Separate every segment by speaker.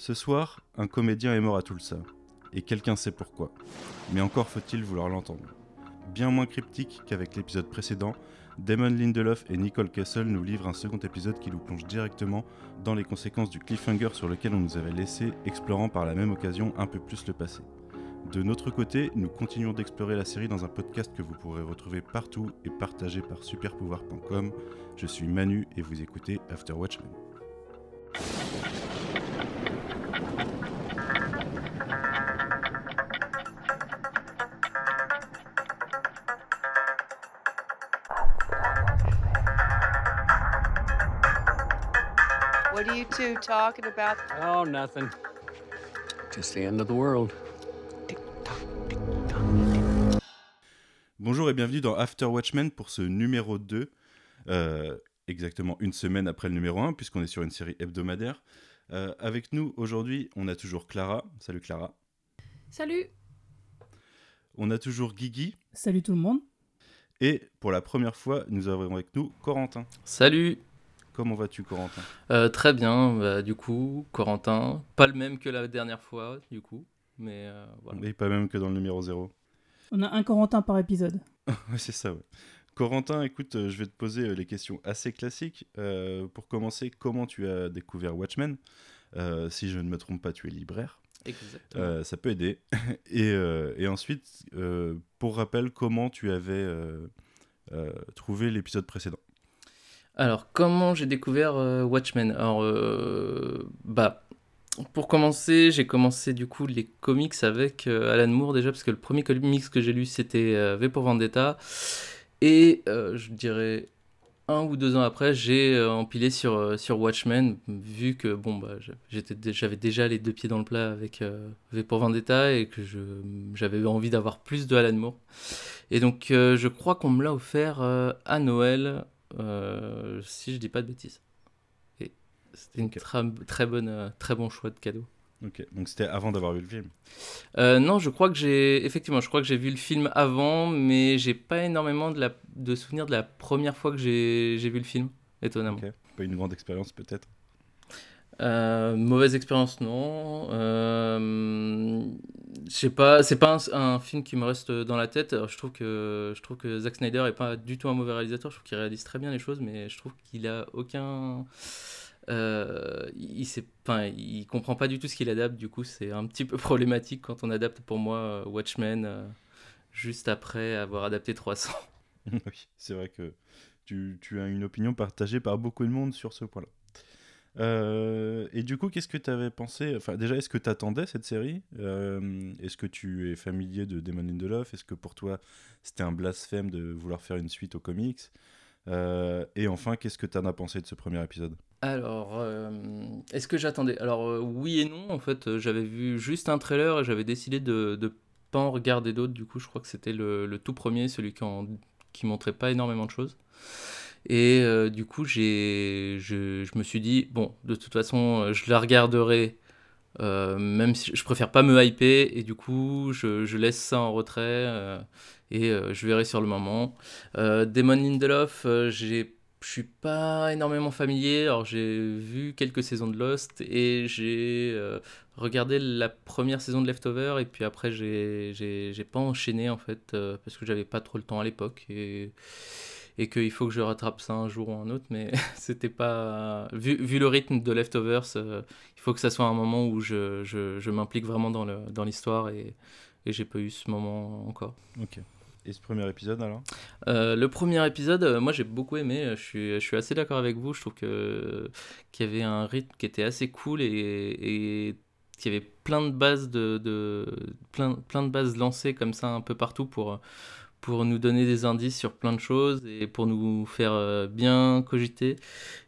Speaker 1: Ce soir, un comédien est mort à Tulsa. Et quelqu'un sait pourquoi. Mais encore faut-il vouloir l'entendre. Bien moins cryptique qu'avec l'épisode précédent, Damon Lindelof et Nicole Kessel nous livrent un second épisode qui nous plonge directement dans les conséquences du cliffhanger sur lequel on nous avait laissé, explorant par la même occasion un peu plus le passé. De notre côté, nous continuons d'explorer la série dans un podcast que vous pourrez retrouver partout et partagé par superpouvoir.com. Je suis Manu et vous écoutez After Watchmen.
Speaker 2: You talking about?
Speaker 3: Oh, nothing. Just the end of the world.
Speaker 1: Bonjour et bienvenue dans After Watchmen pour ce numéro 2, euh, exactement une semaine après le numéro 1, puisqu'on est sur une série hebdomadaire. Euh, avec nous aujourd'hui, on a toujours Clara. Salut Clara.
Speaker 4: Salut
Speaker 1: On a toujours Guigui.
Speaker 5: Salut tout le monde.
Speaker 1: Et pour la première fois, nous avons avec nous Corentin.
Speaker 6: Salut
Speaker 1: Comment vas-tu Corentin?
Speaker 6: Euh, Très bien, bah, du coup, Corentin, pas le même que la dernière fois, du coup, mais euh, voilà.
Speaker 1: Et pas même que dans le numéro 0.
Speaker 5: On a un Corentin par épisode.
Speaker 1: Ouais, c'est ça, ouais. Corentin, écoute, euh, je vais te poser euh, les questions assez classiques. Euh, pour commencer, comment tu as découvert Watchmen? Euh, Si je ne me trompe pas, tu es libraire.
Speaker 6: Exactement.
Speaker 1: Euh, ça peut aider. et, euh, et ensuite, euh, pour rappel, comment tu avais euh, euh, trouvé l'épisode précédent?
Speaker 6: Alors, comment j'ai découvert euh, Watchmen? Alors, euh, bah, pour commencer, j'ai commencé du coup les comics avec euh, Alan Moore déjà, parce que le premier comics que j'ai lu c'était V pour Vendetta. Et je dirais un ou deux ans après, j'ai empilé sur, Watchmen, vu que bon, bah, j'avais déjà les deux pieds dans le plat avec V pour Vendetta et que j'avais envie d'avoir plus de Alan Moore. Et donc, je crois qu'on me l'a offert à Noël, si je dis pas de bêtises. Et c'était une
Speaker 1: Ok.
Speaker 6: tra- très, bonne, euh, très bon choix de cadeau.
Speaker 1: Ok, donc c'était avant d'avoir vu le film.
Speaker 6: Euh, non, je crois que j'ai effectivement, je crois que j'ai vu le film avant, mais j'ai pas énormément de, la, de souvenirs de la première fois que j'ai j'ai vu le film, étonnamment.
Speaker 1: Pas une grande expérience peut-être?
Speaker 6: Euh, mauvaise expérience, non. Euh, pas, c'est pas un, film qui me reste dans la tête. Je trouve que je trouve que Zack Snyder est pas du tout un mauvais réalisateur. Je trouve qu'il réalise très bien les choses, mais je trouve qu'il a aucun. Euh, il sait, enfin, il comprend pas du tout ce qu'il adapte. Du coup, c'est un petit peu problématique quand on adapte pour moi euh, Watchmen juste après avoir adapté 300.
Speaker 1: Oui, c'est vrai que tu, tu as une opinion partagée par beaucoup de monde sur ce point-là. Euh, et du coup, qu'est-ce que tu avais pensé Enfin, déjà, est-ce que tu attendais cette série? Euh, Est-ce que tu es familier de Damon Lindelof? Est-ce que pour toi, c'était un blasphème de vouloir faire une suite aux comics? Euh, Et enfin, qu'est-ce que tu en as pensé de ce premier épisode?
Speaker 6: Alors, est-ce que j'attendais? Alors, oui et non. En fait, j'avais vu juste un trailer et j'avais décidé de ne pas en regarder d'autres. Du coup, je crois que c'était le, le tout premier, celui qui, en- qui montrait pas énormément de choses. Et euh, du coup, j'ai, je, je me suis dit, bon, de toute façon, euh, je la regarderai. euh, même si je préfère pas me hyper et du coup je, je laisse ça en retrait et je verrai sur le moment. Damon Lindelof, j'ai je suis pas énormément familier. Alors, j'ai vu quelques saisons de Lost et j'ai regardé la première saison de Leftover. Et puis après, j'ai j'ai j'ai pas enchaîné en fait parce que j'avais pas trop le temps à l'époque et, et qu'il faut que je rattrape ça un jour ou un autre. Mais c'était pas. Vu, vu le rythme de Leftovers, euh, il faut que ça soit un moment où je, je, je m'implique vraiment dans le- dans l'histoire et, et j'ai pas eu ce moment encore.
Speaker 1: Ok. Et ce premier épisode alors?
Speaker 6: Euh, le premier épisode, euh, moi j'ai beaucoup aimé. Je suis, je suis assez d'accord avec vous. Je trouve que qu'il y avait un rythme qui était assez cool et, et qu'il y avait plein de bases de, de plein, plein de bases lancées comme ça un peu partout pour pour nous donner des indices sur plein de choses et pour nous faire euh, bien cogiter.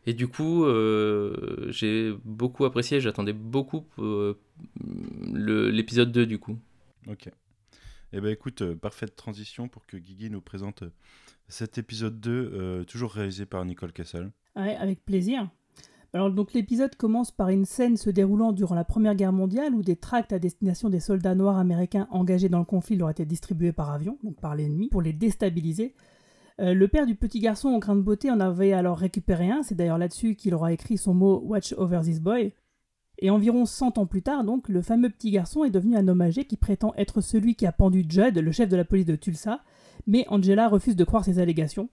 Speaker 6: Et du coup, euh, j'ai beaucoup apprécié. J'attendais beaucoup euh, le- l'épisode 2 du coup.
Speaker 1: Ok. Eh ben écoute, euh, parfaite transition pour que Guigui nous présente cet épisode 2, euh, toujours réalisé par Nicole Kessel.
Speaker 5: Ouais, avec plaisir. Alors donc l'épisode commence par une scène se déroulant durant la Première Guerre mondiale où des tracts à destination des soldats noirs américains engagés dans le conflit leur étaient distribués par avion, donc par l'ennemi, pour les déstabiliser. Euh, le père du petit garçon au grain de beauté en avait alors récupéré un, c'est d'ailleurs là-dessus qu'il aura écrit son mot Watch over this boy. Et environ 100 ans plus tard, donc, le fameux petit garçon est devenu un homme âgé qui prétend être celui qui a pendu Judd, le chef de la police de Tulsa, mais Angela refuse de croire ses allégations.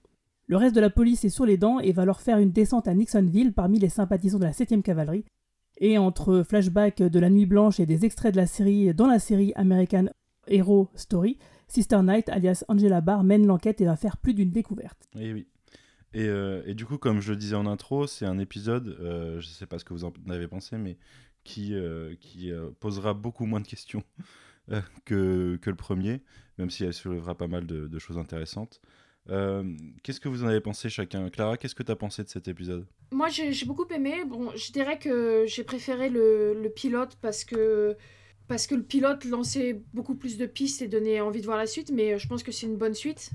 Speaker 5: Le reste de la police est sur les dents et va leur faire une descente à Nixonville parmi les sympathisants de la 7ème cavalerie. Et entre flashbacks de la nuit blanche et des extraits de la série dans la série American Hero Story, Sister Knight, alias Angela Barr, mène l'enquête et va faire plus d'une découverte.
Speaker 1: Et oui. Et, euh, et, du coup, comme je le disais en intro, c'est un épisode, euh, je ne sais pas ce que vous en avez pensé, mais qui, euh, posera beaucoup moins de questions que, le premier, même si elle soulèvera pas mal de choses intéressantes. Qu'est-ce que vous en avez pensé chacun? Clara, qu'est-ce que tu as pensé de cet épisode?
Speaker 4: Moi, j'ai beaucoup aimé. Bon, je dirais que j'ai préféré le, pilote parce que parce que le pilote lançait beaucoup plus de pistes et donnait envie de voir la suite, mais je pense que c'est une bonne suite.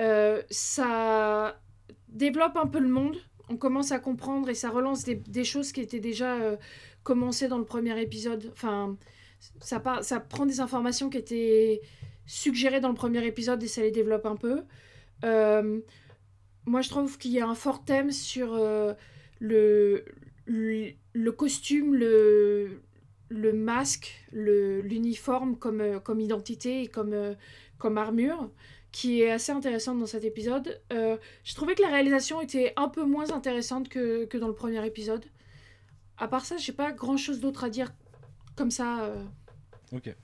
Speaker 4: Euh, ça développe un peu le monde, on commence à comprendre et ça relance des, choses qui étaient déjà euh, commencées dans le premier épisode. Enfin, ça prend des informations qui étaient suggérées dans le premier épisode et ça les développe un peu. Euh, moi, je trouve qu'il y a un fort thème sur le, le, le, costume, le, le masque, l'uniforme comme, euh, comme identité et comme, euh, comme armure, qui est assez intéressante dans cet épisode. Euh, je trouvais que la réalisation était un peu moins intéressante que, que dans le premier épisode. À part ça, j'ai pas grand chose d'autre à dire comme ça.
Speaker 1: Ok.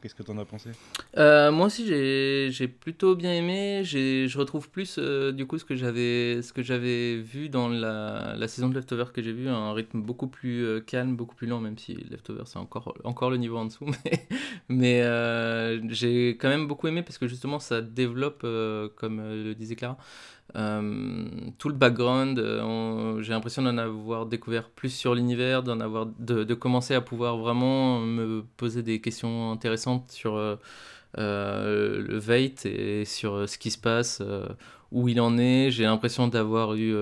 Speaker 1: Qu'est-ce que tu en as pensé?
Speaker 6: Euh, Moi aussi, j'ai plutôt bien aimé. Je retrouve plus, euh, du coup, ce que j'avais vu dans la, saison de Leftover que j'ai vu, un rythme beaucoup plus euh, calme, beaucoup plus lent, même si Leftover, c'est encore, encore le niveau en dessous. Mais, j'ai quand même beaucoup aimé parce que justement, ça développe, comme le disait Clara, tout le background, euh, j'ai l'impression d'en avoir découvert plus sur l'univers, d'en avoir, de, commencer à pouvoir vraiment me poser des questions intéressantes sur euh, le Veit et sur ce qui se passe, où il en est. J'ai l'impression d'avoir eu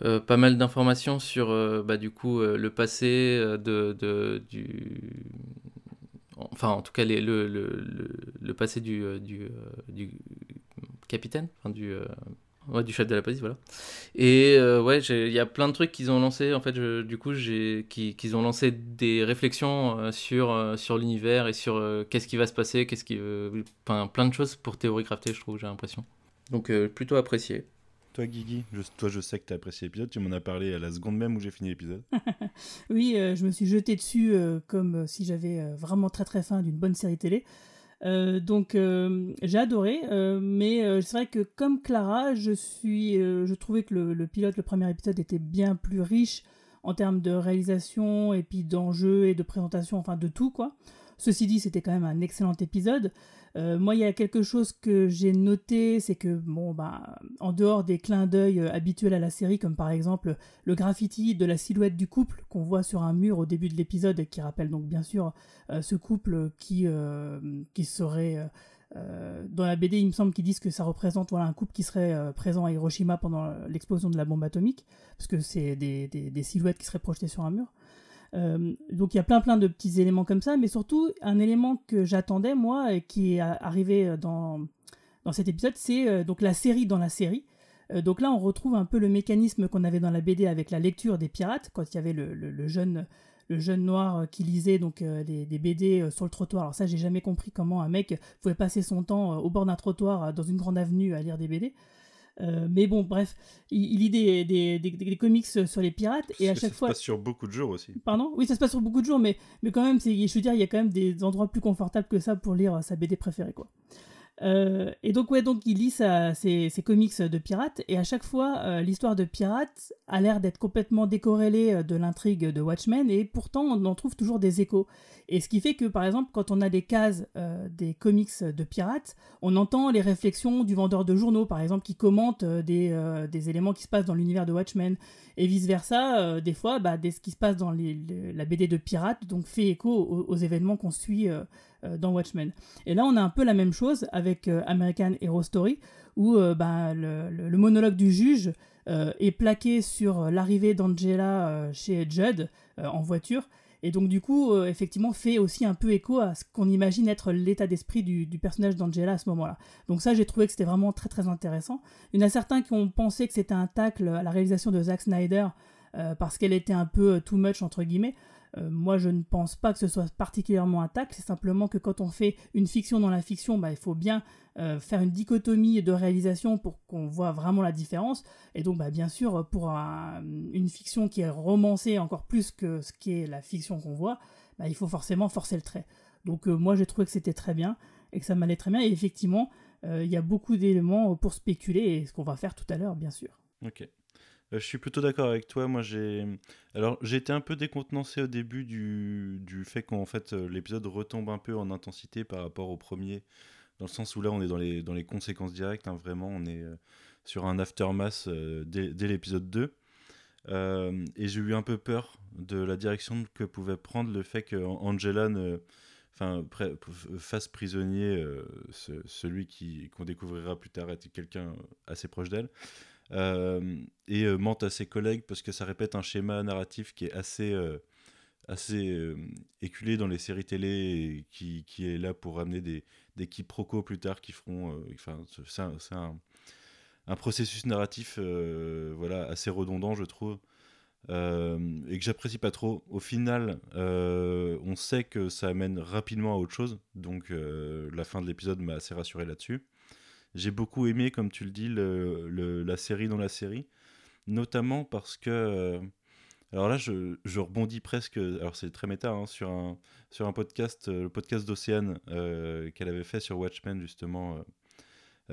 Speaker 6: pas mal d'informations sur bah, du coup le passé de, de, du enfin en tout cas le, le, le, passé du, du, du capitaine, du, Ouais, du chef de la police, voilà. Et euh, ouais, il y a plein de trucs qu'ils ont lancé, en fait, du coup, qu'ils ont lancé des réflexions euh, sur, euh, sur l'univers et sur qu'est-ce qui va se passer, qu'est-ce qui. Enfin, plein de choses pour théorie crafter, je trouve, j'ai l'impression. Donc, plutôt apprécié.
Speaker 1: Toi, Guigui, je, toi, je sais que tu as apprécié l'épisode, tu m'en as parlé à la seconde même où j'ai fini l'épisode.
Speaker 5: oui, je me suis jeté dessus comme si j'avais vraiment très très faim d'une bonne série télé. Euh, donc euh, j'ai adoré, euh, mais c'est vrai que comme Clara, je trouvais que le, pilote, le premier épisode était bien plus riche en termes de réalisation et puis d'enjeux et de présentation, enfin de tout quoi. Ceci dit, c'était quand même un excellent épisode. Euh, moi, il y a quelque chose que j'ai noté, c'est que, bon, bah, en dehors des clins d'œil euh, habituels à la série, comme par exemple le graffiti de la silhouette du couple qu'on voit sur un mur au début de l'épisode, qui rappelle donc bien sûr euh, ce couple qui, serait. dans la BD, il me semble qu'ils disent que ça représente voilà, un couple qui serait présent à Hiroshima pendant l'explosion de la bombe atomique, parce que c'est des, silhouettes qui seraient projetées sur un mur. Euh, donc il y a plein plein de petits éléments comme ça, mais surtout un élément que j'attendais moi et qui est arrivé dans, dans cet épisode, c'est euh, donc la série dans la série. Euh, donc là on retrouve un peu le mécanisme qu'on avait dans la BD avec la lecture des pirates, quand il y avait le, le, jeune le jeune noir qui lisait donc des, des, BD sur le trottoir. Alors ça j'ai jamais compris comment un mec pouvait passer son temps au bord d'un trottoir dans une grande avenue à lire des BD. Euh, mais bon, bref, il, lit des, des, des, comics sur les pirates et à chaque fois.
Speaker 1: Ça se passe sur beaucoup de jours aussi.
Speaker 5: Pardon? Oui, ça se passe sur beaucoup de jours, mais, mais quand même, je veux dire, il y a quand même des endroits plus confortables que ça pour lire sa BD préférée, quoi. Euh, et donc, ouais, donc il lit ses, comics de pirates, et à chaque fois, euh, l'histoire de pirates a l'air d'être complètement décorrélée de l'intrigue de Watchmen, et pourtant, on en trouve toujours des échos. Et ce qui fait que, par exemple, quand on a des cases euh, des comics de pirates, on entend les réflexions du vendeur de journaux, par exemple, qui commente euh, euh, des, éléments qui se passent dans l'univers de Watchmen. Et vice-versa, des fois, bah, ce qui se passe dans la BD de pirates donc, fait écho aux, événements qu'on suit dans Watchmen. Et là, on a un peu la même chose avec American Hero Story, où bah, le, monologue du juge est plaqué sur l'arrivée d'Angela chez Judd en voiture et donc, du coup, euh, effectivement, fait aussi un peu écho à ce qu'on imagine être l'état d'esprit du, personnage d'Angela à ce moment-là. Donc, ça, j'ai trouvé que c'était vraiment très, très intéressant. Il y en a certains qui ont pensé que c'était un tacle à la réalisation de Zack Snyder. euh, parce qu'elle était un peu too much entre guillemets. Euh, moi, je ne pense pas que ce soit particulièrement un. C'est simplement que quand on fait une fiction dans la fiction, bah, il faut bien euh, faire une dichotomie de réalisation pour qu'on voit vraiment la différence. Et donc, bah, bien sûr, pour une fiction qui est romancée encore plus que ce qui est la fiction qu'on voit, bah, il faut forcément forcer le trait. Donc, moi, j'ai trouvé que c'était très bien et que ça m'allait très bien. Et effectivement, il y a beaucoup d'éléments pour spéculer et ce qu'on va faire tout à l'heure, bien sûr.
Speaker 1: Ok. Euh, je suis plutôt d'accord avec toi. Moi, j'ai alors été un peu décontenancé au début du, du fait qu'en fait euh, l'épisode retombe un peu en intensité par rapport au premier, dans le sens où là on est dans les dans les conséquences directes. Hein, vraiment, on est euh, sur un aftermath dès, dès l'épisode 2. et j'ai eu un peu peur de la direction que pouvait prendre le fait que Angela ne, enfin, fasse prisonnier celui qui qu'on découvrira plus tard être quelqu'un assez proche d'elle. Euh, et euh, mente à ses collègues parce que ça répète un schéma narratif qui est assez euh, assez éculé dans les séries télé et qui, qui, est là pour amener des, des quiproquos plus tard qui feront. enfin, c'est un, un, processus narratif voilà, assez redondant, je trouve, et que j'apprécie pas trop. Au final, on sait que ça amène rapidement à autre chose, donc la fin de l'épisode m'a assez rassuré là-dessus. J'ai beaucoup aimé, comme tu le dis, la série dans la série, notamment parce que. Euh, alors là, je, rebondis presque. Alors c'est très méta hein, sur un sur un podcast, euh, le podcast d'Océane euh, qu'elle avait fait sur Watchmen justement, où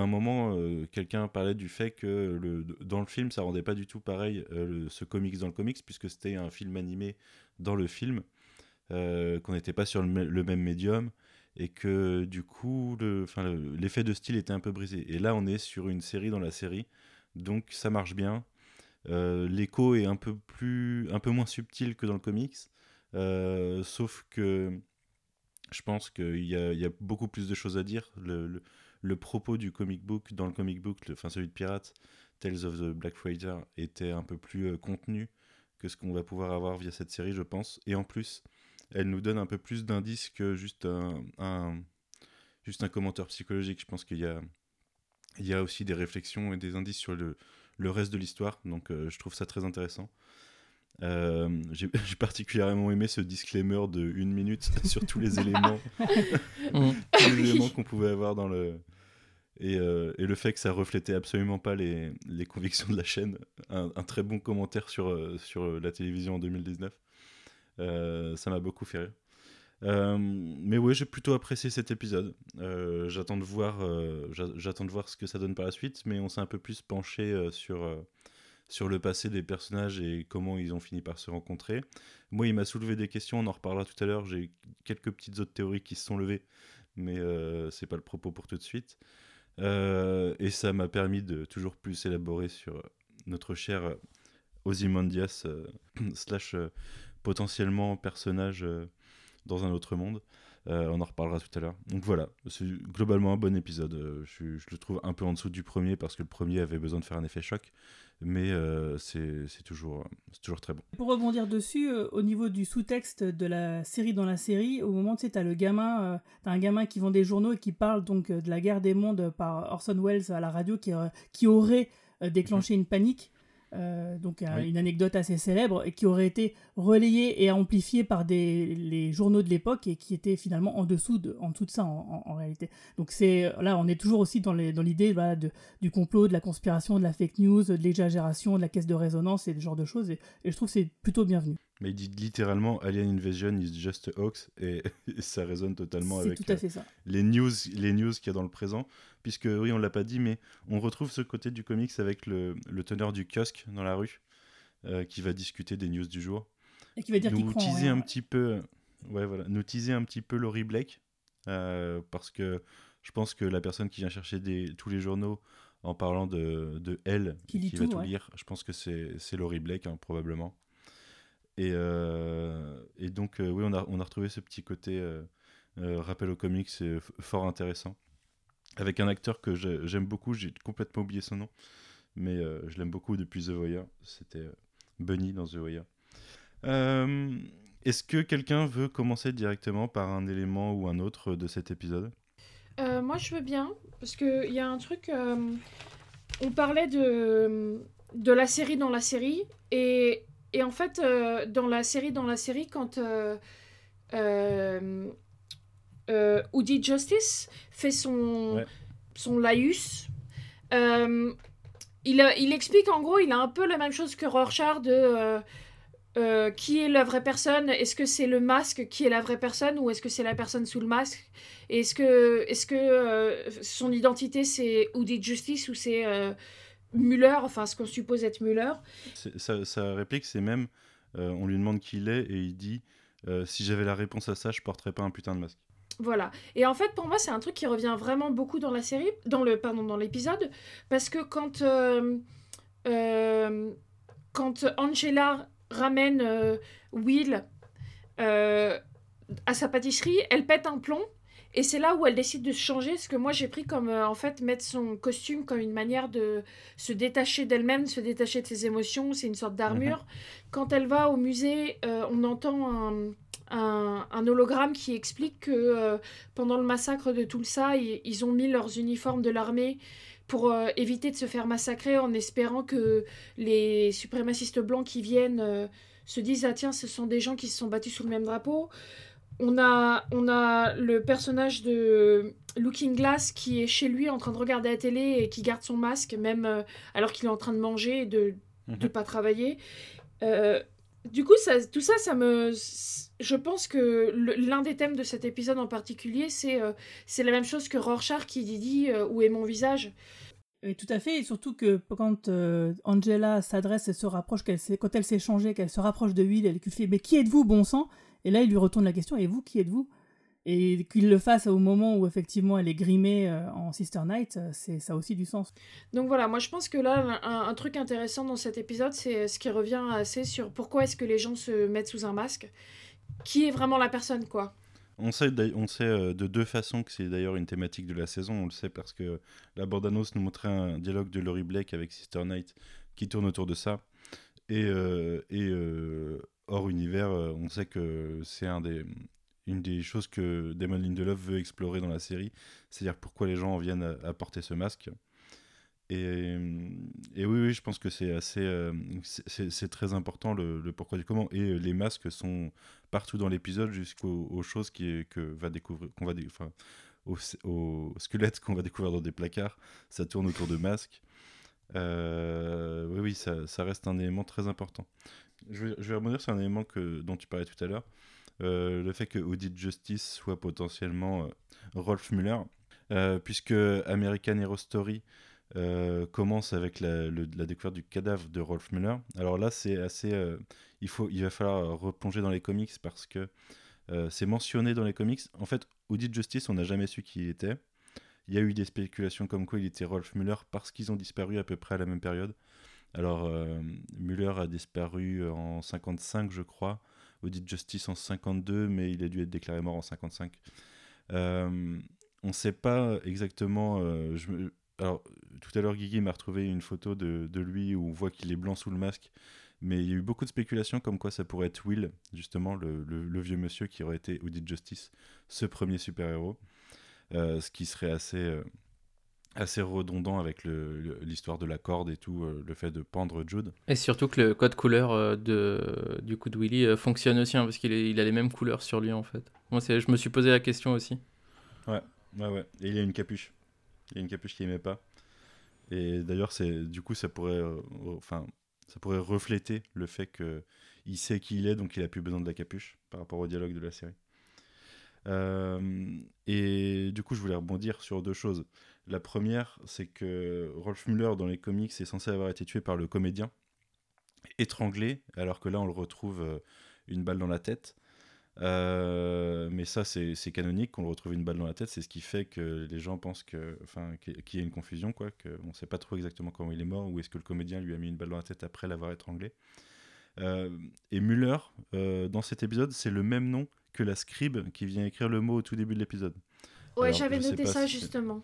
Speaker 1: à un moment quelqu'un parlait du fait que dans le film, ça rendait pas du tout pareil ce comics dans le comics puisque c'était un film animé dans le film, qu'on n'était pas sur le même médium et que du coup l'effet de style était un peu brisé. Et là on est sur une série dans la série, donc ça marche bien. Euh, l'écho est un peu plus, un peu moins subtil que dans le comics, euh, sauf que je pense qu'il y, a beaucoup plus de choses à dire. Le, propos du comic book dans le comic book, enfin celui de Pirates, Tales of the Black Freighter, était un peu plus euh, contenu que ce qu'on va pouvoir avoir via cette série, je pense. Et en plus, elle nous donne un peu plus d'indices que juste un, juste un commentaire psychologique. Je pense qu'il y a, il y a aussi des réflexions et des indices sur le, le reste de l'histoire, donc euh, je trouve ça très intéressant. Euh, j'ai particulièrement aimé ce disclaimer de une minute sur tous les éléments, mm. tous les éléments qu'on pouvait avoir dans le et, euh, et, le fait que ça reflétait absolument pas les, les convictions de la chaîne. Un, un très bon commentaire sur, sur la télévision en 2019. Euh, ça m'a beaucoup fait rire. Euh, mais oui, j'ai plutôt apprécié cet épisode. Euh, j'attends de voir, j'attends de voir ce que ça donne par la suite, mais on s'est un peu plus penché sur sur le passé des personnages et comment ils ont fini par se rencontrer. Moi, il m'a soulevé des questions, on en reparlera tout à l'heure. J'ai quelques petites autres théories qui se sont levées, mais c'est pas le propos pour tout de suite. et ça m'a permis de toujours plus élaborer sur notre cher Ozymandias slash potentiellement personnage euh, dans un autre monde. Euh, on en reparlera tout à l'heure. Donc voilà, c'est globalement un bon épisode. Euh, je, le trouve un peu en dessous du premier parce que le premier avait besoin de faire un effet choc, mais c'est toujours, toujours très bon.
Speaker 5: Pour rebondir dessus, au niveau du sous-texte de la série dans la série, au moment où tu as le gamin, as un gamin qui vend des journaux et qui parle donc de la guerre des mondes par Orson Welles à la radio qui, qui aurait déclenché une panique. Euh, donc une anecdote assez célèbre et qui aurait été relayée et amplifiée par des, les journaux de l'époque et qui était finalement en dessous de, en dessous de ça en, réalité. Donc c'est là on est toujours aussi dans l'idée dans de, du complot, de la conspiration, de la fake news, de l'exagération, de la caisse de résonance et ce genre de choses et, et je trouve c'est plutôt bienvenu.
Speaker 1: Mais il dit littéralement Alien Invasion is just a hoax et, ça résonne totalement avec
Speaker 5: tout à fait ça.
Speaker 1: les news, les news qu'il y a dans le présent. Puisque oui, on l'a pas dit, mais on retrouve ce côté du comics avec le, le teneur du kiosque dans la rue euh, qui va discuter des news du jour.
Speaker 5: Et qui va dire
Speaker 1: nous teaser un petit peu, ouais voilà, nous teaser un petit peu Laurie Blake euh, parce que je pense que la personne qui vient chercher des, tous les journaux en parlant de, de elle qui, va tout lire, je pense que c'est Laurie Blake hein, probablement. Et, euh, et donc, euh, oui, on a, on a retrouvé ce petit côté euh, rappel aux comics, c'est fort intéressant. Avec un acteur que j'aime beaucoup, j'ai complètement oublié son nom, mais je l'aime beaucoup depuis The Voyeur. C'était Bunny dans The Voyeur. Est-ce que quelqu'un veut commencer directement par un élément ou un autre de cet épisode?
Speaker 4: Moi, je veux bien, parce qu'il y a un truc. on parlait de de la série dans la série. Et, et en fait, euh, dans la série dans la série, quand euh, euh, euh, Woody Justice fait son,
Speaker 1: Ouais.
Speaker 4: son laïus, il, a- il explique en gros, il a un peu la même chose que Rorschach de euh, qui est la vraie personne Est-ce que c'est le masque qui est la vraie personne ou est-ce que c'est la personne sous le masque? Et Est-ce que, est que euh, son identité c'est Woody Justice ou c'est euh, Muller, enfin ce qu'on suppose être Muller
Speaker 1: Sa, sa réplique, c'est même euh, on lui demande qui il est et il dit euh, si j'avais la réponse à ça, je porterais pas un putain de masque.
Speaker 4: Voilà. Et en fait, pour moi, c'est un truc qui revient vraiment beaucoup dans la série, dans le, pardon, dans l'épisode, parce que quand, euh, quand Angela ramène Will à sa pâtisserie, elle pète un plomb. Et c'est là où elle décide de se changer, ce que moi j'ai pris comme euh, en fait mettre son costume comme une manière de se détacher d'elle-même, se détacher de ses émotions, c'est une sorte d'armure. Quand elle va au musée, euh, on entend un, un, un hologramme qui explique que euh, pendant le massacre de Tulsa, ils, ils ont mis leurs uniformes de l'armée pour euh, éviter de se faire massacrer en espérant que les suprémacistes blancs qui viennent euh, se disent ah tiens ce sont des gens qui se sont battus sous le même drapeau. On a, on a le personnage de Looking Glass qui est chez lui en train de regarder la télé et qui garde son masque même euh, alors qu'il est en train de manger et de ne
Speaker 1: Mhm.
Speaker 4: pas travailler. Euh, du coup, ça, tout ça, ça me. Je pense que l'un des thèmes de cet épisode en particulier, c'est euh, c'est la même chose que Rorschach qui dit euh, Où est mon visage
Speaker 5: Et tout à fait, et surtout que quand euh, Angela s'adresse et se rapproche, qu'elle s'est- quand elle s'est changée, qu'elle se rapproche de Will, elle lui fait Mais qui êtes-vous, bon sang? Et là, il lui retourne la question Et vous, qui êtes-vous? Et qu'il le fasse au moment où effectivement elle est grimée euh, en Sister Night, euh, c'est ça a aussi du sens.
Speaker 4: Donc voilà, moi je pense que là, un, un truc intéressant dans cet épisode, c'est ce qui revient assez sur pourquoi est-ce que les gens se mettent sous un masque. Qui est vraiment la personne, quoi?
Speaker 1: On sait, on sait euh, de deux façons que c'est d'ailleurs une thématique de la saison. On le sait parce que la bande-annonce nous montrait un dialogue de Laurie Blake avec Sister Night qui tourne autour de ça. Et, euh, et euh, hors univers, euh, on sait que c'est une des choses que Damon Lindelof veut explorer dans la série, c'est-à-dire pourquoi les gens en viennent à, porter ce masque. Et, et oui, oui, je pense que c'est assez, euh, c'est- très important le, pourquoi du comment. Et euh, les masques sont partout dans l'épisode jusqu'aux aux choses qui que va découvrir, qu'on va, enfin, aux, squelettes qu'on va découvrir dans des placards. Ça tourne autour de masques. Euh, oui, oui, ça reste un élément très important. Je vais, rebondir sur un élément dont tu parlais tout à l'heure. Euh, le fait que Audit Justice soit potentiellement euh, Rolf Muller, euh, puisque American Hero Story commence avec la, découverte du cadavre de Rolf Muller. Alors là, c'est assez. il, faut, il va falloir replonger dans les comics parce que c'est mentionné dans les comics. En fait, Audit Justice, on n'a jamais su qui il était. Il y a eu des spéculations comme quoi il était Rolf Muller parce qu'ils ont disparu à peu près à la même période. Alors, euh, Muller a disparu en 55, je crois. Audit Justice en 52, mais il a dû être déclaré mort en 55. Euh, on ne sait pas exactement. euh, Alors, tout à l'heure, Guigui m'a retrouvé une photo de, lui où on voit qu'il est blanc sous le masque. Mais il y a eu beaucoup de spéculations comme quoi ça pourrait être Will, justement, le, vieux monsieur qui aurait été Audit Justice, ce premier super-héros. Ce qui serait assez, assez redondant avec l'histoire de la corde et tout, euh, le fait de pendre Jude.
Speaker 6: Et surtout que le code couleur euh, de, du coup de Willy euh, fonctionne aussi, hein, parce qu'il il a les mêmes couleurs sur lui en fait. Moi, je me suis posé la question aussi.
Speaker 1: Ouais, ouais. Et il a une capuche. Il a une capuche qu'il aimait pas. Et d'ailleurs, c'est du coup, ça pourrait, euh, enfin, ça pourrait refléter le fait que il sait qui il est, donc il a plus besoin de la capuche par rapport au dialogue de la série. Euh, et du coup, je voulais rebondir sur deux choses. La première, c'est que Rolf Muller dans les comics est censé avoir été tué par le comédien, étranglé, alors que là, on le retrouve euh, une balle dans la tête. Euh, mais ça, c'est canonique qu'on le retrouve une balle dans la tête. C'est ce qui fait que les gens pensent que, enfin, qu'il y a une confusion, quoi. Qu'on ne sait pas trop exactement comment il est mort ou est-ce que le comédien lui a mis une balle dans la tête après l'avoir étranglé. Euh, et Muller, euh, dans cet épisode, c'est le même nom que la scribe qui vient écrire le mot au tout début de l'épisode.
Speaker 4: Ouais, j'avais noté ça
Speaker 1: si
Speaker 4: justement.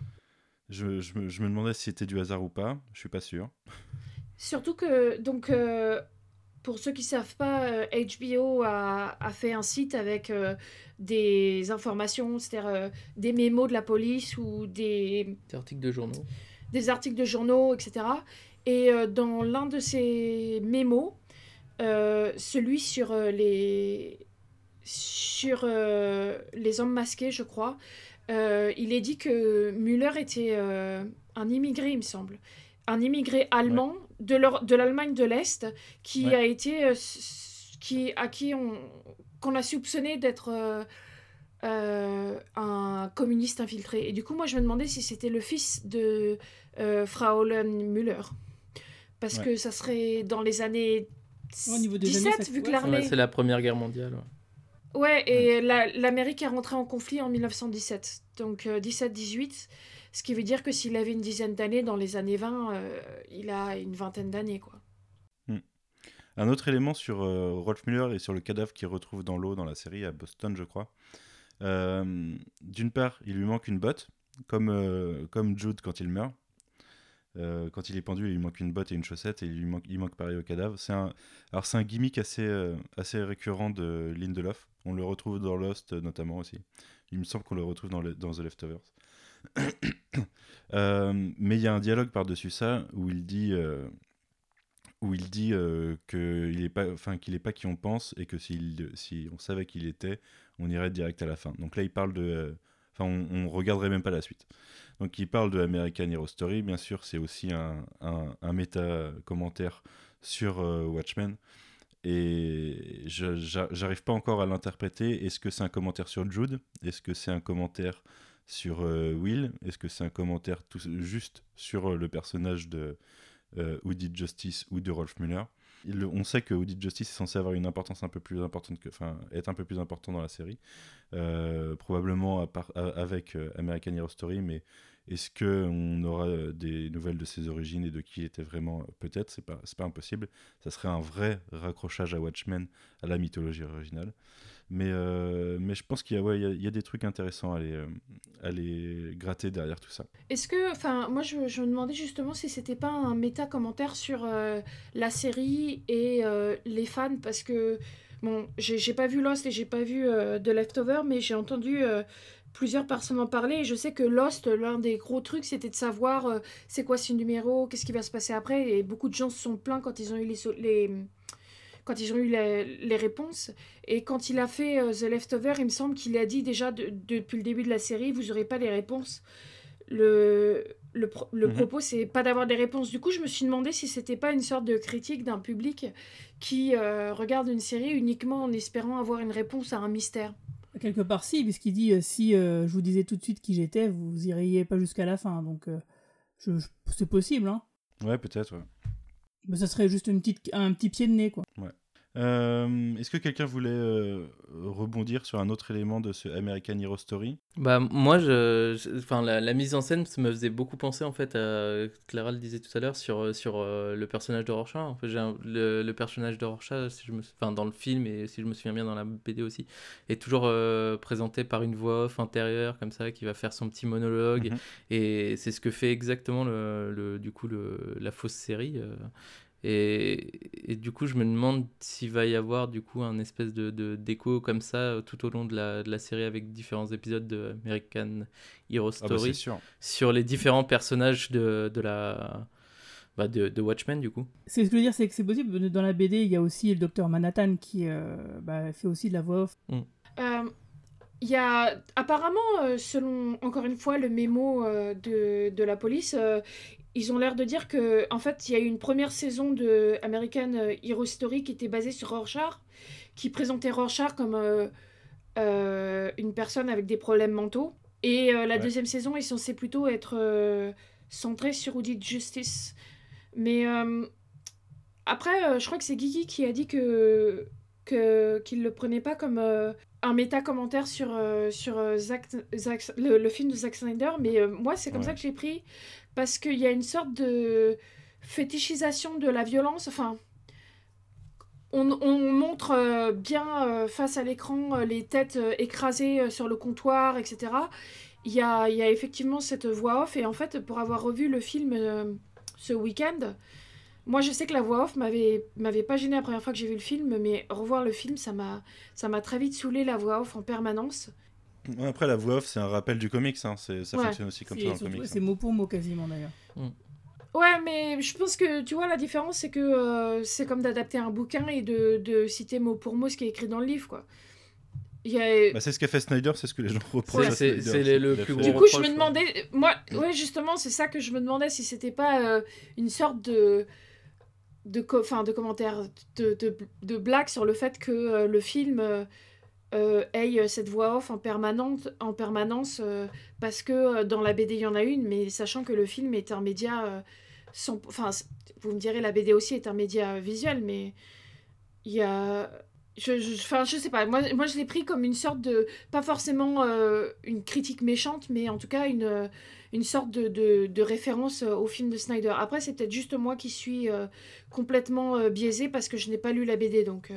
Speaker 1: Je, je me, je me demandais si c'était du hasard ou pas. Je suis pas sûr.
Speaker 4: Surtout que, donc, euh, pour ceux qui savent pas, euh, HBO a, a fait un site avec euh, des informations, c'est-à-dire euh, des mémos de la police ou des,
Speaker 6: Des articles de journaux.
Speaker 4: des articles de journaux, etc. Et euh, dans l'un de ses mémos, euh, celui sur euh, les sur euh, les hommes masqués, je crois, euh, il est dit que Müller était euh, un immigré, il me semble. Un immigré allemand de l'Allemagne de l'Est qui
Speaker 1: Ouais.
Speaker 4: a été. euh, qui, à qui on, qu'on a soupçonné d'être euh, euh, un communiste infiltré. Et du coup, moi, je me demandais si c'était le fils de euh, Fraulein Müller. Parce
Speaker 1: Ouais.
Speaker 4: que ça serait dans les années
Speaker 5: Ouais, au niveau des
Speaker 4: 17,
Speaker 5: années, ça-
Speaker 4: vu que l'armée.
Speaker 6: Ouais, c'est la Première Guerre mondiale. Ouais.
Speaker 4: Ouais, et la- l'Amérique est rentrée en conflit en 1917. Donc euh, 17-18, ce qui veut dire que s'il avait une dizaine d'années, dans les années 20, euh, il a une vingtaine d'années, quoi.
Speaker 1: Un autre élément sur euh, Rolf Müller et sur le cadavre qu'il retrouve dans l'eau dans la série à Boston, je crois. Euh, D'une part, il lui manque une botte, comme, euh, comme Jude quand il meurt. Euh, quand il est pendu, il lui manque une botte et une chaussette, et il lui manque, il manque pareil au cadavre. C'est un, alors c'est un gimmick assez, euh, récurrent de Lindelof. On le retrouve dans Lost euh, notamment aussi. Il me semble qu'on le retrouve dans, The Leftovers. Mais il y a un dialogue par-dessus ça où il dit, qu'il n'est pas, enfin qu'il est pas qui on pense et que si on savait qui il était, on irait direct à la fin. Donc là, il parle de, enfin, on, on regarderait même pas la suite. Donc il parle de American Hero Story, bien sûr, c'est aussi un, un, un méta commentaire sur euh, Watchmen. Et j'arrive pas encore à l'interpréter. Est-ce que c'est un commentaire sur Jude? Est-ce que c'est un commentaire sur euh, Will? Est-ce que c'est un commentaire tout, juste sur euh, le personnage de Did Justice ou de Rolf Müller On sait que Did Justice est censé avoir une importance un peu plus importante enfin, être un peu plus important dans la série, Euh, probablement avec euh, American Hero Story, mais est-ce que on aura euh, des nouvelles de ses origines et de qui il était vraiment Peut-être, c'est pas, pas impossible. Ça serait un vrai raccrochage à Watchmen, à la mythologie originale. Mais, euh, mais je pense qu'il y, a- ouais, y a- y a des trucs intéressants à les, euh, à gratter derrière tout ça.
Speaker 4: Est-ce que, enfin, moi je, me demandais justement si c'était pas un méta commentaire sur euh, la série et les fans, parce que bon, j'ai pas vu Lost et j'ai pas vu The Leftover, mais j'ai entendu plusieurs personnes en parler et je sais que Lost, l'un des gros trucs, c'était de savoir c'est quoi ce numéro, qu'est-ce qui va se passer après, et beaucoup de gens se sont plaints quand ils ont eu les quand ils ont eu les, les réponses. Et quand il a fait euh, The Leftover, il me semble qu'il a dit déjà de- depuis le début de la série, vous n'aurez pas les réponses. Le, le, pro- le
Speaker 1: Mhm.
Speaker 4: propos, c'est pas d'avoir des réponses. Du coup, je me suis demandé si c'était pas une sorte de critique d'un public qui euh, regarde une série uniquement en espérant avoir une réponse à un mystère.
Speaker 5: Quelque part, si, puisqu'il dit euh, si euh, je vous disais tout de suite qui j'étais, vous iriez pas jusqu'à la fin. Donc, euh, c'est possible, hein.
Speaker 1: Ouais, peut-être. ouais.
Speaker 5: Mais ça serait juste une petite, un petit pied de nez, quoi.
Speaker 1: Euh, Est-ce que quelqu'un voulait euh, rebondir sur un autre élément de ce American Hero Story?
Speaker 6: Bah moi, je, je- enfin la, la mise en scène ça me faisait beaucoup penser en fait à Clara le disait tout à l'heure sur euh, sur euh, le personnage de Rorschach. En fait, un- le, le personnage de Rorschach, si je me, enfin dans le film et si je me souviens bien dans la BD aussi, est toujours présenté par une voix off intérieure comme ça qui va faire son petit monologue
Speaker 1: Mhm.
Speaker 6: et c'est ce que fait exactement le, le- du coup le, la fausse série. Et, et du coup, je me demande s'il va y avoir du coup un espèce de de- d'écho comme ça euh, tout au long de la, de la série avec différents épisodes de American Hero
Speaker 1: Ah bah,
Speaker 6: Story sur les différents personnages de, de la bah, de, de Watchmen du coup.
Speaker 5: C'est ce que je veux dire, c'est que c'est possible. Dans la BD, il y a aussi le docteur Manhattan qui euh, bah, fait aussi de la voix off.
Speaker 4: Euh, Il y a apparemment, selon encore une fois le mémo euh, de, de la police, euh, ils ont l'air de dire que en fait il y a eu une première saison de American Hero Story qui était basée sur Rorschach, qui présentait Rorschach comme euh, euh, une personne avec des problèmes mentaux. Et euh, la
Speaker 1: Ouais.
Speaker 4: deuxième saison est censée plutôt être euh, centrée sur Audit Justice. Mais euh, après, euh, je crois que c'est Guigui qui a dit que que- qu'il le prenait pas comme euh, un méta commentaire sur euh, sur euh, Zack- Zack- le, le film de Zack Snyder mais euh, moi c'est comme
Speaker 1: Ouais.
Speaker 4: ça que j'ai pris parce qu'il y a une sorte de fétichisation de la violence enfin on, on montre euh, bien euh, face à l'écran euh, les têtes écrasées sur le comptoir etc il y a, effectivement cette voix off et en fait pour avoir revu le film ce week-end moi, je sais que la voix off m'avait m'avait pas gêné la première fois que j'ai vu le film, mais revoir le film, ça m'a ça m'a très vite saoulé la voix off en permanence.
Speaker 1: Après, la voix off, c'est un rappel du comics. hein, c'est- Ça
Speaker 4: Ouais.
Speaker 1: fonctionne aussi comme
Speaker 5: C'est
Speaker 1: ça dans le comics.
Speaker 5: c'est
Speaker 1: hein.
Speaker 5: mot pour mot quasiment d'ailleurs.
Speaker 4: Ouais, mais je pense que tu vois la différence, c'est que euh, c'est comme d'adapter un bouquin et de, de citer mot pour mot ce qui est écrit dans le livre, quoi. A...
Speaker 1: Bah, c'est ce qu'a fait Snyder, c'est ce que les gens reprochent.
Speaker 6: C'est-
Speaker 1: Snyder,
Speaker 6: c'est le- plus gros
Speaker 4: Du coup, je me demandais, moi, ouais, justement, c'est ça que je me demandais si c'était pas euh, une sorte de, de, co- de commentaire, de, de, de blague sur le fait que euh, le film euh, euh, ait cette voix off en, permanente, en permanence, euh, parce que euh, dans la BD il y en a une, mais sachant que le film est un média, euh, sans- enfin, vous me direz la BD aussi est un média euh, visuel, mais il y a je, je, enfin, je sais pas, moi, moi je l'ai pris comme une sorte de, pas forcément euh, une critique méchante, mais en tout cas une, euh, une sorte de, de, référence euh, au film de Snyder. Après, c'est peut-être juste moi qui suis euh, complètement euh, biaisée parce que je n'ai pas lu la BD, donc...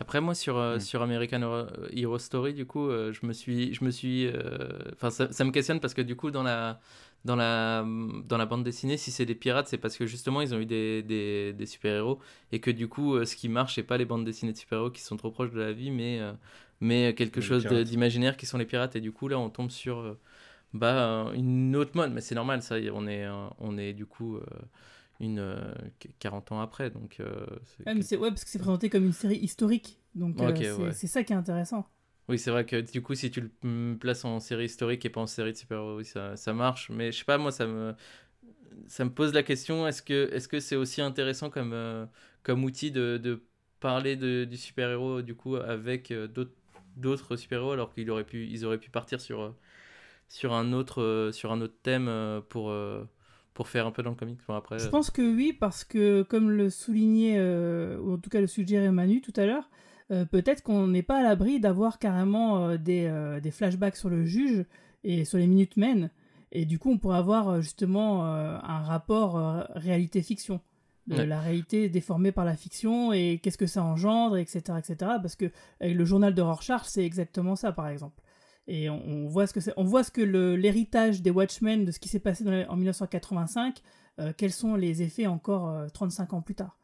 Speaker 4: euh,
Speaker 6: Après moi sur, euh,
Speaker 1: Mm.
Speaker 6: sur American Hero, Hero Story du coup euh, je me suis je me suis euh, enfin ça, ça me questionne parce que du coup dans la dans la dans la bande dessinée si c'est des pirates c'est parce que justement ils ont eu des, des, des super héros et que du coup euh, ce qui marche c'est pas les bandes dessinées de super héros qui sont trop proches de la vie mais euh, mais quelque
Speaker 1: Les
Speaker 6: chose d'imaginaire qui sont les pirates. Et du coup là on tombe sur euh, bah euh, une autre mode. Mais c'est normal ça on est euh, on est du coup euh, une euh, qu- 40 ans après donc euh, c'est
Speaker 5: Ouais, mais c'est- ouais, parce que c'est présenté comme une série historique. Donc euh, c'est
Speaker 6: ouais.
Speaker 5: c'est ça qui est intéressant.
Speaker 6: Oui, c'est vrai que du coup, si tu le places en série historique et pas en série de super-héros, oui, ça, ça marche. Mais je sais pas, moi, ça me, ça me pose la question est-ce que est-ce que c'est aussi intéressant comme, euh, comme outil de, de parler de, du super-héros du coup avec euh, d'autres d'autres super-héros alors qu'ils auraient pu ils auraient pu partir sur sur un autre sur un autre thème pour pour faire un peu dans le comic. Bon, après,
Speaker 5: Je
Speaker 6: euh,
Speaker 5: pense que oui, parce que comme le soulignait, euh, ou en tout cas le suggérait Manu tout à l'heure, euh, peut-être qu'on n'est pas à l'abri d'avoir carrément euh, des, des flashbacks sur le juge et sur les Minutemen. Et du coup, on pourrait avoir justement un rapport réalité-fiction. De
Speaker 6: Ouais.
Speaker 5: la réalité déformée par la fiction et qu'est-ce que ça engendre, etc. etc. parce que avec le journal de Rorschach, c'est exactement ça, par exemple. Et on, on voit ce que c'est, on voit ce que le- l'héritage des Watchmen, de ce qui s'est passé dans les- en 1985, euh, quels sont les effets encore euh, 35 ans plus tard.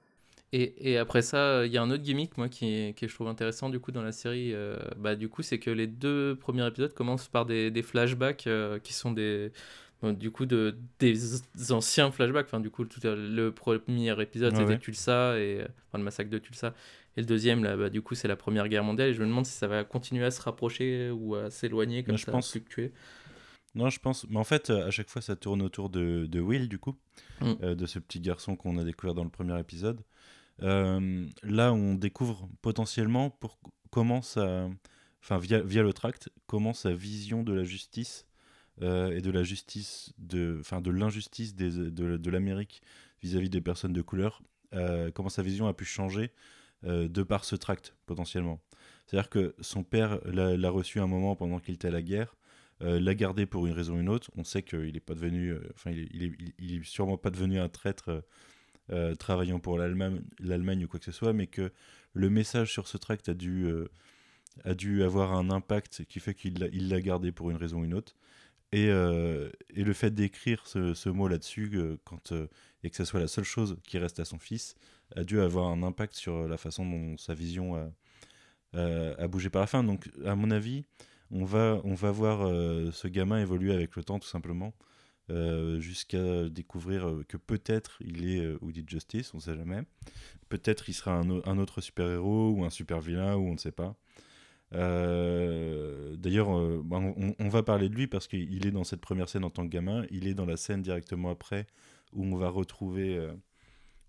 Speaker 6: Et, et après ça, il y a un autre gimmick, moi, qui, est- que je trouve intéressant, du coup, dans la série. euh, bah, du coup, c'est que les deux premiers épisodes commencent par des, des flashbacks euh, qui sont des... bon, du coup, de, des anciens flashbacks. Enfin, du coup, tout, le premier épisode,
Speaker 1: Ouais,
Speaker 6: c'était
Speaker 1: ouais.
Speaker 6: Tulsa, et, enfin, le massacre de Tulsa. Et le deuxième, là, bah, du coup, c'est la Première Guerre mondiale. Et je me demande si ça va continuer à se rapprocher ou à s'éloigner, comme
Speaker 1: Mais je
Speaker 6: ça,
Speaker 1: pense-
Speaker 6: fluctuer.
Speaker 1: Non, je pense. Mais en fait, euh, à chaque fois, ça tourne autour de, de Will, du coup,
Speaker 6: Mm.
Speaker 1: euh, de ce petit garçon qu'on a découvert dans le premier épisode. Euh, là, on découvre potentiellement pour comment ça, enfin via, via le tract, comment sa vision de la justice euh, et de la justice, de, enfin de l'injustice de, de l'Amérique vis-à-vis des personnes de couleur, comment sa vision a pu changer euh, de par ce tract potentiellement. C'est-à-dire que son père l'a reçu un moment pendant qu'il était à la guerre euh, l'a gardé pour une raison ou une autre. On sait qu'il n'est pas devenu, euh, enfin, il, sûrement pas devenu un traître travaillant pour l'Allemagne, ou quoi que ce soit, mais que le message sur ce tract a dû, avoir un impact qui fait qu'il l'a, gardé pour une raison ou une autre. Et, le fait d'écrire ce, mot là-dessus, quand, et que ce soit la seule chose qui reste à son fils, a dû avoir un impact sur la façon dont sa vision a, a- bougé par la fin. Donc, à mon avis, on va, on va voir euh, ce gamin évoluer avec le temps, tout simplement, euh, jusqu'à découvrir euh, que peut-être il est euh, Woody Justice, on ne sait jamais. Peut-être il sera un, au- un autre super-héros ou un super-vilain, ou on ne sait pas. Euh, D'ailleurs, euh, bah, on, va parler de lui parce qu'il est dans cette première scène en tant que gamin. Il est dans la scène directement après où on va retrouver, euh,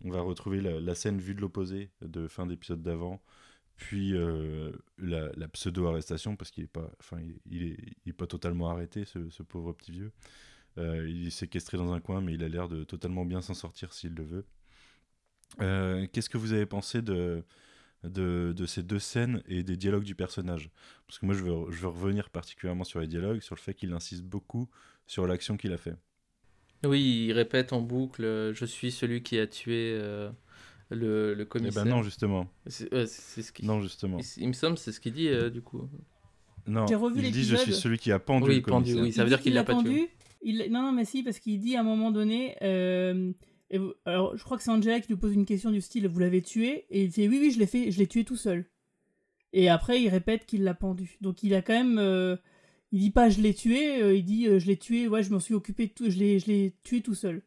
Speaker 1: on va retrouver la, scène vue de l'opposé de fin d'épisode d'avant, puis euh, la, pseudo-arrestation parce qu'il est pas, est, pas totalement arrêté, ce, pauvre petit vieux. Euh, il est séquestré dans un coin, mais il a l'air de totalement bien s'en sortir s'il le veut. Euh, Qu'est-ce que vous avez pensé de, ces deux scènes et des dialogues du personnage? Parce que moi, je veux, je veux revenir particulièrement sur les dialogues, sur le fait qu'il insiste beaucoup sur l'action qu'il a fait.
Speaker 6: Oui, il répète en boucle euh, Je suis celui qui a tué euh, le, le
Speaker 1: Eh
Speaker 6: commissaire.
Speaker 1: ben non, justement.
Speaker 6: C'est ouais, c'est ce qu'il
Speaker 1: Non, justement.
Speaker 6: il, il me semble, c'est ce qu'il dit euh, du coup.
Speaker 1: Non,
Speaker 5: J'ai revu
Speaker 1: il dit je suis celui qui a pendu
Speaker 6: Oui,
Speaker 1: le
Speaker 6: pendu,
Speaker 1: commissaire.
Speaker 6: oui. Ça veut
Speaker 5: Il
Speaker 6: dire qu'il l'a pas tué.
Speaker 5: Il... Non, non, mais si, parce qu'il dit à un moment donné. euh, et vous- Alors, je crois que c'est Angela qui lui pose une question du style Vous l'avez tué? Et il fait Oui, oui, je l'ai fait, je l'ai tué tout seul. Et après, il répète qu'il l'a pendu. Donc, il a quand même. Il dit pas je l'ai tué, euh, il dit euh, je l'ai tué, ouais, je m'en suis occupé, de tout, je l'ai je l'ai tué tout seul.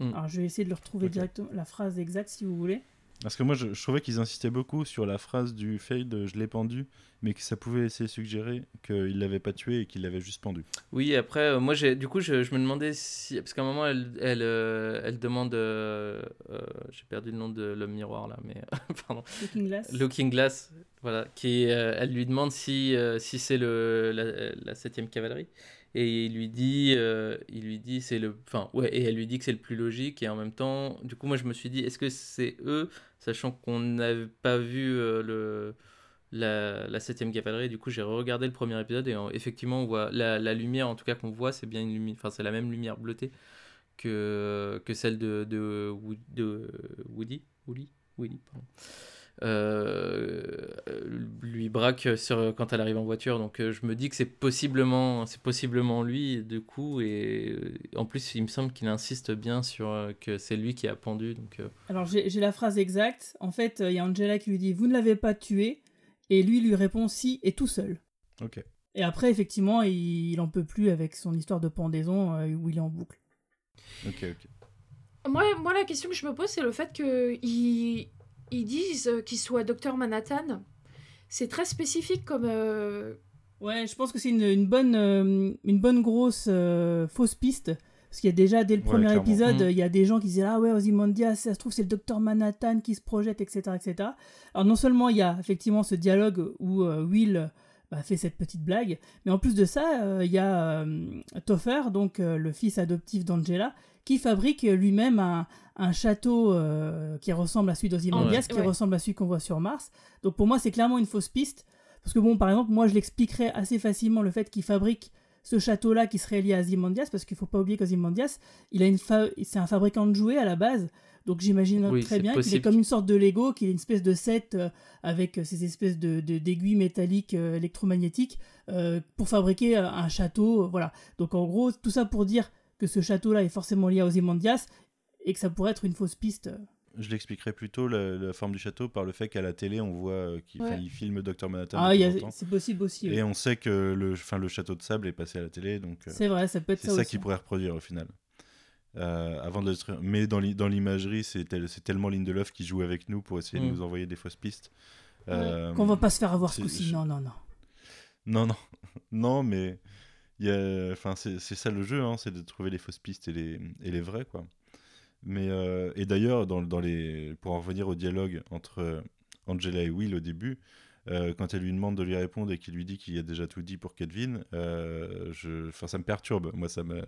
Speaker 6: Mm.
Speaker 5: Alors je vais essayer de le retrouver directement, la phrase exacte si vous voulez.
Speaker 1: Parce que moi, je, je trouvais qu'ils insistaient beaucoup sur la phrase du Fade je l'ai pendu, mais que ça pouvait laisser suggérer qu'il l'avait pas tué et qu'il l'avait juste pendu.
Speaker 6: Oui, après, euh, moi, j'ai, du coup, je, je me demandais si. Parce qu'à un moment, elle, elle, euh, elle demande. euh, euh, j'ai perdu le nom de l'homme miroir, là, mais. pardon.
Speaker 5: Looking Glass.
Speaker 6: Looking Glass, voilà. Qui, euh, elle lui demande si, euh, si c'est le, la, la 7 cavalerie. Et il lui dit, euh, il lui dit c'est le, enfin ouais, et elle lui dit que c'est le plus logique. Et en même temps, du coup, moi, je me suis dit, est-ce que c'est eux, sachant qu'on n'avait pas vu euh, le la, la 7 cavalerie. Du coup, j'ai regardé le premier épisode et en- effectivement, on voit la, la lumière, en tout cas qu'on voit, c'est bien une lumière, enfin c'est la même lumière bleutée que, que celle de, de, de Woody, Woody, Woody, pardon. Euh, lui braque sur, quand elle arrive en voiture, donc euh, je me dis que c'est possiblement, c'est possiblement lui du coup, et euh, en plus il me semble qu'il insiste bien sur euh, que c'est lui qui a pendu, donc euh,
Speaker 5: Alors j'ai j'ai la phrase exacte. En fait, euh, il y a Angela qui lui dit Vous ne l'avez pas tué. Et lui lui répond Si, et tout seul.
Speaker 1: Ok.
Speaker 5: Et après, effectivement, il, il en peut plus avec son histoire de pendaison euh, où il est en boucle.
Speaker 1: Ok, ok.
Speaker 4: Moi, moi, la question que je me pose, c'est le fait qu'ils ils disent euh, qu'il soit docteur Manhattan. C'est très spécifique comme. euh,
Speaker 5: Ouais, je pense que c'est une, une bonne, euh, une bonne grosse euh, fausse piste. Parce qu'il y a déjà, dès le
Speaker 1: Ouais,
Speaker 5: premier
Speaker 1: clairement.
Speaker 6: Mm.
Speaker 5: épisode, il y a des gens qui disaient Ah ouais, Ozymandias, ça se trouve, c'est le docteur Manhattan qui se projette, etc., etc. Alors, non seulement il y a effectivement ce dialogue où euh, Will bah, fait cette petite blague, mais en plus de ça, euh, il y a euh, Topher, donc euh, le fils adoptif d'Angela, qui fabrique lui-même un, un château euh, qui ressemble à celui d'Ozymandias,
Speaker 4: Ouais.
Speaker 5: qui
Speaker 4: Ouais.
Speaker 5: ressemble à celui qu'on voit sur Mars. Donc pour moi, c'est clairement une fausse piste. Parce que bon, par exemple, moi, je l'expliquerais assez facilement le fait qu'il fabrique ce château-là qui serait lié à Ozymandias, parce qu'il faut pas oublier qu'Ozymandias, il a une fa- c'est un fabricant de jouets à la base. Donc j'imagine
Speaker 6: Oui,
Speaker 5: très
Speaker 6: c'est
Speaker 5: bien qu'il est comme une sorte de Lego, qu'il est une espèce de set euh, avec euh, ces espèces de de- d'aiguilles métalliques euh, électromagnétiques euh, pour fabriquer un château. euh, voilà. Donc en gros, tout ça pour dire que ce château-là est forcément lié à Ozymandias et que ça pourrait être une fausse piste.
Speaker 1: Je l'expliquerai plutôt la, la forme du château par le fait qu'à la télé, on voit euh, qu'il
Speaker 4: Ouais.
Speaker 1: filme Dr Manhattan.
Speaker 5: Ah, c'est possible aussi.
Speaker 1: Et on sait que le, enfin, le château de sable est passé à la télé, donc euh,
Speaker 5: C'est vrai, ça peut être
Speaker 1: c'est
Speaker 5: ça,
Speaker 1: ça,
Speaker 5: aussi.
Speaker 1: qu'il pourrait reproduire au final. Euh, avant de le détruire. Mais dans l'i- dans l'imagerie, c'est tel- tellement Lindelof qui joue avec nous pour essayer de
Speaker 6: Mm.
Speaker 1: nous envoyer des fausses pistes.
Speaker 4: Ouais.
Speaker 1: Euh,
Speaker 5: Qu'on va pas se faire avoir ce coup-ci. Non, non, non.
Speaker 1: Non, non, non, mais enfin, c'est ça le jeu, hein, c'est de trouver les fausses pistes et les, et les vraies, quoi. Mais euh, et d'ailleurs, dans, dans les, pour en revenir au dialogue entre Angela et Will au début, euh, quand elle lui demande de lui répondre et qu'il lui dit qu'il a déjà tout dit pour Kevin, euh, je, enfin, ça me perturbe. Moi, ça me,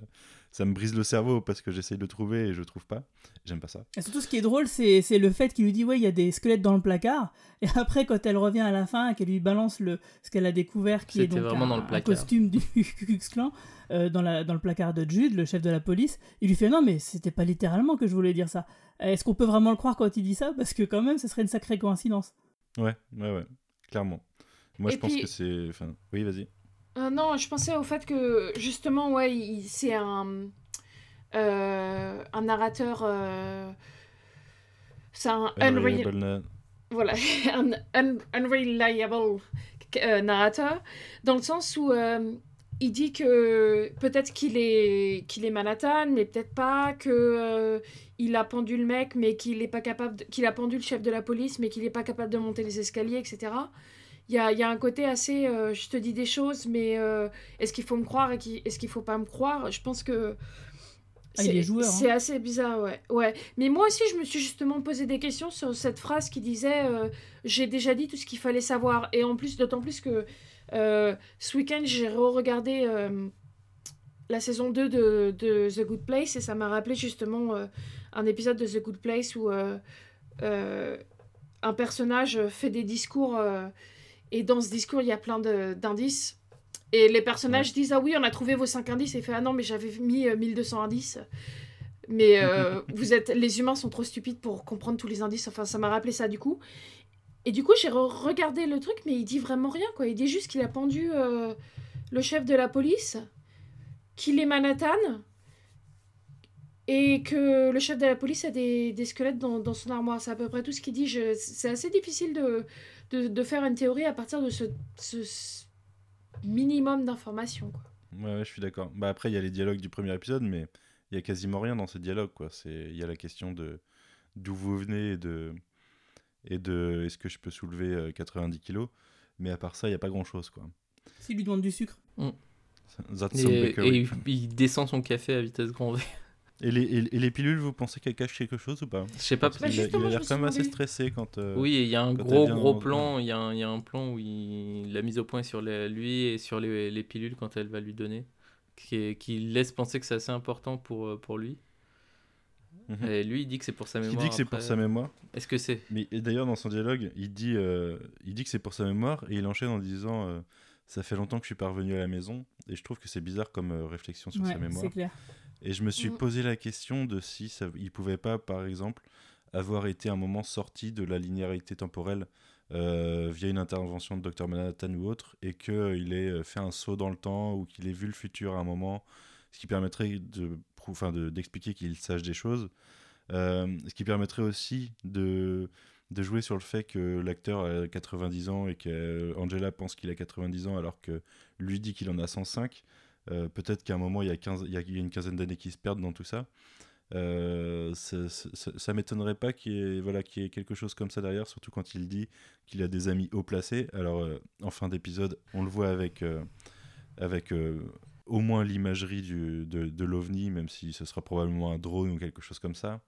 Speaker 1: ça me brise le cerveau parce que j'essaye de le trouver et je le trouve pas. J'aime pas ça.
Speaker 5: Et surtout, ce qui est drôle, c'est c'est le fait qu'il lui dit Ouais, il y a des squelettes dans le placard. Et après, quand elle revient à la fin, qu'elle lui balance le, ce qu'elle a découvert, qui est donc
Speaker 6: vraiment
Speaker 5: un,
Speaker 6: dans le
Speaker 5: un costume du Ku Klux Klan, euh, dans, la, dans le placard de Jude, le chef de la police, il lui fait Non, mais c'était pas littéralement que je voulais dire ça. Est-ce qu'on peut vraiment le croire quand il dit ça? Parce que, quand même, ce serait une sacrée coïncidence.
Speaker 1: Ouais, ouais, ouais, clairement. Moi,
Speaker 4: Et
Speaker 1: je pense que c'est, enfin, oui, vas-y.
Speaker 4: Euh, non, je pensais au fait que justement, ouais, il- c'est un, euh, un narrateur. euh, c'est un
Speaker 1: Unreliable na-
Speaker 4: voilà, un un- unreliable narrateur, dans le sens où il dit que peut-être qu'il est, qu'il est Manhattan, mais peut-être pas, que euh, il a pendu le mec, mais qu'il est pas capable, qu'il a pendu le chef de la police, mais qu'il est pas capable de monter les escaliers, etc. Il y a, y a un côté assez, euh, je te dis des choses, mais euh, est-ce qu'il faut me croire et est-ce qu'il faut pas me croire? Je pense que
Speaker 5: Ah, il est joueur, hein.
Speaker 4: C'est assez bizarre, ouais. ouais. Mais moi aussi, je me suis justement posé des questions sur cette phrase qui disait J'ai déjà dit tout ce qu'il fallait savoir. Et en plus, d'autant plus que ce week-end, j'ai re-regardé euh, la saison 2 de, de The Good Place et ça m'a rappelé justement euh, un épisode de The Good Place où euh, euh, un personnage fait des discours euh, et dans ce discours, il y a plein d'indices. Et les personnages disent Ah oui, on a trouvé vos 5 indices. Et il fait Ah non, mais j'avais mis euh, 1200 indices. Mais euh, vous êtes, les humains sont trop stupides pour comprendre tous les indices. Enfin, ça m'a rappelé ça du coup. Et du coup, j'ai re- regardé le truc, mais il dit vraiment rien, quoi. Il dit juste qu'il a pendu euh, le chef de la police, qu'il est Manhattan, et que le chef de la police a des, des squelettes dans, dans son armoire. C'est à peu près tout ce qu'il dit. C'est assez difficile de, de, de faire une théorie à partir de ce, minimum d'informations. quoi.
Speaker 1: Ouais, je suis d'accord. Bah après, il y a les dialogues du premier épisode, mais il y a quasiment rien dans ces dialogues, quoi. Il y a la question de d'où vous venez et de et de est-ce que je peux soulever euh, 90 kilos? Mais à part ça, il y a pas grand-chose, quoi.
Speaker 5: S'il lui demande du sucre?
Speaker 1: Some
Speaker 6: Et, il, il descend son café à vitesse grand V.
Speaker 1: Et les, et, et les pilules, vous pensez qu'elles cachent quelque chose ou pas?
Speaker 6: Je sais pas.
Speaker 1: Parce
Speaker 4: Bah,
Speaker 1: il a l'air quand même assez stressé quand. euh,
Speaker 6: Oui, il y a un gros gros
Speaker 1: dans-
Speaker 6: plan. Il y, a un- il y a un plan où il la mise au point sur les- lui et sur les, les pilules quand elle va lui donner, qui, est- qui laisse penser que c'est assez important pour, euh, pour lui.
Speaker 1: Mhm.
Speaker 6: Et lui, il dit que c'est pour sa mémoire.
Speaker 1: dit que c'est pour sa mémoire.
Speaker 6: Est-ce que c'est
Speaker 1: Mais et d'ailleurs, dans son dialogue, il dit, euh, il dit que c'est pour sa mémoire et il enchaîne en disant euh, Ça fait longtemps que je suis pas revenu à la maison. Et je trouve que c'est bizarre comme euh, réflexion sur
Speaker 5: Ouais,
Speaker 1: sa mémoire.
Speaker 5: c'est clair.
Speaker 1: Et je me suis
Speaker 4: Mm.
Speaker 1: posé la question de si ça, il pouvait pas, par exemple, avoir été un moment sorti de la linéarité temporelle euh, via une intervention de Dr Manhattan ou autre, et qu'il ait fait un saut dans le temps ou qu'il ait vu le futur à un moment, ce qui permettrait de, enfin, de- d'expliquer qu'il sache des choses. Euh, ce qui permettrait aussi de, de jouer sur le fait que l'acteur a 90 ans et qu'Angela pense qu'il a 90 ans alors que lui dit qu'il en a 105. Euh, Peut-être qu'à un moment, il y a, 15, il y a- une quinzaine d'années qui se perdent dans tout ça. Euh, ça ça- ça m'étonnerait pas qu'il y, ait, voilà, qu'il y quelque chose comme ça derrière, surtout quand il dit qu'il a des amis haut placés. Alors, euh, en fin d'épisode, on le voit avec, euh, avec euh, au moins l'imagerie de, de l'OVNI, même si ce sera probablement un drone ou quelque chose comme ça.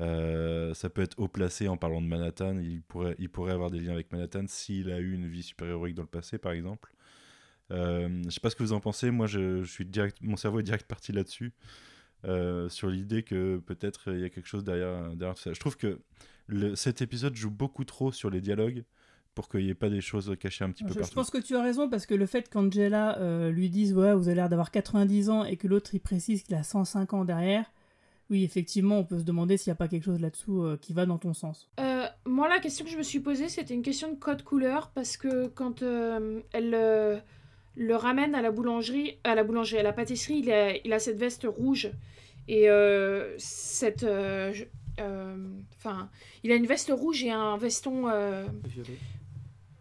Speaker 1: Euh, ça peut être haut placé en parlant de Manhattan. Il pourrait, il pourrait avoir des liens avec Manhattan s'il a eu une vie super-héroïque dans le passé, par exemple. Euh, je sais pas ce que vous en pensez. Moi, je, suis direct, mon cerveau est direct parti là-dessus, euh, sur l'idée que peut-être il y a quelque chose derrière, derrière tout ça. Je trouve que cet épisode joue beaucoup trop sur les dialogues pour qu'il n'y ait pas des choses cachées un petit peu
Speaker 5: Je, je
Speaker 1: partout.
Speaker 5: pense que tu as raison parce que le fait qu'Angela euh, lui dise ouais vous avez l'air d'avoir 90 ans et que l'autre il précise qu'il a 105 ans derrière, oui effectivement on peut se demander s'il n'y a pas quelque chose là-dessous euh, qui va dans ton sens.
Speaker 4: Euh, moi, la question que je me suis posée, c'était une question de code couleur parce que quand euh, elle euh, le ramène à la boulangerie, à la boulangerie, à la pâtisserie, il a, il a cette veste rouge et euh, cette, euh, je- euh, enfin, il a une veste rouge et un veston euh, violet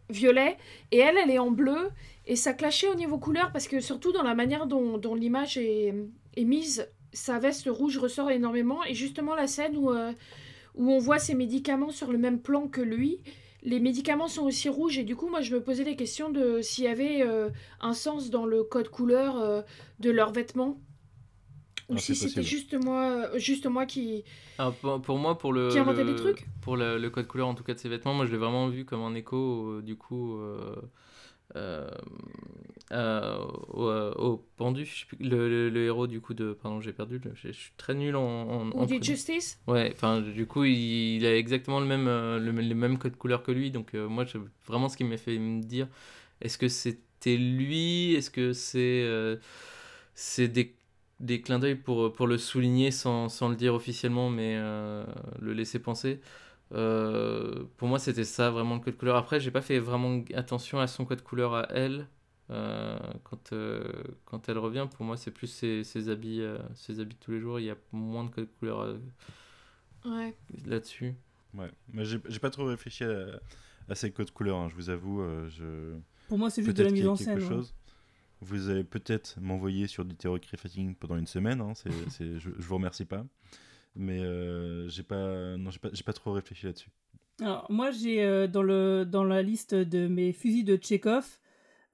Speaker 4: et elle, elle est en bleu et ça clashait au niveau couleur parce que surtout dans la manière dont, l'image est, est mise, sa veste rouge ressort énormément et justement la scène où euh, où on voit ses médicaments sur le même plan que lui. Les médicaments sont aussi rouges et du coup moi je me posais les questions de s'il y avait euh, un sens dans le code couleur euh, de leurs vêtements ou
Speaker 1: Ah,
Speaker 4: si
Speaker 1: c'est
Speaker 4: c'était juste moi juste moi qui
Speaker 6: Alors, pour, pour moi, pour le,
Speaker 4: Qui inventait
Speaker 6: le-
Speaker 4: des trucs?
Speaker 6: pour le, le code couleur en tout cas de ses vêtements, moi je l'ai vraiment vu comme un écho euh, du coup euh, euh, euh, au, euh, au pendu, je sais plus- le, le- le héros du coup de pardon j'ai perdu, le- je je suis très nul en, en, en prénom.
Speaker 4: Justice?
Speaker 6: Ouais, enfin, du coup, il, il a exactement le même, euh, le, le même code couleur que lui. Donc, euh, moi, je- vraiment, ce qui m'a fait me dire, est-ce que c'était lui? Est-ce que c'est euh, c'est des, des clins d'œil pour, pour le souligner sans, sans le dire officiellement, mais euh, le laisser penser Euh, Pour moi, c'était ça, vraiment, le code couleur. Après, j'ai pas fait vraiment attention à son code couleur à elle. euh, quand, euh, quand elle revient, pour moi, c'est plus ses, ses habits, euh, ses habits de tous les jours. Il y a moins de code couleur euh,
Speaker 4: ouais
Speaker 6: là-dessus.
Speaker 1: Ouais, mais j'ai pas trop réfléchi à, à ces codes couleurs, hein, je vous avoue. euh, je...
Speaker 5: Pour moi c'est juste de la mise
Speaker 1: a
Speaker 5: en scène.
Speaker 1: chose. Vous allez peut-être m'envoyer sur du terror crafting pendant une semaine, hein, je, je vous remercie pas. Mais euh, j'ai pas, non, j'ai pas, trop réfléchi là-dessus.
Speaker 5: Alors, moi, j'ai euh, dans, le, dans la liste de mes fusils de Tchekhov,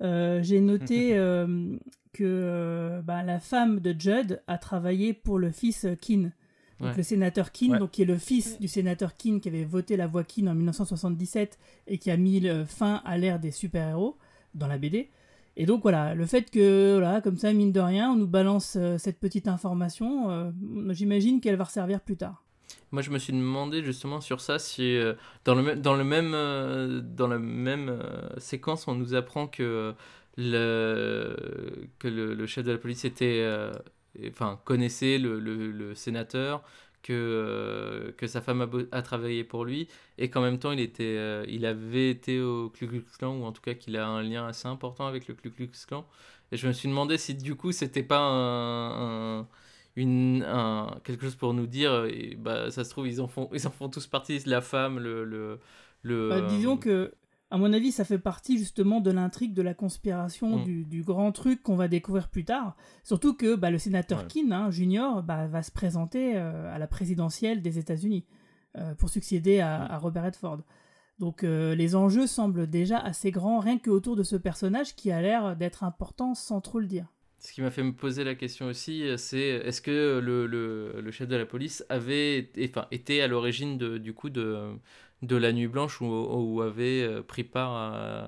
Speaker 5: euh, j'ai noté euh, que euh, bah, la femme de Judd a travaillé pour le fils Keane. Donc,
Speaker 6: Ouais.
Speaker 5: le sénateur Keane,
Speaker 1: Ouais.
Speaker 5: donc, qui est le fils du sénateur Keane qui avait voté la voix Keane en 1977 et qui a mis le fin à l'ère des super-héros dans la BD. Et donc voilà, le fait que, voilà, comme ça, mine de rien, on nous balance euh, cette petite information, euh, j'imagine qu'elle va resservir plus tard.
Speaker 6: Moi, je me suis demandé justement sur ça si euh, dans le dans le même dans la même séquence, on nous apprend que le que le, chef de la police était enfin connaissait le, le sénateur que euh, que sa femme a, travaillé pour lui et qu'en même temps il était euh, il avait été au Ku Klux Klan ou en tout cas qu'il a un lien assez important avec le Ku Klux Klan et je me suis demandé si du coup c'était pas un, un- une, un- quelque chose pour nous dire, euh, et bah, ça se trouve, ils en font, ils en font tous partie, la femme, le. le, le
Speaker 5: Bah, disons que. À mon avis, ça fait partie justement de l'intrigue de la conspiration,
Speaker 6: Mm.
Speaker 5: du, du grand truc qu'on va découvrir plus tard. Surtout que bah, le sénateur
Speaker 1: Ouais.
Speaker 5: Keane, hein, junior, bah, va se présenter euh, à la présidentielle des États-Unis euh, pour succéder à, à Robert Redford. Donc euh, les enjeux semblent déjà assez grands, rien que autour de ce personnage qui a l'air d'être important sans trop le dire.
Speaker 6: Ce qui m'a fait me poser la question aussi, c'est est-ce que le, le, le chef de la police avait été, enfin, était à l'origine du coup de, de la nuit blanche ou, ou avait euh, pris part à,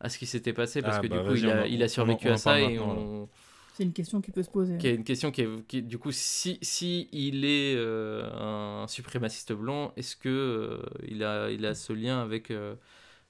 Speaker 6: à ce qui s'était passé parce
Speaker 1: Ah,
Speaker 6: que
Speaker 1: bah,
Speaker 6: du coup
Speaker 1: vas-y,
Speaker 6: il a, il survécu
Speaker 1: on
Speaker 6: à ça et on,
Speaker 5: C'est une question qui peut se poser.
Speaker 6: qui est une question qui est, qui- du coup si, si il est euh, un suprémaciste blanc, est-ce que euh, il a il a ce lien avec euh,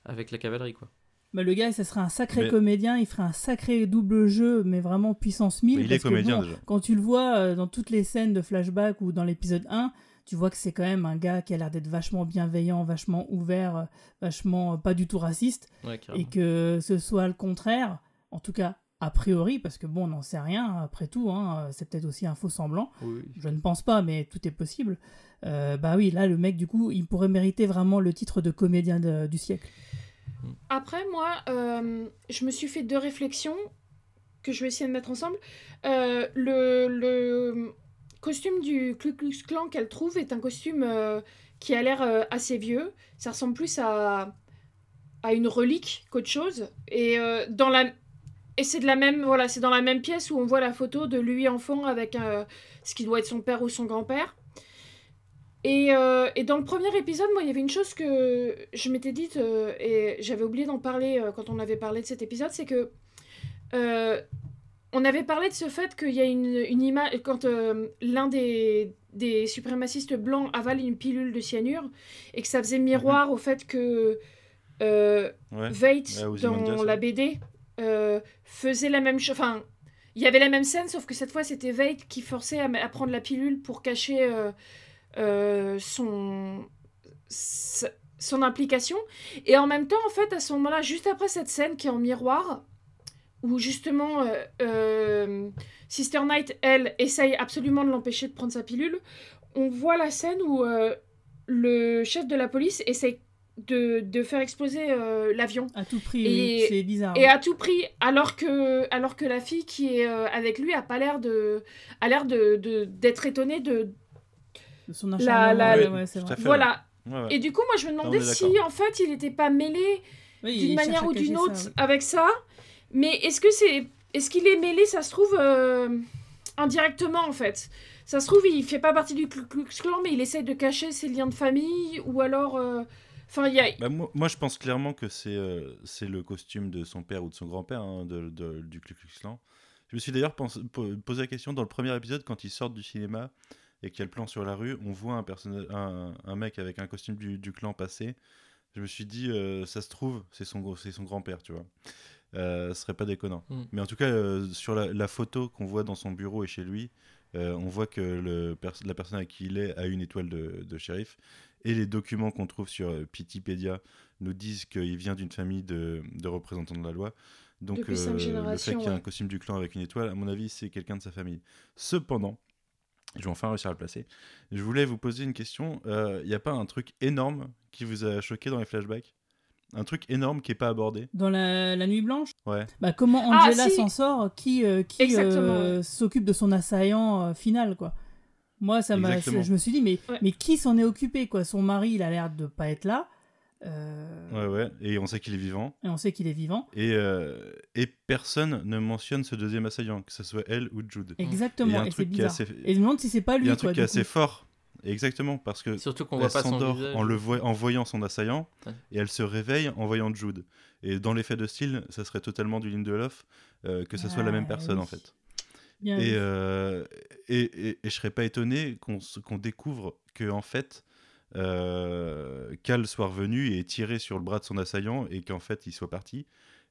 Speaker 6: avec la cavalerie quoi?
Speaker 5: Bah, le gars, ça serait un sacré
Speaker 1: Mais-
Speaker 5: comédien, il ferait un sacré double jeu, mais vraiment puissance 1000.
Speaker 1: Mais il est
Speaker 5: que
Speaker 1: comédien
Speaker 5: bon,
Speaker 1: déjà.
Speaker 5: Quand tu le vois euh, dans toutes les scènes de flashback ou dans l'épisode 1, tu vois que c'est quand même un gars qui a l'air d'être vachement bienveillant, vachement ouvert, euh, vachement euh, pas du tout raciste.
Speaker 6: Ouais.
Speaker 5: Et que ce soit le contraire, en tout cas a priori, parce que bon, on n'en sait rien après tout, hein, euh, c'est peut-être aussi un faux semblant.
Speaker 6: Oui.
Speaker 5: Je ne pense pas, mais tout est possible. Euh, bah oui, là, le mec, du coup, il pourrait mériter vraiment le titre de comédien de- du siècle.
Speaker 4: Après, moi, euh, je me suis fait deux réflexions que je vais essayer de mettre ensemble. Euh, le, le costume du Ku Klux qu'elle trouve est un costume euh, qui a l'air euh, assez vieux. Ça ressemble plus à, à une relique qu'autre chose. Et, euh, dans la... Et c'est de la même voilà c'est dans la même pièce où on voit la photo de lui enfant avec ce qui doit être son père ou son grand-père. Et, et dans le premier épisode, moi, il y avait une chose que je m'étais dite, et j'avais oublié d'en parler quand on avait parlé de cet épisode, c'est que on avait parlé de ce fait qu'il y a une, une image, quand euh, l'un des, des suprémacistes blancs avale une pilule de cyanure, et que ça faisait miroir au fait que euh,
Speaker 1: Ouais. Ouais,
Speaker 4: dans la. BD, euh, faisait la même chose. Enfin, il y avait la même scène, sauf que cette fois, c'était Veidt qui forçait à, à prendre la pilule pour cacher euh, son, sa- son implication. Et en même temps, en fait, à ce moment-là, juste après cette scène qui est en miroir, où justement euh, euh, Sister Knight, elle, essaye absolument de l'empêcher de prendre sa pilule, on voit la scène où euh, le chef de la police essaye de, de faire exploser euh, l'avion.
Speaker 5: À tout prix,
Speaker 4: Et-
Speaker 5: oui, c'est bizarre.
Speaker 4: Et à tout prix, alors que, alors que la fille qui est euh, avec lui a pas l'air de, a l'air de, de- d'être étonnée de,
Speaker 5: De Son
Speaker 4: la-
Speaker 5: acharnement,
Speaker 4: la-
Speaker 5: ouais,
Speaker 1: Oui,
Speaker 5: ouais, c'est
Speaker 1: tout
Speaker 5: vrai.
Speaker 1: à fait.
Speaker 4: voilà.
Speaker 1: Ouais, ouais.
Speaker 4: Et du coup, moi, je me demandais si, en fait, il n'était pas mêlé
Speaker 5: Oui,
Speaker 4: d'une manière ou d'une autre
Speaker 5: ça,
Speaker 4: avec ça. Mais est-ce que c'est, est-ce qu'il est mêlé Ça se trouve euh, indirectement, en fait? Ça se trouve, il fait pas partie du Ku Klux mais il essaye de cacher ses liens de famille, ou alors, euh, enfin, a,
Speaker 1: Bah, moi, je pense clairement que c'est euh, c'est le costume de son père ou de son grand-père, hein, de, du Ku Klux. Je me suis d'ailleurs posé la question dans le premier épisode, quand ils sortent du cinéma et qu'il y a le plan sur la rue, on voit un, un, un mec avec un costume du, clan passé. Je me suis dit, ça se trouve, c'est son, son grand-père, tu vois. Euh, ce serait pas déconnant.
Speaker 6: Mm.
Speaker 1: Mais en tout cas, euh, sur la, la photo qu'on voit dans son bureau et chez lui, euh, on voit que le pers- la personne à qui il est a une étoile de, de shérif. Et les documents qu'on trouve sur Pitipédia nous disent qu'il vient d'une famille de, de représentants de la loi. Donc le fait qu'il y ait un costume du clan avec une étoile, à mon avis, c'est quelqu'un de sa famille. Cependant, je vais enfin réussir à le placer. Je voulais vous poser une question. Il n'y a pas un truc énorme qui vous a choqué dans les flashbacks? Un truc énorme qui n'est pas abordé
Speaker 5: Dans la, la nuit blanche
Speaker 1: Ouais.
Speaker 5: bah, Comment
Speaker 4: Ah,
Speaker 5: Angela
Speaker 4: si.
Speaker 5: s'en sort Qui, euh, qui euh, s'occupe de son assaillant euh, final quoi Moi, ça m'a,
Speaker 1: Exactement.
Speaker 5: je me suis dit, mais,
Speaker 4: Ouais.
Speaker 5: mais qui s'en est occupé quoi? Son mari, il a l'air de pas être là. Euh,
Speaker 1: Ouais, ouais. Et on sait qu'il est vivant.
Speaker 5: Et on sait qu'il est vivant.
Speaker 1: Et, euh, et personne ne mentionne ce deuxième assaillant, que ce soit elle ou Jude. Il
Speaker 5: Exactement.
Speaker 1: un
Speaker 5: Et c'est
Speaker 1: est
Speaker 5: bizarre.
Speaker 1: assez-
Speaker 5: Et je me demande si c'est pas
Speaker 1: Il
Speaker 5: lui.
Speaker 1: y a un
Speaker 5: quoi,
Speaker 1: truc qui est assez fort. Exactement, parce que
Speaker 6: Surtout qu'on
Speaker 1: elle
Speaker 6: voit pas son
Speaker 1: s'endort en, le en voyant son assaillant
Speaker 6: Ouais.
Speaker 1: et elle se réveille en voyant Jude. Et dans l'effet de style, ça serait totalement du Lindelof euh, que ce soit la même
Speaker 5: Ah,
Speaker 1: personne
Speaker 5: oui.
Speaker 1: en fait.
Speaker 5: Bien
Speaker 1: Et, euh, et, et, et je serais pas étonné qu'on qu'on découvre que en fait euh, Cal soit revenu et tiré sur le bras de son assaillant et qu'en fait il soit parti.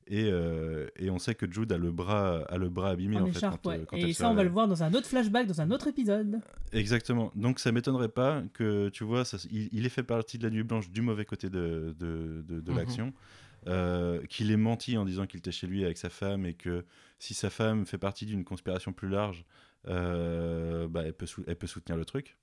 Speaker 1: Et, euh, et on sait que Jude a le bras, a le bras abîmé
Speaker 5: en
Speaker 1: en, fait.
Speaker 5: écharpe,
Speaker 1: quand, euh,
Speaker 5: ouais.
Speaker 1: quand
Speaker 5: Et ça, on va le voir dans un autre flashback, dans un autre épisode.
Speaker 1: Exactement. Donc ça m'étonnerait pas que tu vois, ça, il, il ait fait partie de la nuit blanche du mauvais côté de, de, de- de
Speaker 6: Mhm.
Speaker 1: l'action, euh, qu'il ait menti en disant qu'il était chez lui avec sa femme et que si sa femme fait partie d'une conspiration plus large, euh, bah, elle, peut sou- elle peut soutenir le truc.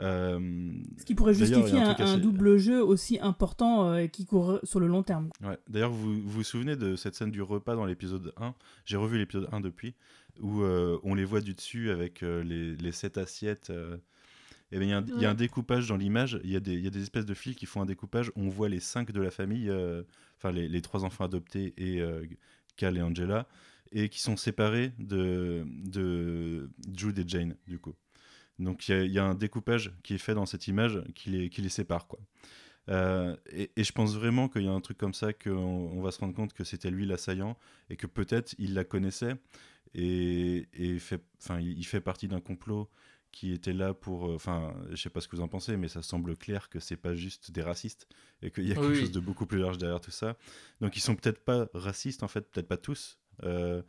Speaker 1: Euh,
Speaker 5: Ce qui pourrait justifier
Speaker 1: un
Speaker 5: double jeu aussi important euh, et qui court sur le long terme.
Speaker 1: Ouais. D'ailleurs, vous, vous vous souvenez de cette scène du repas dans l'épisode 1 J'ai revu l'épisode 1 depuis, où euh, on les voit du dessus avec euh, les, les sept assiettes. euh, et ben, il y, a un- il y a un
Speaker 4: Ouais.
Speaker 1: découpage dans l'image, il y, a des- il y a des espèces de fils qui font un découpage. On voit les cinq de la famille, euh, enfin les, les trois enfants adoptés et euh, Cal et Angela, et qui sont séparés de, de Jude et Jane, du coup. Donc il y, a- il y a un découpage qui est fait dans cette image qui les, qui les sépare, quoi. Euh, et, et je pense vraiment qu'il y a un truc comme ça qu'on on va se rendre compte que c'était lui l'assaillant et que peut-être il la connaissait et, et fait, il fait partie d'un complot qui était là pour, euh, enfin, je sais pas ce que vous en pensez, mais ça semble clair que c'est pas juste des racistes et qu'il y a quelque
Speaker 6: Oui.
Speaker 1: chose de beaucoup plus large derrière tout ça. Donc ils sont peut-être pas racistes en fait, peut-être pas tous. Euh,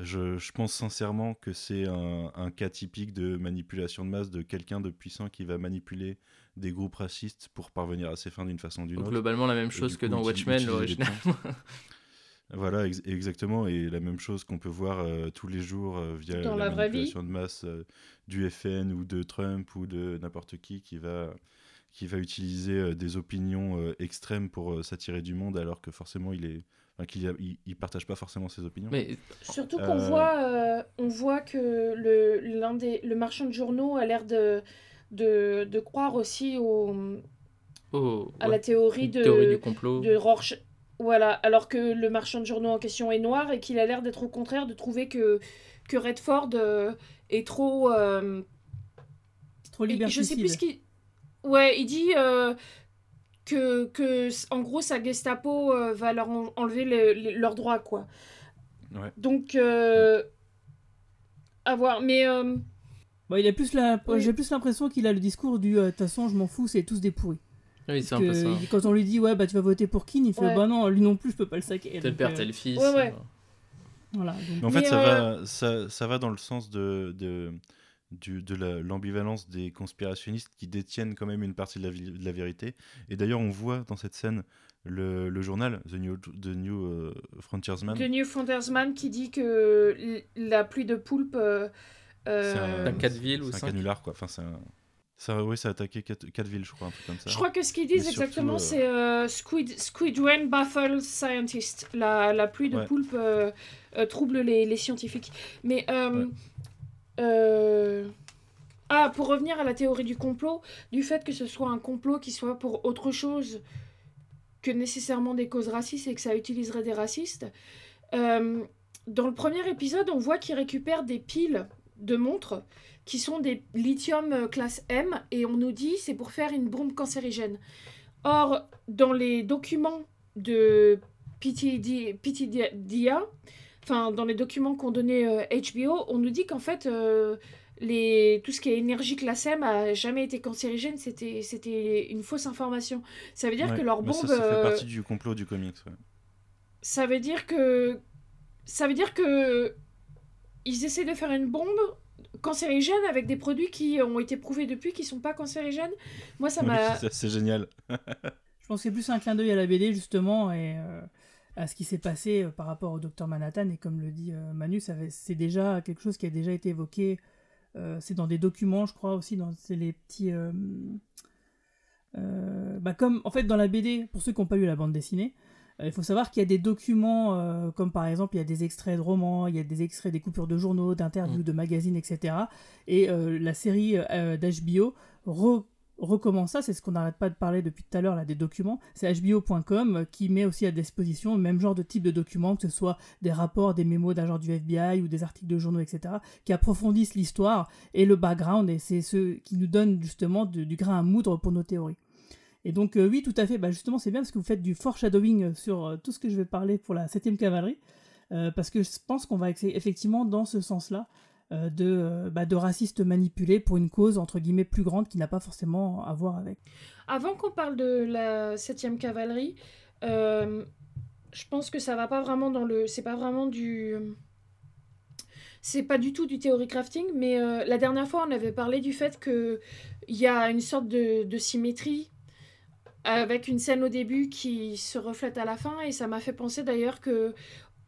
Speaker 1: je, je pense sincèrement que c'est un, un cas typique de manipulation de masse de quelqu'un de puissant qui va manipuler des groupes racistes pour parvenir à ses fins d'une façon ou d'une
Speaker 6: Donc,
Speaker 1: autre.
Speaker 6: globalement, la même chose que
Speaker 1: coup,
Speaker 6: dans Watchmen, l'original.
Speaker 1: Voilà, ex- exactement, et la même chose qu'on peut voir euh, tous les jours euh, via
Speaker 4: Dans
Speaker 1: la,
Speaker 4: la vraie vie.
Speaker 1: manipulation de masse euh, du FN ou de Trump ou de n'importe qui qui va, qui va utiliser euh, des opinions euh, extrêmes pour euh, s'attirer du monde alors que forcément il est, enfin, qu'il il partage pas forcément ses opinions.
Speaker 6: Mais
Speaker 4: Surtout qu'on
Speaker 1: Euh,
Speaker 4: voit, euh, on voit que le, l'un des, le marchand de journaux a l'air de, de, de croire aussi au,
Speaker 6: oh,
Speaker 4: à
Speaker 6: ouais.
Speaker 4: la théorie de,
Speaker 6: théorie du complot.
Speaker 4: de Rorsch. Voilà, alors que le marchand de journaux en question est noir et qu'il a l'air d'être au contraire de trouver que, que Redford euh, est trop. euh,
Speaker 5: Trop
Speaker 4: et je sais
Speaker 5: liberticide.
Speaker 4: plus ce qu'il. Ouais, il dit euh, que, que, en gros, sa Gestapo euh, va leur en- enlever le- le- leurs droits, quoi.
Speaker 1: Ouais.
Speaker 4: Donc, euh, à voir. Mais. euh,
Speaker 5: Bon, il a plus la...
Speaker 4: Oui.
Speaker 5: J'ai plus l'impression qu'il a le discours du euh, de toute façon, je m'en fous, c'est tous des pourris.
Speaker 6: Oui, c'est un
Speaker 5: Que
Speaker 6: peu ça.
Speaker 5: Quand on lui dit, ouais, bah tu vas voter pour Keane, il fait,
Speaker 4: Ouais.
Speaker 5: bah non, lui non plus, je peux pas le saquer.
Speaker 6: Tel père, tel fils.
Speaker 4: ouais, ouais.
Speaker 5: Voilà. donc-
Speaker 1: Mais en fait,
Speaker 4: Mais,
Speaker 1: ça,
Speaker 4: euh,
Speaker 1: va, ça, ça va dans le sens de, de, du- de la- l'ambivalence des conspirationnistes qui détiennent quand même une partie de la, vi- de la vérité. Et d'ailleurs, on voit dans cette scène le, le journal, The New, The New euh, Frontiersman.
Speaker 4: The New Frontiersman qui dit que la pluie de poulpe. euh, euh,
Speaker 1: C'est un,
Speaker 6: quatre villes ou
Speaker 1: c'est un canular, quoi. Enfin, c'est un- Ça, oui, ça a attaqué quatre, quatre villes, je crois, un truc comme ça.
Speaker 4: Je crois que ce qu'ils disent
Speaker 1: surtout,
Speaker 4: exactement,
Speaker 1: euh,
Speaker 4: c'est euh, Squid, Squid Rain Baffle Scientist. La, la pluie de
Speaker 1: Ouais.
Speaker 4: poulpe euh, euh, trouble les, les scientifiques. Mais. euh,
Speaker 1: Ouais.
Speaker 4: Euh, Ah, pour revenir à la théorie du complot, du fait que ce soit un complot qui soit pour autre chose que nécessairement des causes racistes et que ça utiliserait des racistes. euh, dans le premier épisode, on voit qu'ils récupèrent des piles de montres qui sont des lithium euh, classe M et on nous dit c'est pour faire une bombe cancérigène. Or, dans les documents de PTD, PTDIA, enfin dans les documents qu'ont donné euh, HBO, on nous dit qu'en fait euh, les, tout ce qui est énergie classe M a jamais été cancérigène, c'était c'était une fausse information. Ça veut dire
Speaker 1: Ouais,
Speaker 4: que leur bombe,
Speaker 1: ça, ça fait
Speaker 4: euh,
Speaker 1: partie du complot du comics. ouais.
Speaker 4: ça veut dire que ça veut dire que ils essaient de faire une bombe cancérigène avec des produits qui ont été prouvés depuis qui sont pas cancérigènes. Moi ça m'a
Speaker 1: c'est- c'est génial.
Speaker 5: Je pense que c'est plus un clin d'œil à la BD, justement, et euh, à ce qui s'est passé euh, par rapport au Docteur Manhattan. Et comme le dit euh, Manu, c'est déjà quelque chose qui a déjà été évoqué. euh, c'est dans des documents, je crois, aussi. dans les petits. euh, bah comme, en fait, dans la BD, pour ceux qui n'ont pas lu la bande dessinée, euh, il faut savoir qu'il y a des documents, euh, comme par exemple, il y a des extraits de romans, il y a des extraits des coupures de journaux, d'interviews,
Speaker 6: Mm.
Speaker 5: de magazines, etc. Et la série d'HBO re- recommence ça, c'est ce qu'on n'arrête pas de parler depuis tout à l'heure, là, des documents. C'est hbo.com euh, qui met aussi à disposition le même genre de type de documents, que ce soit des rapports, des mémos d'agents du FBI ou des articles de journaux, etc., qui approfondissent l'histoire et le background, et c'est ceux qui nous donnent justement du, grain à moudre pour nos théories. Et donc, euh, oui, tout à fait, bah, justement, c'est bien parce que vous faites du foreshadowing euh, sur tout ce que je vais parler pour la 7ème cavalerie, parce que je pense qu'on va effectivement dans ce sens-là, de, euh, bah, de racistes manipulés pour une cause, entre guillemets, plus grande qui n'a pas forcément à voir avec.
Speaker 4: Avant qu'on parle de la 7ème cavalerie, euh, je pense que ça va pas vraiment dans le. C'est pas vraiment du. C'est pas du tout du theory crafting, mais euh, la dernière fois, on avait parlé du fait qu'il y a une sorte de symétrie avec une scène au début qui se reflète à la fin, et ça m'a fait penser d'ailleurs que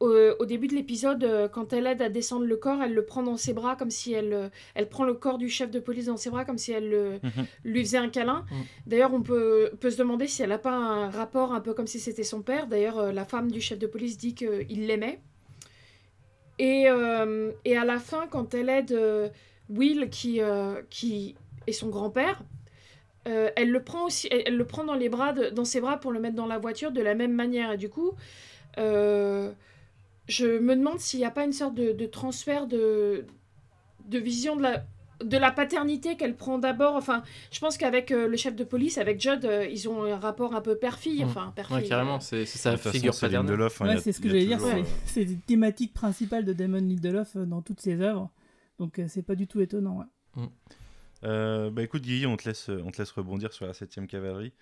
Speaker 4: au, au début de l'épisode, euh, quand elle aide à descendre le corps, elle le prend dans ses bras comme si elle, euh, elle prend le corps du chef de police dans ses bras comme si elle euh,
Speaker 1: Mhm.
Speaker 4: lui faisait un câlin.
Speaker 6: Mhm.
Speaker 4: D'ailleurs, on peut, peut se demander si elle n'a pas un rapport un peu comme si c'était son père. D'ailleurs, euh, la femme du chef de police dit qu'il l'aimait. Et, euh, et à la fin, quand elle aide euh, Will, qui, euh, qui est son grand-père, euh, elle le prend aussi, elle, elle le prend dans les bras, de- dans ses bras pour le mettre dans la voiture de la même manière. Et du coup, euh, je me demande s'il n'y a pas une sorte de, de transfert de, de vision de la, de la paternité qu'elle prend d'abord. Enfin, je pense qu'avec euh, le chef de police, avec Judd, euh, ils ont un rapport un peu père-fille.
Speaker 6: Mm.
Speaker 4: Enfin, père-fille.
Speaker 6: Ouais, carrément, c'est sa
Speaker 1: façon,
Speaker 6: figure
Speaker 1: c'est
Speaker 6: paternelle.
Speaker 1: Lindelof, hein,
Speaker 5: Ouais, c'est ce que j'allais dire, c'est
Speaker 1: euh,
Speaker 5: c'est une thématique principale de Damon Lindelof euh, dans toutes ses œuvres. Donc euh, c'est pas du tout étonnant. ouais.
Speaker 1: Euh, bah écoute Guy, on te laisse, on te laisse rebondir sur la 7ème cavalerie.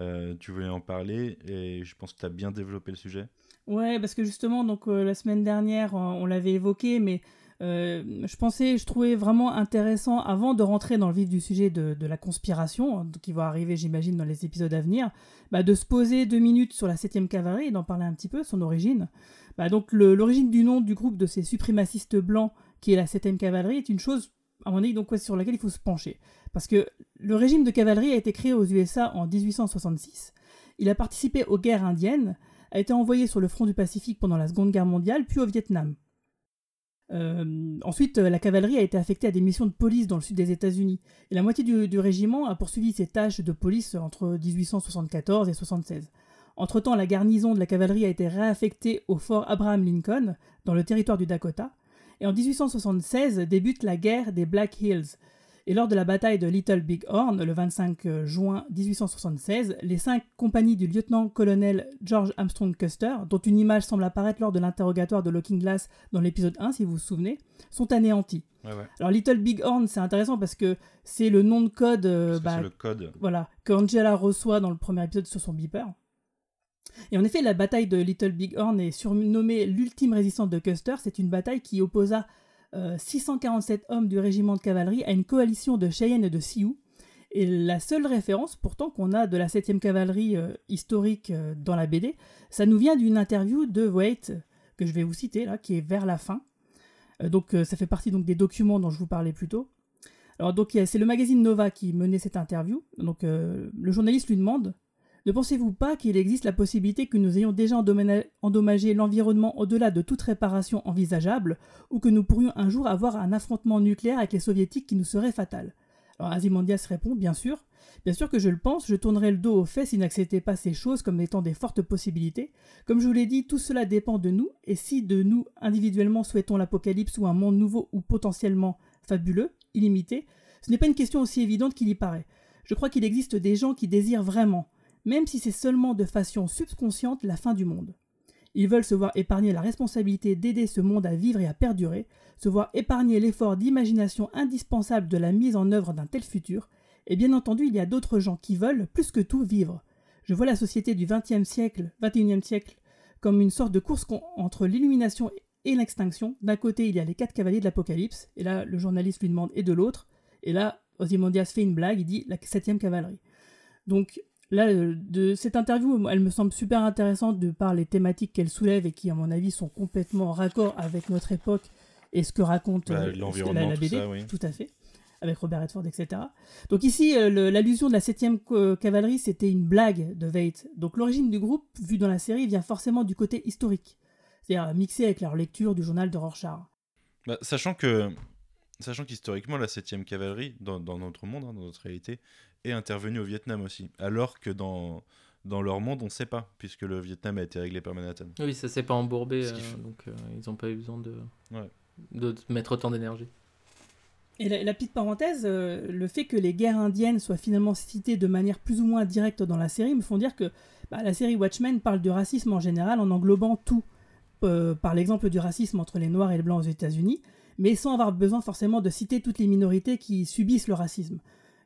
Speaker 1: Euh, tu voulais en parler et je pense que tu as bien développé le sujet.
Speaker 5: Ouais, parce que justement, donc euh, la semaine dernière, on l'avait évoqué, mais euh, je pensais, je trouvais vraiment intéressant, avant de rentrer dans le vif du sujet de, la conspiration, qui va arriver, j'imagine, dans les épisodes à venir, bah, de se poser deux minutes sur la 7ème cavalerie et d'en parler un petit peu, son origine. Bah, donc l'origine du nom du groupe de ces suprémacistes blancs, qui est la 7ème cavalerie, est une chose, à mon avis, donc, sur laquelle il faut se pencher. Parce que le régime de cavalerie a été créé aux USA en 1866. Il a participé aux guerres indiennes, a été envoyé sur le front du Pacifique pendant la Seconde Guerre mondiale, puis au Vietnam. Euh, ensuite, euh, la cavalerie a été affectée à des missions de police dans le sud des États-Unis, et la moitié du, régiment a poursuivi ses tâches de police entre 1874 et 76. Entre-temps, la garnison de la cavalerie a été réaffectée au fort Abraham Lincoln, dans le territoire du Dakota, et en 1876 débute la guerre des Black Hills. Et lors de la bataille de Little Big Horn, le 25 juin 1876, les cinq compagnies du lieutenant-colonel George Armstrong Custer, dont une image semble apparaître lors de l'interrogatoire de Looking Glass dans l'épisode 1, si vous vous souvenez, sont anéanties.
Speaker 1: Ouais, ouais.
Speaker 5: Alors Little Big Horn, c'est intéressant parce que c'est le nom de code euh, bah,
Speaker 1: le code.
Speaker 5: voilà, que Angela reçoit dans le premier épisode sur son beeper. Et en effet, la bataille de Little Big Horn est surnommée l'ultime résistance de Custer. C'est une bataille qui opposa euh, 647 hommes du régiment de cavalerie à une coalition de Cheyennes et de Sioux. Et la seule référence pourtant qu'on a de la 7e cavalerie euh, historique euh, dans la BD, ça nous vient d'une interview de Waite, que je vais vous citer là, qui est vers la fin. Euh, donc euh, ça fait partie donc des documents dont je vous parlais plus tôt. Alors donc c'est le magazine Nova qui menait cette interview. Donc euh, le journaliste lui demande Ne pensez-vous pas qu'il existe la possibilité que nous ayons déjà endommagé l'environnement au-delà de toute réparation envisageable, ou que nous pourrions un jour avoir un affrontement nucléaire avec les soviétiques qui nous serait fatal Alors Azimondias répond Bien sûr. Bien sûr que je le pense, je tournerais le dos aux faits s'il n'acceptait pas ces choses comme étant des fortes possibilités. Comme je vous l'ai dit, tout cela dépend de nous, et si de nous individuellement souhaitons l'apocalypse ou un monde nouveau ou potentiellement fabuleux, illimité, ce n'est pas une question aussi évidente qu'il y paraît. Je crois qu'il existe des gens qui désirent vraiment, même si c'est seulement de façon subconsciente, la fin du monde. Ils veulent se voir épargner la responsabilité d'aider ce monde à vivre et à perdurer, se voir épargner l'effort d'imagination indispensable de la mise en œuvre d'un tel futur, et bien entendu il y a d'autres gens qui veulent, plus que tout, vivre. Je vois la société du XXe siècle, XXIe siècle, comme une sorte de course entre l'illumination et l'extinction. D'un côté, il y a les quatre cavaliers de l'Apocalypse, et là, le journaliste lui demande, et de l'autre, et là, Ozymandias fait une blague, il dit la septième cavalerie. Donc là, euh, de cette interview, elle me semble super intéressante de par les thématiques qu'elle soulève et qui, à mon avis, sont complètement en raccord avec notre époque et ce que raconte
Speaker 1: Bah,
Speaker 5: euh,
Speaker 1: l'environnement,
Speaker 5: la, la
Speaker 1: tout
Speaker 5: BD.
Speaker 1: ça, oui.
Speaker 5: Tout à fait. Avec Robert Redford, etc. Donc ici, euh, l'allusion de la 7ème co- cavalerie, c'était une blague de Veidt. Donc l'origine du groupe, vu dans la série, vient forcément du côté historique. C'est-à-dire mixé avec leur lecture du journal de Rorschach.
Speaker 1: Bah, sachant que, sachant qu'historiquement, la 7ème cavalerie, dans, dans notre monde, hein, dans notre réalité, est intervenue au Vietnam aussi. Alors que dans, dans leur monde, on ne sait pas, puisque le Vietnam a été réglé par Manhattan.
Speaker 6: Oui, ça s'est pas embourbé, euh, donc euh, ils n'ont pas eu besoin de,
Speaker 1: Ouais.
Speaker 6: de mettre autant d'énergie.
Speaker 5: Et la, la petite parenthèse, euh, le fait que les guerres indiennes soient finalement citées de manière plus ou moins directe dans la série me font dire que bah, la série Watchmen parle du racisme en général en englobant tout. Euh, par l'exemple du racisme entre les Noirs et les Blancs aux États-Unis, mais sans avoir besoin forcément de citer toutes les minorités qui subissent le racisme.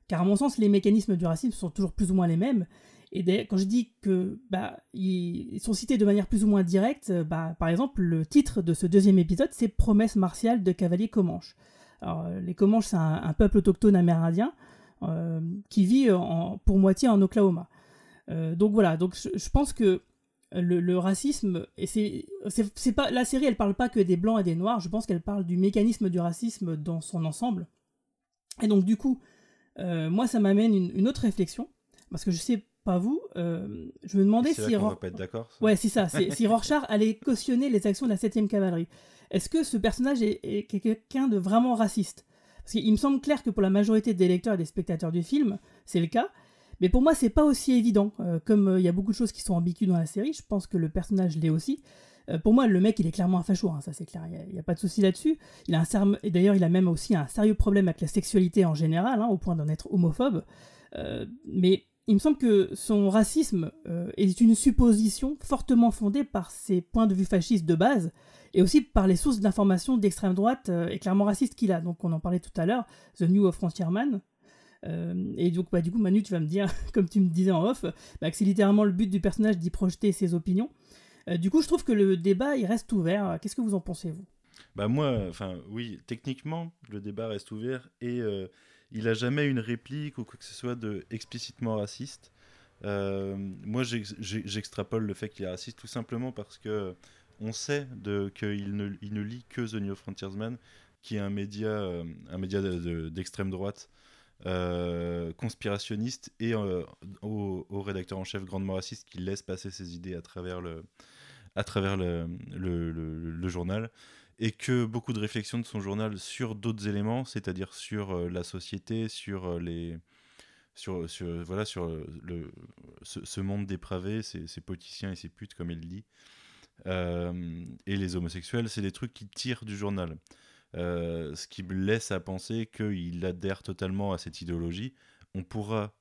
Speaker 5: Car à mon sens, les mécanismes du racisme sont toujours plus ou moins les mêmes. Et quand je dis que bah, ils sont cités de manière plus ou moins directe, euh, bah, par exemple, le titre de ce deuxième épisode, c'est Promesse martiale de cavalier Comanche. Alors, euh, les Comanches, c'est un, peuple autochtone amérindien euh, qui vit pour moitié en Oklahoma. Donc voilà, donc je, pense que le, racisme, et c'est, pas, la série, elle parle pas que des blancs et des noirs, je pense qu'elle parle du mécanisme du racisme dans son ensemble. Et donc, du coup, moi, ça m'amène une, une autre réflexion, parce que je sais pas vous, euh, je me demandais si Ror-
Speaker 1: va pas être d'accord.
Speaker 5: Ouais, c'est ça. si Rorschach allait cautionner les actions de la 7ème cavalerie. Est-ce que ce personnage est, est quelqu'un de vraiment raciste? Parce qu'il me semble clair que pour la majorité des lecteurs et des spectateurs du film, c'est le cas. Mais pour moi, c'est pas aussi évident. Euh, comme euh, il y a beaucoup de choses qui sont ambiguës dans la série, je pense que le personnage l'est aussi. Euh, pour moi, le mec, il est clairement un facho, hein, ça c'est clair, il n'y a, pas de souci là-dessus. Il a un serme- et d'ailleurs, il a même aussi un sérieux problème avec la sexualité en général, hein, au point d'en être homophobe. Euh, mais il me semble que son racisme euh, est une supposition fortement fondée par ses points de vue fascistes de base et aussi par les sources d'informations d'extrême droite et clairement racistes qu'il a. Donc on en parlait tout à l'heure, The New of Frontierman. Euh, et donc bah, du coup Manu tu vas me dire, comme tu me disais en off, bah, que c'est littéralement le but du personnage d'y projeter ses opinions. Euh, du coup je trouve que le débat il reste ouvert. Qu'est-ce que vous en pensez vous?
Speaker 1: Bah moi, enfin oui, techniquement, le débat reste ouvert et euh, il a jamais une réplique ou quoi que ce soit de explicitement raciste. Euh, moi, j'extrapole le fait qu'il est raciste tout simplement parce que on sait qu'il ne, lit que The New Frontiersman, qui est un média, un média de- de- d'extrême droite, conspirationniste et au rédacteur en chef grandement raciste qui laisse passer ses idées à travers le, à travers le, journal et que beaucoup de réflexions de son journal sur d'autres éléments, c'est-à-dire sur euh, la société, sur euh, les sur, sur voilà sur euh, le ce, monde dépravé, ces, ces politiciens et ces putes comme il dit, et les homosexuels, c'est des trucs qui tirent du journal. Ce qui me laisse à penser qu'il adhère totalement à cette idéologie. On pourra,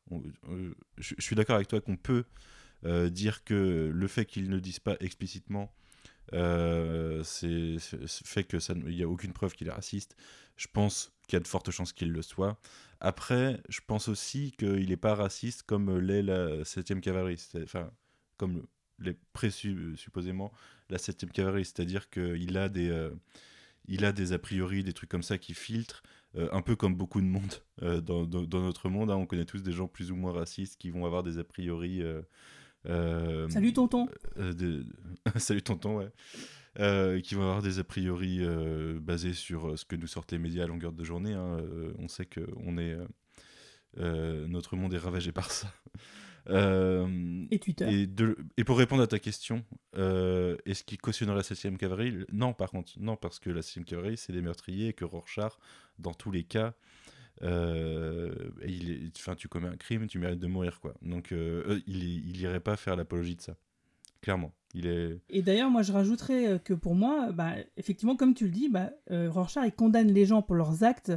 Speaker 1: je suis d'accord avec toi qu'on peut euh, dire que le fait qu'ils ne disent pas explicitement euh, c'est fait que ça, il n'y a aucune preuve qu'il est raciste. Je pense qu'il y a de fortes chances qu'il le soit. Après, je pense aussi qu'il n'est pas raciste comme l'est la 7ème cavalerie, enfin comme l'est présu- supposément la 7ème cavalerie, c'est-à-dire qu'il a des euh, a des a priori, des trucs comme ça qui filtrent, euh, un peu comme beaucoup de monde dans, dans- dans notre monde. hein. on connaît tous des gens plus ou moins racistes qui vont avoir des a priori. Euh,
Speaker 5: Salut tonton
Speaker 1: euh, de- Salut tonton, ouais. Euh, qui vont avoir des a priori euh, basés sur ce que nous sortent les médias à longueur de journée. hein. Euh, on sait que on est, notre monde est ravagé par ça.
Speaker 5: Et Twitter.
Speaker 1: et, de- et pour répondre à ta question, est-ce qu'il cautionnerait la 7ème cavalerie? Non, par contre, non, parce que la 7ème cavalerie, c'est des meurtriers et que Rorschach, dans tous les cas, euh, il est, enfin, tu commets un crime, tu mérites de mourir, quoi. Donc, euh, il, il irait pas faire l'apologie de ça. Clairement. Il est.
Speaker 5: Et d'ailleurs, moi, je rajouterais euh, que pour moi, bah, effectivement, comme tu le dis, bah, euh, Rorschach, il condamne les gens pour leurs actes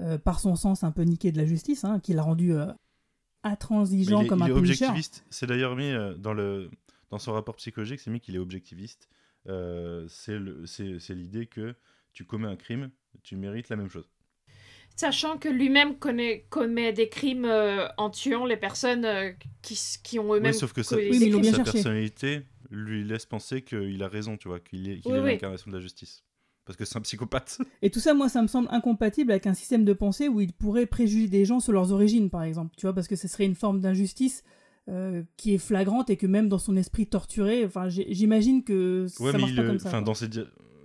Speaker 5: euh, par son sens un peu niqué de la justice, hein, qu'il a rendu euh, intransigeant
Speaker 1: Mais il est,
Speaker 5: comme
Speaker 1: il
Speaker 5: un
Speaker 1: est
Speaker 5: punisher.
Speaker 1: objectiviste. C'est d'ailleurs mis dans, le, dans son rapport psychologique, c'est mis qu'il est objectiviste. C'est l'idée que tu commets un crime, tu mérites la même chose.
Speaker 4: Sachant que lui-même connaît- commet des crimes euh, en tuant les personnes euh, qui, ont eux-mêmes
Speaker 1: Oui, sauf que
Speaker 5: Oui, mais
Speaker 1: sa
Speaker 5: cherché.
Speaker 1: personnalité lui laisse penser qu'il a raison, tu vois, qu'il est, qu'il
Speaker 4: Oui,
Speaker 1: est
Speaker 4: oui.
Speaker 1: l'incarnation de la justice. Parce que c'est un psychopathe.
Speaker 5: Et tout ça, moi, ça me semble incompatible avec un système de pensée où il pourrait préjuger des gens sur leurs origines, par exemple. Tu vois, parce que ce serait une forme d'injustice euh, qui est flagrante et que même dans son esprit torturé, enfin, j'imagine que
Speaker 1: Ouais,
Speaker 5: ça marche
Speaker 1: il,
Speaker 5: pas comme ça.
Speaker 1: enfin, dans ses,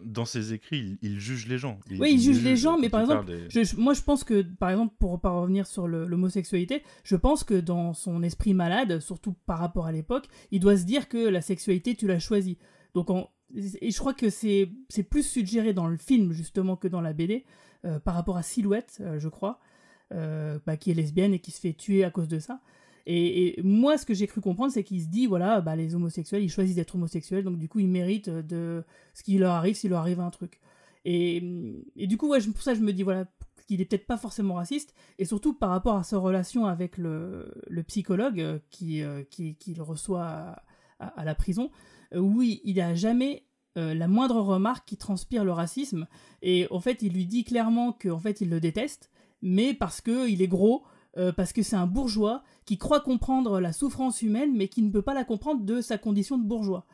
Speaker 1: dans ses écrits, il, il juge les gens.
Speaker 5: Oui, il juge les gens, mais par exemple,
Speaker 1: des-
Speaker 5: Je- moi, je pense que, par exemple, pour pas revenir sur l'homosexualité, je pense que dans son esprit malade, surtout par rapport à l'époque, il doit se dire que la sexualité, tu l'as choisie. Donc, en- et je crois que c'est c'est plus suggéré dans le film, justement, que dans la BD, euh, par rapport à Silhouette, euh, je crois, euh, bah, qui est lesbienne et qui se fait tuer à cause de ça. Et, moi, ce que j'ai cru comprendre, c'est qu'il se dit, voilà, bah, les homosexuels, ils choisissent d'être homosexuels, donc du coup, ils méritent de ce qui leur arrive s'il leur arrive un truc. Et, du coup, pour ça, je me dis, voilà, qu'il est peut-être pas forcément raciste, et surtout par rapport à sa relation avec le, psychologue euh, qui, euh, reçoit à, la prison, euh, où il il a jamais la moindre remarque qui transpire le racisme, et en fait, il lui dit clairement qu'en fait, il le déteste, mais parce qu'il est gros, euh, parce que c'est un bourgeois qui croit comprendre la souffrance humaine, mais qui ne peut pas la comprendre de sa condition de bourgeois.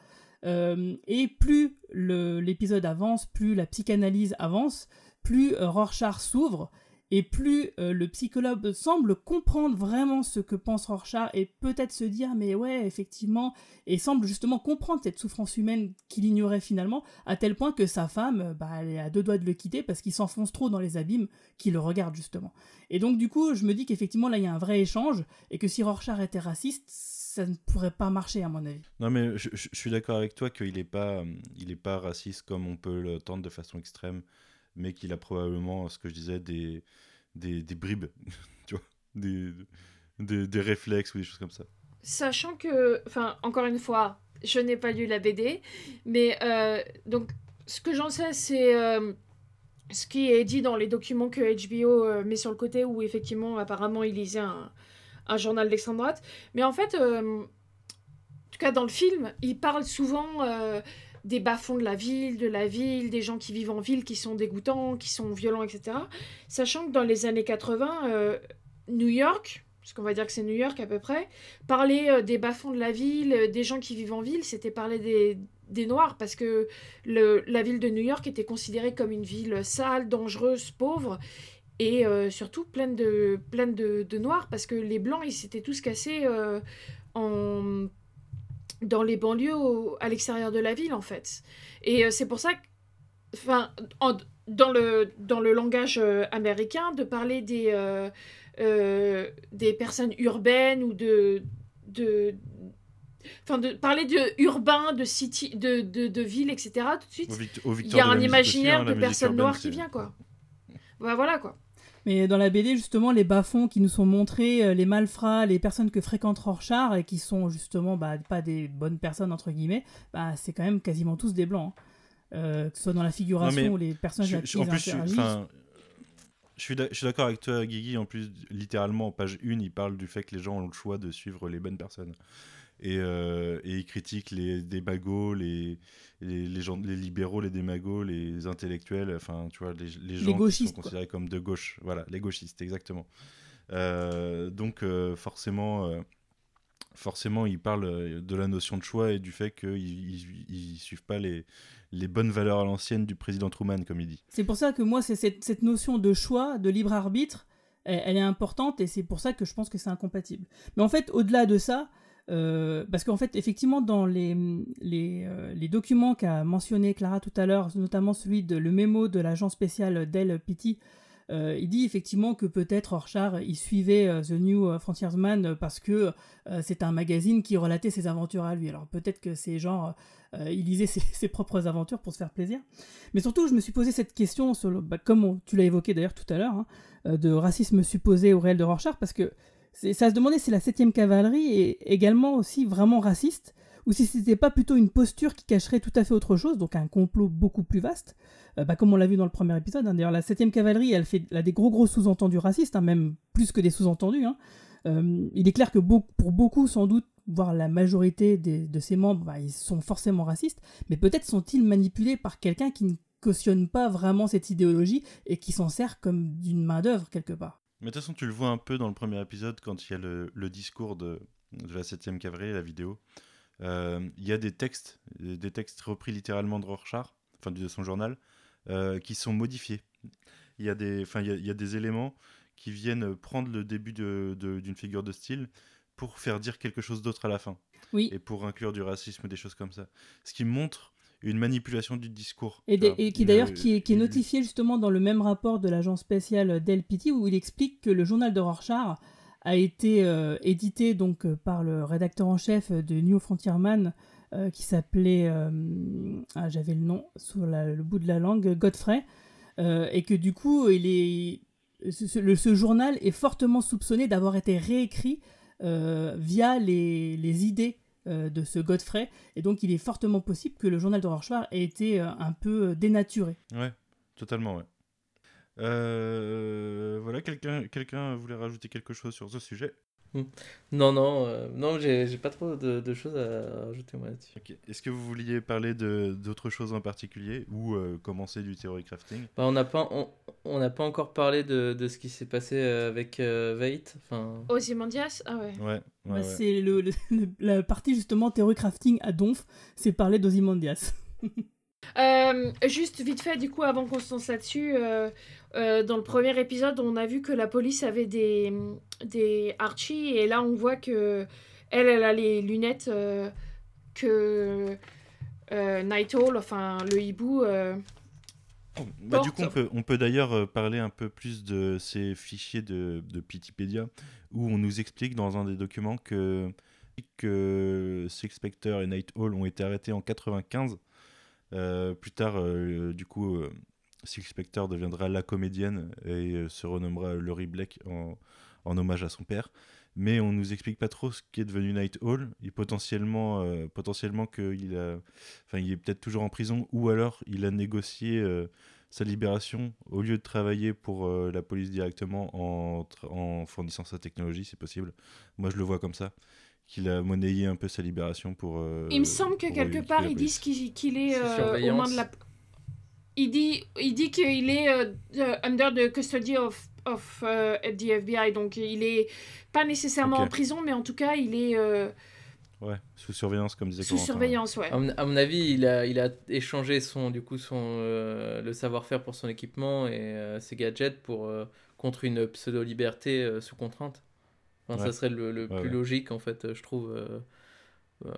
Speaker 5: Euh, et plus l'épisode avance, plus la psychanalyse avance, plus euh, Rorschach s'ouvre et plus euh, le psychologue semble comprendre vraiment ce que pense Rorschach et peut-être se dire mais ouais effectivement et semble justement comprendre cette souffrance humaine qu'il ignorait finalement à tel point que sa femme euh, bah, elle est à deux doigts de le quitter parce qu'il s'enfonce trop dans les abîmes qui le regardent justement. Et donc du coup je me dis qu'effectivement là il y a un vrai échange et que si Rorschach était raciste ça ne pourrait pas marcher à mon avis.
Speaker 1: Non, mais je, suis d'accord avec toi qu'il n'est pas, euh, il est pas raciste comme on peut le tendre de façon extrême, mais qu'il a probablement, ce que je disais, des, des, bribes, tu vois, des, des, réflexes ou des choses comme ça.
Speaker 4: Sachant que, enfin, encore une fois, je n'ai pas lu la BD, mais euh, donc ce que j'en sais, c'est euh, ce qui est dit dans les documents que HBO euh, met sur le côté, où effectivement, apparemment, il lisait un, un journal d'extrême droite. Mais en fait, en tout cas dans le film, il parle souvent des bas-fonds de la ville, de la ville, des gens qui vivent en ville qui sont dégoûtants, qui sont violents, etc. Sachant que dans les années 80, euh, New York, parce qu'on va dire que c'est New York à peu près, parler euh, des bas-fonds de la ville, euh, des gens qui vivent en ville, c'était parler des, des Noirs, parce que le, la ville de New York était considérée comme une ville sale, dangereuse, pauvre, et surtout pleine de, pleine de, de Noirs, parce que les Blancs, ils s'étaient tous cassés en... dans les banlieues au- à l'extérieur de la ville, en fait. Et euh, c'est pour ça que, enfin, en- dans, le, dans le langage euh, américain, de parler des... euh, euh, des personnes urbaines ou de, de enfin de parler de urbain, de city, de, de, de ville, etc. Tout de suite, il y a un imaginaire
Speaker 1: aussi, hein,
Speaker 4: de personnes noires qui vient quoi. Bah, voilà quoi.
Speaker 5: Mais dans la BD, justement, les bas-fonds qui nous sont montrés, euh, les malfrats, les personnes que fréquente Rorschach et qui sont justement bah, pas des bonnes personnes, entre guillemets, bah, c'est quand même quasiment tous des blancs. hein. Euh, que ce soit dans la figuration ou les personnages
Speaker 1: Je- je-
Speaker 5: qui
Speaker 1: en plus, je suis d'accord avec toi, Guigui. En plus, littéralement, en page 1, il parle du fait que les gens ont le choix de suivre les bonnes personnes. Et, euh, et il critique les démagos, les, les, les, gens, les libéraux, les démagos, les intellectuels, enfin, tu vois, les, les gens qui sont
Speaker 5: quoi.
Speaker 1: considérés comme de gauche. Voilà, les gauchistes, exactement. Euh, donc, euh, forcément, euh, forcément, il parle de la notion de choix et du fait qu'ils ne suivent pas les, les bonnes valeurs à l'ancienne du président Truman, comme il dit.
Speaker 5: C'est pour ça que moi, c'est cette, cette notion de choix, de libre arbitre, elle, elle est importante et c'est pour ça que je pense que c'est incompatible. Mais en fait, au-delà de ça, euh, parce qu'en fait, effectivement, dans les, euh, les documents qu'a mentionné Clara tout à l'heure, notamment celui de le mémo de l'agent spécial Del Pitti, euh, il dit effectivement que peut-être Rorschach il suivait The New Frontiersman parce que c'est un magazine qui relatait ses aventures à lui. Alors peut-être que c'est genre il lisait ses, ses propres aventures pour se faire plaisir. Mais surtout, je me suis posé cette question, sur bah, comme tu l'as évoqué d'ailleurs tout à l'heure, hein, de racisme supposé au réel de Rorschach, parce que ça se demandait si la 7ème cavalerie est également aussi vraiment raciste, ou si c'était pas plutôt une posture qui cacherait tout à fait autre chose, donc un complot beaucoup plus vaste, Euh, bah, comme on l'a vu dans le premier épisode. hein. D'ailleurs, la 7ème cavalerie, elle, fait, elle a des gros gros sous-entendus racistes, hein, même plus que des sous-entendus. hein. Euh, il est clair que pour beaucoup, sans doute, voire la majorité des- de ses membres, bah, ils sont forcément racistes, mais peut-être sont-ils manipulés par quelqu'un qui ne cautionne pas vraiment cette idéologie et qui s'en sert comme d'une main-d'œuvre quelque part.
Speaker 1: Mais de toute façon, tu le vois un peu dans le premier épisode quand il y a le, le discours de, de la 7ème cavalerie, la vidéo. Euh, Il y a des textes, des textes repris littéralement de Rorschach, enfin de son journal, euh, qui sont modifiés. Il y, a des, enfin, il, y a, il y a des éléments qui viennent prendre le début de- de- d'une figure de style pour faire dire quelque chose d'autre à la fin.
Speaker 5: Oui.
Speaker 1: Et pour inclure du racisme, des choses comme ça. Ce qui montre une manipulation du discours.
Speaker 5: Et, qui d'ailleurs qui est, qui est
Speaker 1: une-
Speaker 5: notifié justement dans le même rapport de l'agent spécial Del Pitti où il explique que le journal de Rorschach a été euh, édité donc euh, par le rédacteur en chef de New Frontierman euh, qui s'appelait euh, ah, j'avais le nom sur la- le bout de la langue Godfrey euh, et que du coup il est ce, ce- le- ce journal est fortement soupçonné d'avoir été réécrit euh, via les, les idées euh, de ce Godfrey et donc il est fortement possible que le journal de Rorschach ait été euh, un peu euh, dénaturé.
Speaker 1: Ouais, totalement, ouais. Euh, voilà, quelqu'un quelqu'un voulait rajouter quelque chose sur ce sujet?
Speaker 6: Non, non, euh, non, j'ai j'ai pas trop de, de choses à rajouter moi là-dessus.
Speaker 1: Est-ce que vous vouliez parler de- d'autres choses en particulier ou euh, commencer du theory crafting?
Speaker 6: Bah, on n'a pas, on, on n'a pas encore parlé de, de ce qui s'est passé euh, avec euh, Veit. Enfin,
Speaker 4: Ozymandias Ah ouais.
Speaker 1: Ouais, ouais,
Speaker 5: Bah,
Speaker 1: ouais.
Speaker 5: C'est le- la partie justement Theory Crafting à Donf, c'est parler d'Ozymandias.
Speaker 4: Euh, juste vite fait, du coup, avant qu'on se lance là-dessus, euh, euh, dans le premier épisode, on a vu que la police avait des, des Archie, et là, on voit que elle, elle a les lunettes que Night Owl, enfin le hibou. euh,
Speaker 1: Bah, du coup, on peut, on peut d'ailleurs parler un peu plus de ces fichiers de, de Pitipédia, où on nous explique dans un des documents que, que Six Spectre et Night Hall ont été arrêtés en 95. Euh, plus tard, euh, du coup, euh, Six Spectre deviendra la comédienne et se renommera Laurie Blake en, hommage à son père. Mais on nous explique pas trop ce qui est devenu Night Hall. Il potentiellement, potentiellement qu'il a, il est peut-être toujours en prison, ou alors il a négocié sa libération au lieu de travailler pour la police directement en, en fournissant sa technologie, c'est possible. Moi, je le vois comme ça, qu'il a monnayé un peu sa libération pour. euh,
Speaker 4: Il me semble que quelque part, ils disent qu'il est euh, aux mains de la. Il dit, il dit qu'il est euh, under the custody of, of the FBI, donc il est pas nécessairement en prison, mais en tout cas, il est euh,
Speaker 1: Ouais, sous surveillance, comme disait
Speaker 4: sous
Speaker 1: Corentin.
Speaker 4: surveillance, ouais.
Speaker 6: À mon, à mon avis, il a, il a échangé son, du coup, son, euh, le savoir-faire pour son équipement et euh, ses gadgets pour, euh, contre une pseudo-liberté euh, sous contrainte. Enfin,
Speaker 1: Ouais.
Speaker 6: Ça serait le, le
Speaker 1: Ouais,
Speaker 6: plus
Speaker 1: ouais.
Speaker 6: logique, en fait, je trouve, euh, euh,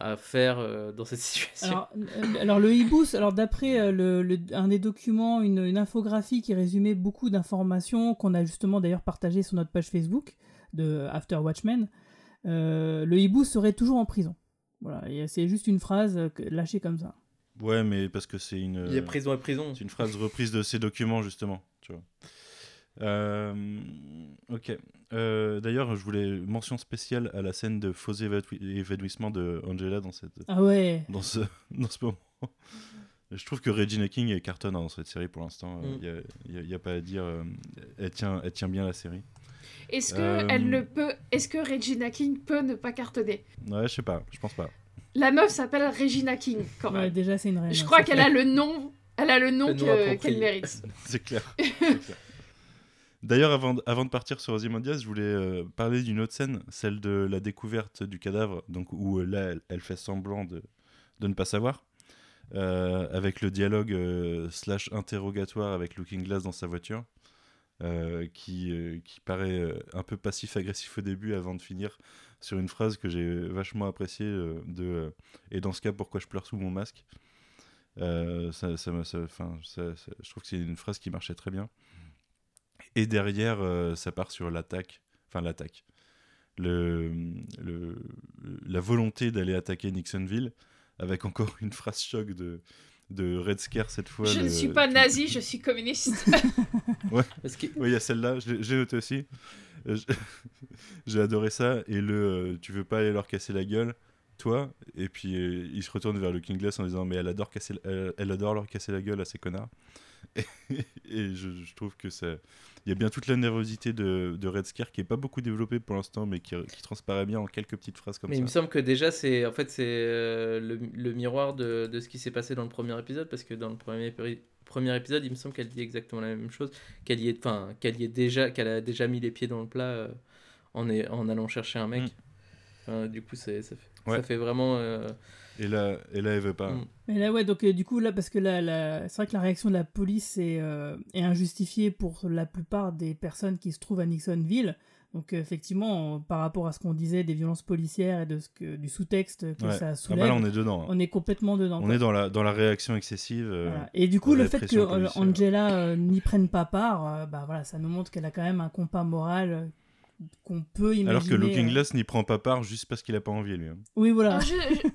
Speaker 6: à faire euh, dans cette situation.
Speaker 5: Alors, euh, alors le hibou, alors d'après euh, le, le- un des documents, une, une infographie qui résumait beaucoup d'informations qu'on a justement d'ailleurs partagé sur notre page Facebook de After Watchmen, euh, le hibou serait toujours en prison. Voilà, c'est juste une phrase lâchée comme ça.
Speaker 1: Ouais, mais parce que c'est une.
Speaker 6: Il y a prison et prison.
Speaker 1: C'est une phrase reprise de ces documents, justement. Tu vois. Euh, ok. Euh, D'ailleurs, je voulais mention spéciale à la scène de faux évanouis- évanouissement de Angela dans, cette,
Speaker 5: Ah ouais,
Speaker 1: dans, ce, dans ce moment. Je trouve que Regina King est cartonne dans cette série pour l'instant.
Speaker 6: Mm.
Speaker 1: Il n'y a, pas à dire. euh, elle, tient, elle tient bien la série.
Speaker 4: Est-ce que
Speaker 1: Euh,
Speaker 4: elle le peut Est-ce que Regina King peut ne pas cartonner?
Speaker 1: Ouais, je sais pas. Je pense pas.
Speaker 4: La meuf s'appelle Regina King, quand
Speaker 5: Ouais,
Speaker 4: même.
Speaker 5: déjà c'est une reine.
Speaker 4: Je
Speaker 5: hein,
Speaker 4: crois qu'elle a le nom. Elle a le nom qu'elle mérite.
Speaker 1: C'est clair. D'ailleurs, avant, de- partir sur Ozymandias, je voulais euh, parler d'une autre scène, celle de la découverte du cadavre, donc où euh, là, elle, fait semblant de, ne pas savoir, euh, avec le dialogue slash interrogatoire avec Looking Glass dans sa voiture, qui, paraît un peu passif-agressif au début avant de finir sur une phrase que j'ai vachement appréciée de Et dans ce cas, pourquoi je pleure sous mon masque? Je trouve que c'est une phrase qui marchait très bien. Et derrière, euh, ça part sur l'attaque, enfin l'attaque, le, le- la volonté d'aller attaquer Nixonville, avec encore une phrase choc de, de Red Scare cette fois.
Speaker 4: Je ne suis pas nazi, je suis communiste.
Speaker 6: Parce que
Speaker 1: Oui, il y a celle-là, j'ai noté aussi. Euh, J'ai adoré ça. Et le euh, tu veux pas aller leur casser la gueule, toi Et puis euh, il se retourne vers le King Glass en disant Mais elle adore, casser, elle, elle adore leur casser la gueule à ces connards. Et, et je, je trouve que ça. Il y a bien toute la nervosité de, de Red Scare qui est pas beaucoup développée pour l'instant, mais qui, qui transparaît bien en quelques petites phrases comme
Speaker 6: Mais il me
Speaker 1: ça.
Speaker 6: semble que déjà, c'est en fait, c'est euh, le, le miroir de, de ce qui s'est passé dans le premier épisode, parce que dans le premier, premier épisode, il me semble qu'elle dit exactement la même chose, qu'elle y est, enfin, qu'elle y est déjà, qu'elle a déjà mis les pieds dans le plat euh, en, est, en allant chercher un mec.
Speaker 1: Mm.
Speaker 6: Enfin, du coup, ça, fait,
Speaker 1: Ouais.
Speaker 6: ça fait vraiment. euh,
Speaker 1: Et là, et là, elle veut pas.
Speaker 6: Mm.
Speaker 5: Mais là, ouais, donc euh, du coup, là, parce que là, la- c'est vrai que la réaction de la police est, euh, est injustifiée pour la plupart des personnes qui se trouvent à Nixonville. Donc, euh, effectivement, par rapport à ce qu'on disait des violences policières et de ce que, du sous-texte que
Speaker 1: Ouais.
Speaker 5: ça
Speaker 1: Ah
Speaker 5: soulève,
Speaker 1: bah là, on est dedans. hein.
Speaker 5: on est complètement dedans.
Speaker 1: On
Speaker 5: quoi.
Speaker 1: est dans la, dans la réaction excessive. euh,
Speaker 5: Voilà. Et du coup, le fait que euh,
Speaker 1: policière.
Speaker 5: Angela euh, n'y prenne pas part, euh, bah voilà, ça nous montre qu'elle a quand même un compas moral euh, qu'on peut imaginer.
Speaker 1: Alors que Looking Glass n'y prend pas part juste parce qu'il a pas envie, lui. hein.
Speaker 5: Oui, voilà.
Speaker 4: Alors, je, je,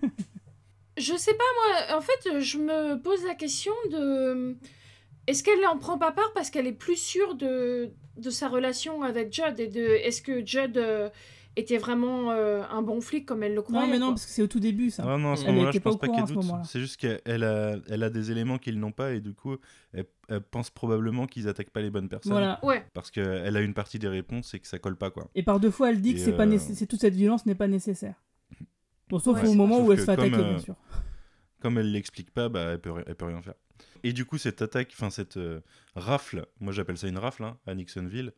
Speaker 4: je sais pas, moi. En fait, je me pose la question de. Est-ce qu'elle en prend pas part parce qu'elle est plus sûre de, de sa relation avec Judd et de. Est-ce que Judd euh, était vraiment euh, un bon flic comme elle le croyait
Speaker 5: non, mais non,
Speaker 4: quoi?
Speaker 5: parce que c'est au tout début, ça.
Speaker 1: Ah non, à ce
Speaker 6: Elle
Speaker 1: moment-là, je
Speaker 5: pas
Speaker 1: pense
Speaker 5: au
Speaker 1: pas
Speaker 5: courant
Speaker 1: qu'elle
Speaker 5: à ce
Speaker 1: doute.
Speaker 5: moment-là.
Speaker 1: C'est juste qu'elle a, elle a des éléments qu'ils n'ont pas et du coup, elle, elle pense probablement qu'ils attaquent pas les bonnes personnes.
Speaker 5: Voilà.
Speaker 4: Ouais.
Speaker 1: Parce qu'elle a une partie des réponses et que ça colle pas, quoi.
Speaker 5: Et par deux fois, elle dit que c'est pas
Speaker 1: euh,
Speaker 5: c'est toute cette violence n'est pas nécessaire. Bon, sauf
Speaker 4: Ouais.
Speaker 5: au moment
Speaker 1: Sauf
Speaker 5: où elle se fait attaquer,
Speaker 1: euh,
Speaker 5: bien sûr.
Speaker 1: Comme elle l'explique pas, bah, elle, peut, elle peut rien faire. Et du coup, cette attaque, enfin cette euh, rafle, moi j'appelle ça une rafle, hein, à Nixonville,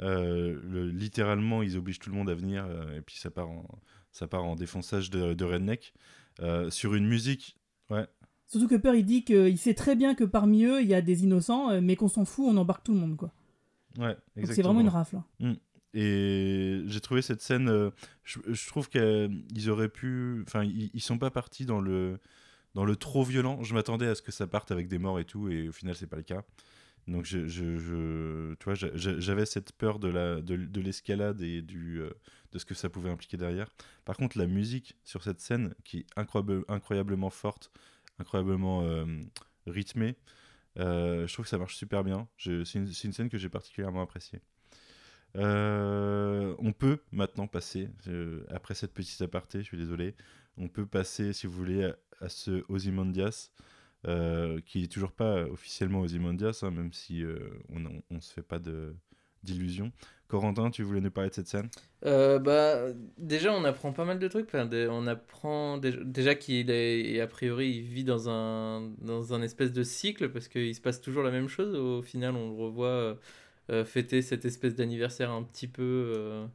Speaker 1: euh, le- littéralement, ils obligent tout le monde à venir euh, et puis ça part en, ça part en défonçage de, de redneck euh, sur une musique. Ouais.
Speaker 5: Surtout que Peur, il dit qu'il sait très bien que parmi eux, il y a des innocents, mais qu'on s'en fout, on embarque tout le monde, quoi.
Speaker 1: Ouais,
Speaker 5: Donc
Speaker 1: exactement.
Speaker 5: c'est vraiment une rafle. hein.
Speaker 1: Et j'ai trouvé cette scène. euh, je, trouve qu'ils auraient pu. Enfin, ils, ils sont pas partis dans le dans le trop violent. Je m'attendais à ce que ça parte avec des morts et tout, et au final, c'est pas le cas. Donc, tu vois, j'a- j'a- j'avais cette peur de la de, de l'escalade et du euh, de ce que ça pouvait impliquer derrière. Par contre, la musique sur cette scène, qui est incroyable, incroyablement forte, incroyablement euh, rythmée, euh, je trouve que ça marche super bien. C'est une scène que j'ai particulièrement appréciée. Euh, on peut maintenant passer, après cette petite aparté, je suis désolé, on peut passer, si vous voulez, à, ce Ozymandias, euh, qui est toujours pas officiellement Ozymandias, hein, même si euh, on, on, se fait pas de d'illusions. Corentin, tu voulais nous parler de cette scène?
Speaker 6: Bah, déjà, on apprend pas mal de trucs. On apprend déjà, déjà qu'il est, a priori, il vit dans un, dans un espèce de cycle parce qu'il se passe toujours la même chose. Au final, on le revoit fêter cette espèce d'anniversaire un petit peu. euh,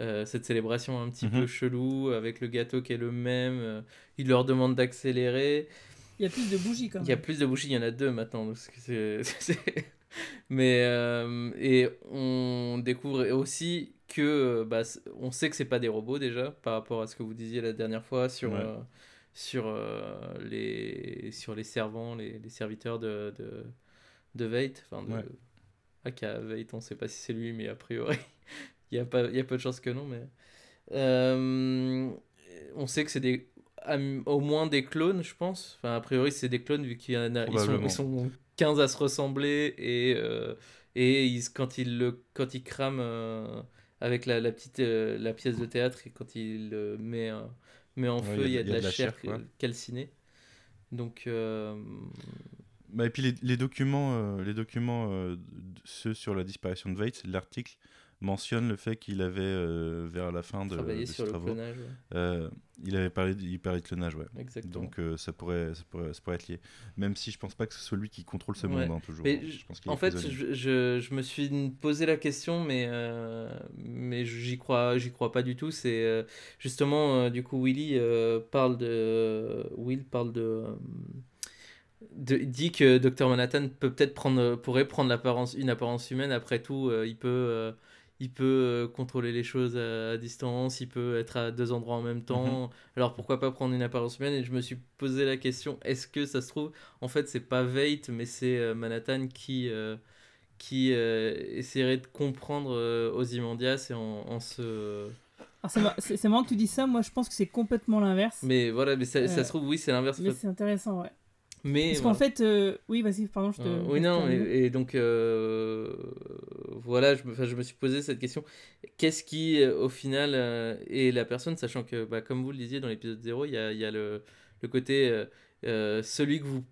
Speaker 6: euh, cette célébration un petit
Speaker 1: Mhm.
Speaker 6: peu chelou avec le gâteau qui est le même. euh, il leur demande d'accélérer.
Speaker 5: Il y a plus de bougies, quand même.
Speaker 6: Il y a plus de bougies, il y en a deux maintenant. c'est- Mais euh, et on découvre aussi que euh, bah, on sait que c'est pas des robots déjà par rapport à ce que vous disiez la dernière fois sur
Speaker 1: Ouais.
Speaker 6: euh, sur euh, les sur les servants, les, les serviteurs de de, de Veit, enfin de
Speaker 1: Ouais.
Speaker 6: Aka Veit, on sait pas si c'est lui, mais a priori il y a pas y a peu de chances que non, mais euh, on sait que c'est des au moins des clones, je pense. Enfin, a priori, c'est des clones vu qu'il y en a, ils sont, sont 15 à se ressembler et, euh, et ils, quand ils le quand ils crament euh, avec la, la petite la pièce de théâtre et quand il le met met en
Speaker 1: Ouais,
Speaker 6: feu, il y a de la, chair, calcinée. Donc euh,
Speaker 1: Bah, et puis les, les documents, euh, les documents euh, d- ceux sur la disparition de Veit, l'article mentionne le fait qu'il avait, euh, vers la fin de, de
Speaker 6: sur
Speaker 1: ses
Speaker 6: le
Speaker 1: travaux,
Speaker 6: clonage. ouais.
Speaker 1: euh, il avait parlé, de, il parlait de clonage, ouais.
Speaker 6: Exactement.
Speaker 1: Donc euh, ça, pourrait, ça, pourrait, ça pourrait être lié. Même si je pense pas que ce soit lui qui contrôle ce
Speaker 6: Ouais.
Speaker 1: monde, hein, toujours.
Speaker 6: Mais je-
Speaker 1: Je pense qu'il
Speaker 6: En fait, je, je, je me suis posé la question, mais, euh, mais j'y crois, crois pas du tout. C'est euh, justement, euh, du coup, Willy euh, parle de. Will parle de. De- dit que Dr Manhattan peut peut-être prendre, pourrait prendre l'apparence, une apparence humaine. Après tout, euh, il peut, euh, il peut euh, contrôler les choses à, à distance, il peut être à deux endroits en même temps. Alors pourquoi pas prendre une apparence humaine? Et je me suis posé la question est-ce que ça se trouve en fait, c'est pas Veit, mais c'est euh, Manhattan qui, euh, qui euh, essaierait de comprendre euh, Ozymandias et en, en se.
Speaker 5: C'est mar- C'est c'est marrant que tu dis ça, moi je pense que c'est complètement l'inverse.
Speaker 6: Mais voilà, mais ça, ça se trouve, oui, c'est l'inverse.
Speaker 5: Mais c'est intéressant, ouais.
Speaker 6: Mais
Speaker 5: Parce
Speaker 6: voilà.
Speaker 5: qu'en fait, euh, oui, vas-y, pardon, je te.
Speaker 6: Euh, oui, non, et, et donc euh, voilà, je me, je me suis posé cette question. Qu'est-ce qui, au final, est la personne, sachant que, bah, comme vous le disiez dans l'épisode 0, il y a, y a le, le côté celui que vous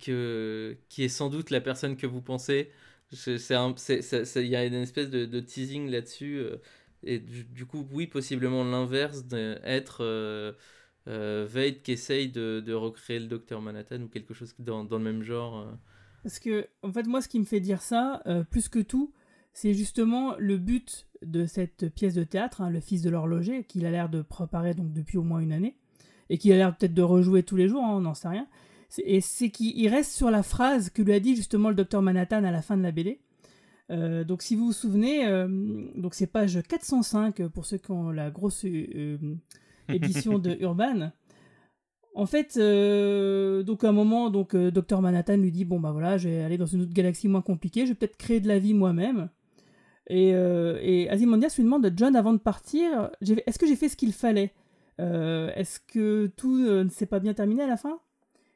Speaker 6: que, qui est sans doute la personne que vous pensez. Il y a une espèce de, de teasing là-dessus. et du, du coup, oui, possiblement l'inverse d'être. Euh, Veit qui essaye de, recréer le docteur Manhattan ou quelque chose dans, le même genre. euh.
Speaker 5: Parce que, en fait, moi, ce qui me fait dire ça, euh, plus que tout, c'est justement le but de cette pièce de théâtre, hein, Le Fils de l'horloger, qu'il a l'air de préparer donc depuis au moins une année, et qu'il a l'air peut-être de rejouer tous les jours, hein, on n'en sait rien. Et c'est qu'il il reste sur la phrase que lui a dit justement le docteur Manhattan à la fin de la BD. Euh, donc, si vous vous souvenez, donc c'est page 405 euh, pour ceux qui ont la grosse édition de Urban. En fait, euh, donc à un moment, donc euh, Dr Manhattan lui dit bon bah voilà, je vais aller dans une autre galaxie moins compliquée, je vais peut-être créer de la vie moi-même. Et, euh, lui demande John avant de partir, est-ce que j'ai fait ce qu'il fallait? Euh, Est-ce que tout euh, ne s'est pas bien terminé à la fin?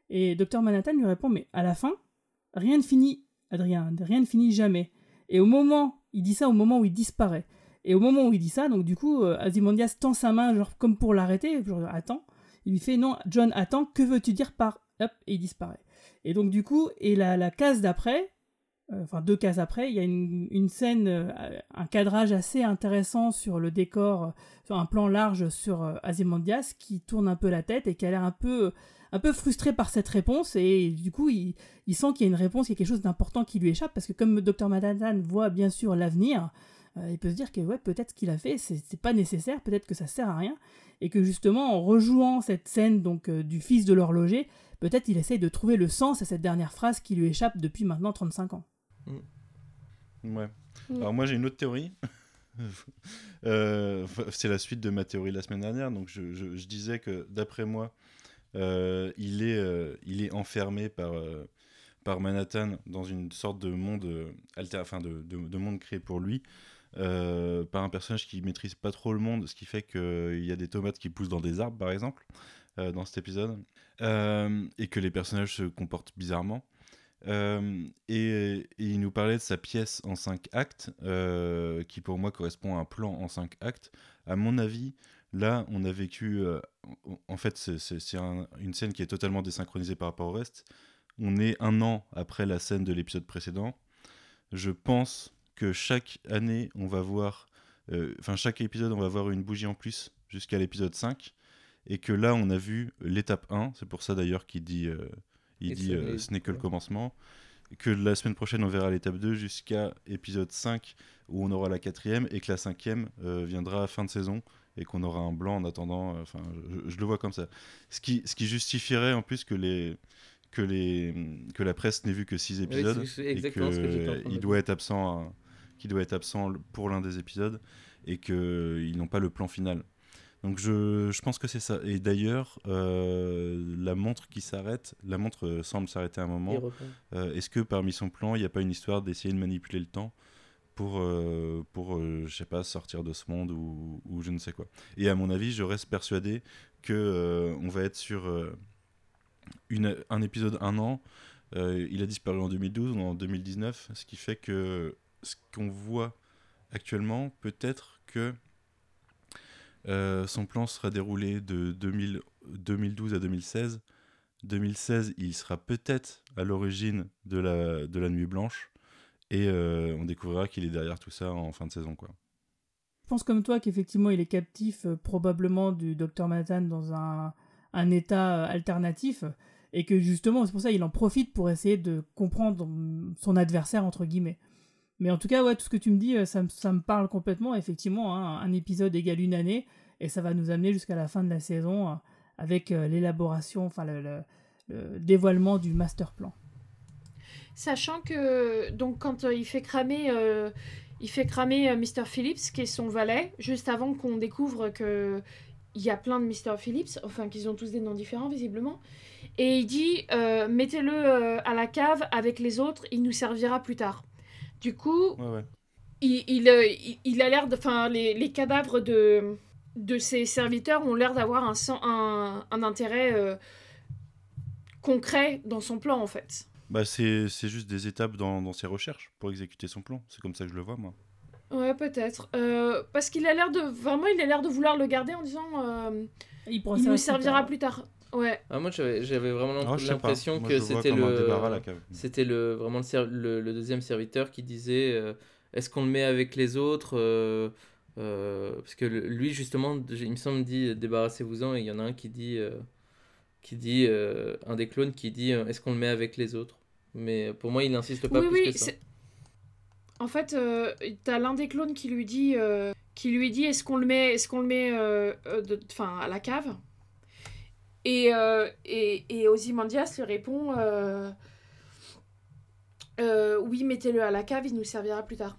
Speaker 5: Et Dr Manhattan lui répond mais à la fin, rien ne finit, Adrien, rien ne finit jamais. Et au moment, il dit ça au moment où il disparaît. Et au moment où il dit ça, donc du coup, euh, Ozymandias tend sa main, genre comme pour l'arrêter, genre attends. Il lui fait non, John, attends, que veux-tu dire par hop et il disparaît. Et donc du coup, et la, la case d'après, euh, enfin deux cases après, il y a une, scène, euh, un cadrage assez intéressant sur le décor, sur un plan large sur euh, Ozymandias qui tourne un peu la tête et qui a l'air un peu, un peu frustré par cette réponse et du coup il, sent qu'il y a une réponse, il y a quelque chose d'important qui lui échappe parce que comme Dr Manhattan voit bien sûr l'avenir, euh, il peut se dire que ouais, peut-être ce qu'il a fait, c'est pas nécessaire, peut-être que ça sert à rien, et que justement en rejouant cette scène donc euh, du fils de l'horloger, peut-être il essaye de trouver le sens à cette dernière phrase qui lui échappe depuis maintenant 35 ans.
Speaker 1: Ouais.
Speaker 4: Mm.
Speaker 1: Alors moi j'ai une autre théorie. Euh, c'est la suite de ma théorie de la semaine dernière. Donc je, je- je disais que d'après moi, euh, il, est, euh, il est enfermé par, euh, par Manhattan dans une sorte de monde alter, enfin de, de- de monde créé pour lui. Euh, par un personnage qui maîtrise pas trop le monde, ce qui fait qu'il y a des tomates qui poussent dans des arbres, par exemple, euh, dans cet épisode, Euh, et que les personnages se comportent bizarrement. Euh, et, il nous parlait de sa pièce en 5 actes, euh, qui pour moi correspond à un plan en 5 actes. À mon avis, là, on a vécu. euh, en- fait, c'est- c'est c'est un- une scène qui est totalement désynchronisée par rapport au reste. On est un an après la scène de l'épisode précédent. Je pense que chaque année, on va voir. euh, Enfin, chaque épisode, on va voir une bougie en plus jusqu'à l'épisode 5. Et que là, on a vu l'étape 1. C'est pour ça d'ailleurs qu'il dit. euh, il
Speaker 6: Et
Speaker 1: dit euh, ce n'est que le commencement. Que la semaine prochaine, on verra l'étape 2 jusqu'à épisode 5 où on aura la quatrième et que la cinquième viendra à fin de saison et qu'on aura un blanc en attendant. euh, Enfin, je, je le vois comme ça. Ce qui, ce qui justifierait en plus que les que les que la presse n'ait vu que 6 épisodes
Speaker 6: c'est
Speaker 1: et qu'il doit être absent qu'il doit être absent pour l'un des épisodes et qu'ils n'ont pas le plan final. Donc je, je pense que c'est ça. Et d'ailleurs, euh, la montre qui s'arrête, la montre euh, semble s'arrêter à un moment. Euh, Est-ce que parmi son plan, il n'y a pas une histoire d'essayer de manipuler le temps pour, euh, pour euh, je sais pas, sortir de ce monde ou, ou je ne sais quoi? Et à mon avis, je reste persuadé que euh, on va être sur euh, une, un épisode un an. Euh, il a disparu en 2012 ou en 2019, ce qui fait que ce qu'on voit actuellement, peut-être que euh, son plan sera déroulé de 2000 2012 à 2016. 2016, il sera peut-être à l'origine de la, de la Nuit Blanche. Et euh, on découvrira qu'il est derrière tout ça en fin de saison. Quoi.
Speaker 5: Je pense comme toi qu'effectivement il est captif euh, probablement du Dr Manhattan dans un, un état alternatif et que justement c'est pour ça il en profite pour essayer de comprendre son adversaire entre guillemets. Mais en tout cas ouais tout ce que tu me dis euh, ça, me- parle complètement effectivement hein, un épisode égale une année et ça va nous amener jusqu'à la fin de la saison euh, avec euh, l'élaboration enfin le, le- le dévoilement du master plan.
Speaker 4: Sachant que donc quand il fait cramer euh, il fait cramer Mr Phillips qui est son valet juste avant qu'on découvre que il y a plein de Mr Phillips enfin qu'ils ont tous des noms différents visiblement et il dit mettez-le à la cave avec les autres il nous servira plus tard. Du coup
Speaker 1: Ouais, ouais.
Speaker 4: il, il, euh, il- il a l'air de. Enfin, les, les cadavres de, de ses serviteurs ont l'air d'avoir un, un, un intérêt euh, concret dans son plan, en fait.
Speaker 1: Bah, c'est c'est juste des étapes dans, dans ses recherches pour exécuter son plan. C'est comme ça que je le vois, moi.
Speaker 4: Ouais, peut-être. Euh, parce qu'il a l'air de. Vraiment, il a l'air de vouloir le garder en disant. euh,
Speaker 5: Il,
Speaker 4: nous
Speaker 5: servir
Speaker 4: servira
Speaker 5: tard.
Speaker 4: plus tard. Ouais.
Speaker 6: Ah, moi, j'avais j'avais vraiment
Speaker 1: Ah,
Speaker 6: l'impression
Speaker 1: Moi,
Speaker 6: que c'était le. C'était le, vraiment le, ser- le, le deuxième serviteur qui disait euh, est-ce qu'on le met avec les autres euh, euh, Parce que lui, justement, il me semble, dit débarrassez-vous-en, et il y en a un qui dit, euh, qui dit euh, un des clones qui dit euh, est-ce qu'on le met avec les autres? Mais pour moi, il n'insiste pas
Speaker 4: oui,
Speaker 6: plus
Speaker 4: oui.
Speaker 6: que ça.
Speaker 4: c'est- En fait, euh, t'as l'un des clones qui lui dit. euh, qui lui dit est-ce qu'on le met, est-ce qu'on le met euh, euh, enfin, à la cave? Et, euh, et, et Ozymandias lui répond euh, euh, oui, mettez-le à la cave, il nous servira plus tard.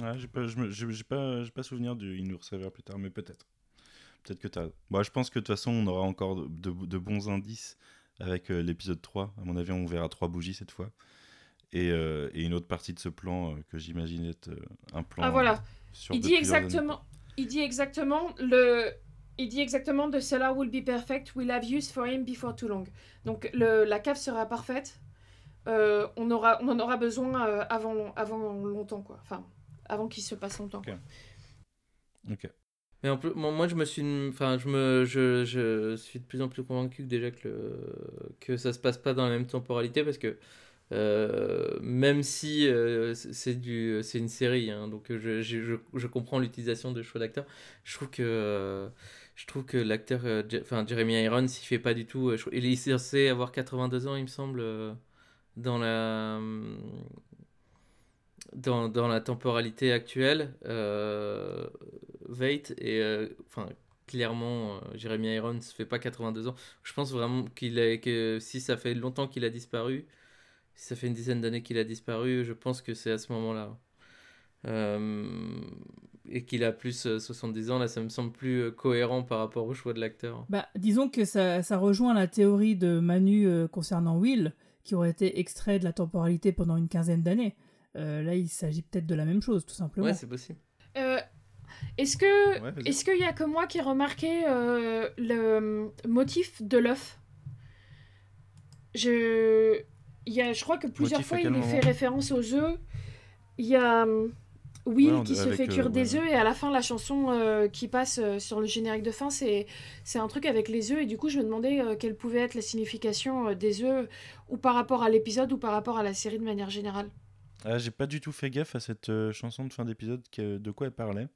Speaker 1: Ouais, j'ai pas, j'ai souvenir du. Il nous servira plus tard, mais peut-être. Peut-être que t'as. Bon, je pense que de toute façon, on aura encore de, de- de bons indices avec euh, l'épisode 3. À mon avis, on verra trois bougies cette fois. Et, et une autre partie de ce plan que j'imagine être un plan.
Speaker 4: Ah voilà,
Speaker 1: sur
Speaker 4: il dit exactement, il dit exactement le, il dit exactement the cellar will be perfect, we'll have use for him before too long. Donc le, la cave sera parfaite, euh, on aura, on en aura besoin euh, avant, avant longtemps quoi, enfin avant qu'il se passe longtemps.
Speaker 1: Ok.
Speaker 6: Mais en plus, moi, je me suis, enfin, je me, je, je suis de plus en plus convaincu que déjà que le, que ça se passe pas dans la même temporalité parce que euh, même si euh, c'est c'est du, c'est une série, hein, donc je, je, je, je comprends l'utilisation de choix d'acteurs. Je trouve que, euh, je trouve que l'acteur, euh, enfin, Jeremy Irons, il fait pas du tout. euh, il est censé avoir 82 ans, il me semble, euh, dans la, dans, dans la temporalité actuelle, Veidt et enfin clairement Jeremy Irons fait pas 82 ans. Je pense vraiment que si ça fait longtemps qu'il a disparu, si ça fait une dizaine d'années qu'il a disparu, je pense que c'est à ce moment-là. Euh, et qu'il a plus euh, 70 ans, là ça me semble plus euh, cohérent par rapport au choix de l'acteur.
Speaker 5: Bah, disons que ça, ça rejoint la théorie de Manu euh, concernant Will, qui aurait été extrait de la temporalité pendant une quinzaine d'années. Euh, là, il s'agit peut-être de la même chose, tout simplement.
Speaker 6: Ouais, c'est possible.
Speaker 4: Euh, est-ce que
Speaker 1: Ouais,
Speaker 4: est-ce qu'il y a que moi qui ai remarqué euh, le motif de l'œuf? Je il y a je crois que plusieurs
Speaker 1: Motif
Speaker 4: fois il est fait référence aux œufs. Il y a Will
Speaker 1: Ouais, on-
Speaker 4: qui se fait
Speaker 1: euh,
Speaker 4: cuire des
Speaker 1: ouais.
Speaker 4: œufs et à la fin la chanson euh, qui passe euh, sur le générique de fin c'est c'est un truc avec les œufs et du coup je me demandais euh, quelle pouvait être la signification euh, des œufs ou par rapport à l'épisode ou par rapport à la série de manière générale.
Speaker 1: Ah, j'ai pas du tout fait gaffe à cette euh, chanson de fin d'épisode, que- de quoi elle parlait.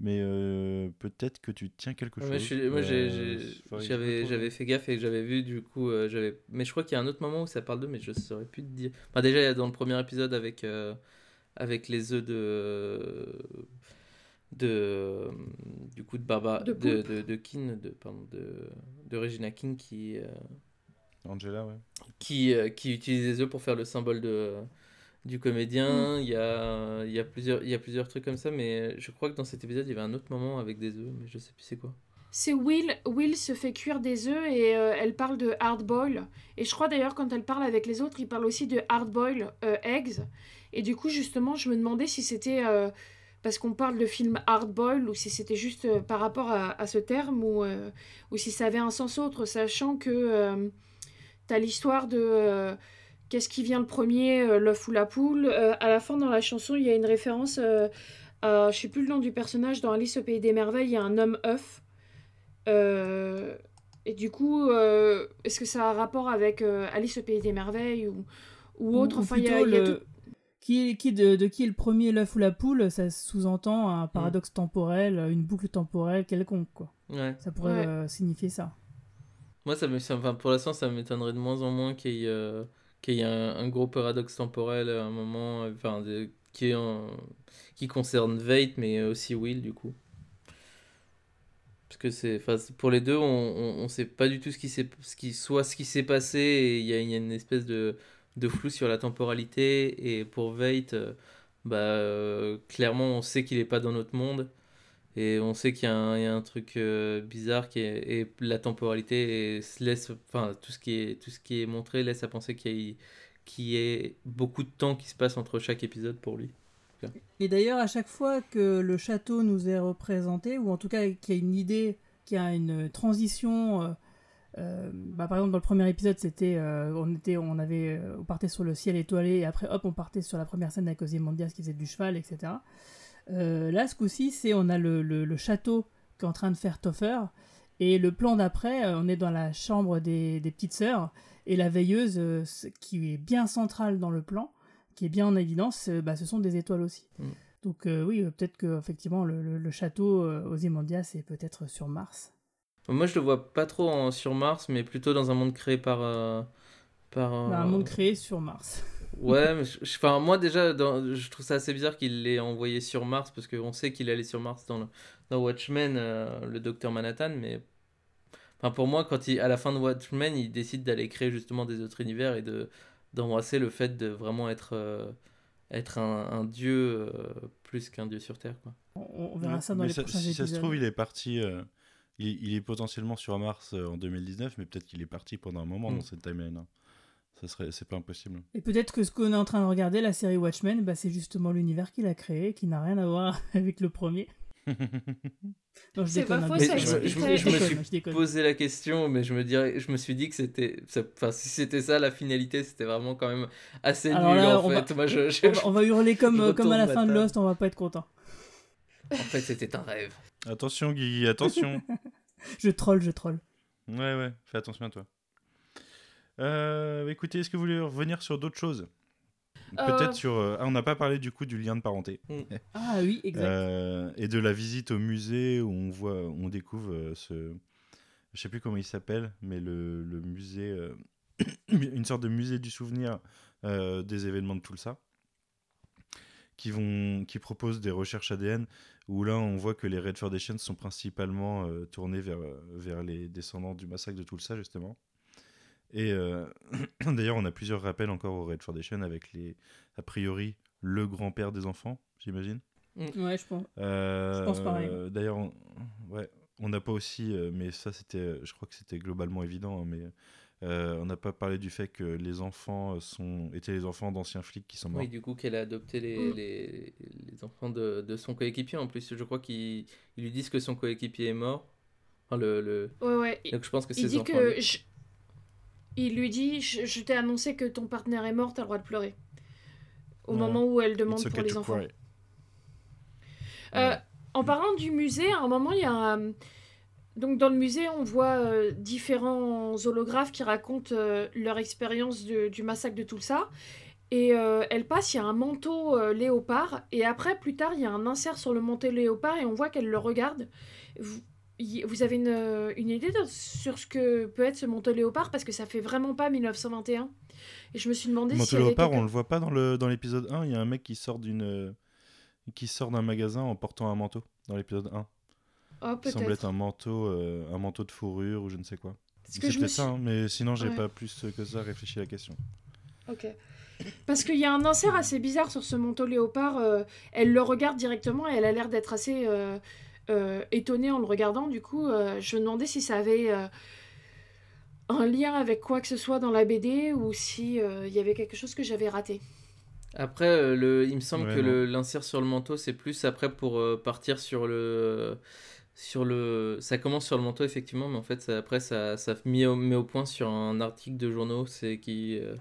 Speaker 1: Mais euh, peut-être que tu tiens quelque chose.
Speaker 6: Ouais, je suis- moi,
Speaker 1: Euh,
Speaker 6: j'avais, fait gaffe et j'avais vu du coup, euh, j'avais. Mais je crois qu'il y a un autre moment où ça parle d'eux, mais je saurais plus te dire. Enfin, déjà, dans le premier épisode avec euh, avec les œufs de de du coup de Barbara
Speaker 4: De
Speaker 6: de, de, de Kin, de pardon, de de Regina King qui euh,
Speaker 1: Angela, ouais.
Speaker 6: qui, euh, qui utilise les œufs pour faire le symbole de, du comédien. Il y, a, il, y a plusieurs, il y a plusieurs trucs comme ça, mais je crois que dans cet épisode, il y avait un autre moment avec des œufs, mais je sais plus c'est quoi.
Speaker 4: C'est Will. Will se fait cuire des œufs et euh, elle parle de hard boil. Et je crois d'ailleurs quand elle parle avec les autres, il parle aussi de hard boil euh, eggs. Et du coup justement, je me demandais si c'était euh, parce qu'on parle de film hard boil ou si c'était juste par rapport à, ce terme ou, ou si ça avait un sens autre, sachant que euh, t'as l'histoire de qu'est-ce qui vient le premier, l'œuf ou la poule. À la fin dans la chanson, il y a une référence. à, je sais plus le nom du personnage dans Alice au pays des merveilles, il y a un homme œuf. Euh, et du coup, euh, est-ce que ça a un rapport avec euh, Alice au pays des merveilles ou, ou autre
Speaker 5: Ou
Speaker 4: Enfin, il y a, y
Speaker 5: le-
Speaker 4: tout-
Speaker 5: Qui, qui de, de qui est le premier, l'œuf ou la poule, ça sous-entend un paradoxe temporel, une boucle temporelle quelconque, quoi.
Speaker 6: Ouais.
Speaker 5: Ça pourrait
Speaker 4: Ouais.
Speaker 5: euh, signifier ça.
Speaker 6: Moi, ça me, ça- enfin, pour l'instant, ça m'étonnerait de moins en moins qu'il y ait, euh, qu'il y ait un, un gros paradoxe temporel à un moment, enfin, de- qui, est en- qui concerne Veidt, mais aussi Will, du coup. Parce que c'est, pour les deux, on, on, on sait pas du tout ce qui s'est, ce qui, soit ce qui s'est passé, et il y y a une espèce de, de flou sur la temporalité, et pour Veidt, euh, bah, euh, clairement, on sait qu'il est pas dans notre monde. Et on sait qu'il y, y a un truc euh, bizarre qui est et la temporalité laisse enfin tout ce qui est tout ce qui est montré laisse à penser qu'il y, qu'il y ait beaucoup de temps qui se passe entre chaque épisode pour lui.
Speaker 5: Et d'ailleurs, à chaque fois que le château nous est représenté, ou en tout cas qu'il y a une idée, qu'il y a une transition, euh, euh, bah, par exemple dans le premier épisode, c'était, euh, on était, on avait, on partait sur le ciel étoilé, et après hop, on partait sur la première scène avec qui faisait du cheval, etc. Là, ce coup-ci, c'est on a le, château qui est en train de faire Toffer, et le plan d'après, on est dans la chambre des, des petites sœurs, et la veilleuse qui est bien centrale dans le plan, qui est bien en évidence, euh, bah, ce sont des étoiles aussi.
Speaker 6: Mm.
Speaker 5: Donc euh, oui, euh, peut-être que effectivement le, le- le château euh, Ozymandias est peut-être sur Mars.
Speaker 6: Moi je le vois pas trop en- sur Mars mais plutôt dans un monde créé par euh, par
Speaker 5: Bah, un monde créé sur Mars.
Speaker 6: Ouais, mais je- je- enfin, moi déjà, dans- je trouve ça assez bizarre qu'il l'ait envoyé sur Mars, parce qu'on sait qu'il allait sur Mars dans, le- dans Watchmen, le docteur Manhattan, mais enfin, pour moi, quand il, à la fin de Watchmen, il décide d'aller créer justement des autres univers et de d'embrasser le fait de vraiment être, euh, être un, un dieu euh, plus qu'un dieu sur Terre. Quoi.
Speaker 5: On, on verra
Speaker 1: Ouais,
Speaker 5: ça dans
Speaker 1: mais
Speaker 5: les
Speaker 1: ça-
Speaker 5: prochains
Speaker 1: si
Speaker 5: épisodes.
Speaker 1: ça se trouve, il est parti. euh, il, il est potentiellement sur Mars en 2019, mais peut-être qu'il est parti pendant un moment
Speaker 6: Mm.
Speaker 1: dans cette timeline. hein. Ça serait, c'est pas impossible.
Speaker 5: Et peut-être que ce qu'on est en train de regarder, la série Watchmen, bah, c'est justement l'univers qu'il a créé, qui n'a rien à voir avec le premier. Non, je
Speaker 4: C'est
Speaker 5: déconne,
Speaker 4: pas
Speaker 5: hein,
Speaker 4: faux,
Speaker 5: je
Speaker 6: ça
Speaker 5: déconne,
Speaker 6: expliquerait-
Speaker 5: je
Speaker 6: je me suis
Speaker 5: je déconne.
Speaker 6: Poser la question, mais je me dirais, je me suis dit que c'était, enfin, si c'était ça la finalité, c'était vraiment quand même assez
Speaker 5: Alors
Speaker 6: nul
Speaker 5: là,
Speaker 6: en
Speaker 5: on va-
Speaker 6: fait. Moi, je, je-
Speaker 5: On va, on va hurler comme, euh, comme à la fin de. Lost, on va pas être content.
Speaker 6: en fait, c'était un rêve.
Speaker 1: attention, Guigui, attention.
Speaker 5: Je troll, je troll.
Speaker 1: ouais, ouais, fais attention à toi. Euh, écoutez, est-ce que vous voulez revenir sur d'autres choses? Peut-être
Speaker 4: Euh,
Speaker 1: sur. euh, ah, on n'a pas parlé du coup du lien de parenté.
Speaker 5: Ah oui, exact.
Speaker 1: Euh, et de la visite au musée où on voit, où on découvre euh, ce, je sais plus comment il s'appelle, mais le, le musée, euh, une sorte de musée du souvenir euh, des événements de Tulsa, qui, vont, qui proposent des recherches ADN où là, on voit que les Red Foundation sont principalement euh, tournés vers, euh, vers les descendants du massacre de Tulsa, justement. Et euh, d'ailleurs, on a plusieurs rappels encore au Red Foundation avec les, a priori, le grand-père des enfants, j'imagine.
Speaker 5: Ouais, je pense.
Speaker 1: Euh,
Speaker 5: pense pareil.
Speaker 1: D'ailleurs, on- ouais, on n'a pas aussi, euh, mais ça c'était, je crois que c'était globalement évident, hein, mais euh, on n'a pas parlé du fait que les enfants sont, étaient les enfants d'anciens flics qui sont morts.
Speaker 6: Oui, du coup, qu'elle a adopté les,
Speaker 4: Mm.
Speaker 6: les, les enfants de, de son coéquipier. En plus, je crois qu'ils ils lui disent que son coéquipier est mort. Enfin, le, le...
Speaker 4: Ouais, ouais.
Speaker 6: Donc, je pense que
Speaker 4: Il dit
Speaker 6: enfants.
Speaker 4: que.
Speaker 6: lui-
Speaker 4: je- Il lui dit Je, je t'ai annoncé que ton partenaire est mort, t'as le droit de pleurer. Au
Speaker 1: Ouais.
Speaker 4: moment où elle demande
Speaker 1: okay
Speaker 4: pour les enfants. Euh,
Speaker 1: Ouais.
Speaker 4: En parlant du musée, à un moment, il y a un- Donc, dans le musée, on voit euh, différents holographes qui racontent euh, leur expérience du massacre de Tulsa. Et elle passe, il y a un manteau léopard. Et après, plus tard, il y a un insert sur le manteau léopard et on voit qu'elle le regarde. Vous, vous avez une, euh, une idée de- sur ce que peut être ce manteau léopard? Parce que ça fait vraiment pas 1921. Et je me suis demandé
Speaker 1: Le
Speaker 4: si.
Speaker 1: manteau léopard, on le voit pas dans le dans l'épisode 1. Il y a un mec qui sort d'une euh, qui sort d'un magasin en portant un manteau dans l'épisode 1.
Speaker 4: Oh,
Speaker 1: Qui semble
Speaker 4: peut-être.
Speaker 1: être un manteau, euh, un manteau de fourrure ou je ne sais quoi. C'est peut-être ça,
Speaker 4: suis-
Speaker 1: hein, mais sinon j'ai
Speaker 4: Ouais.
Speaker 1: pas plus que ça réfléchi à la question.
Speaker 4: Ok. Parce qu'il y a un insert assez bizarre sur ce manteau léopard. euh, elle le regarde directement et elle a l'air d'être assez euh, étonnée en le regardant. Du coup, euh, je me demandais si ça avait euh, un lien avec quoi que ce soit dans la BD ou si euh, il y avait quelque chose que j'avais raté.
Speaker 6: Après, euh, le... il me semble
Speaker 1: Ouais,
Speaker 6: que le- l'insert sur le manteau, c'est plus après pour euh, partir sur le. Sur le... Ça commence sur le manteau, effectivement, mais en fait, ça- après, ça, ça met, au, met au point sur un article de journaux c'est qui, euh,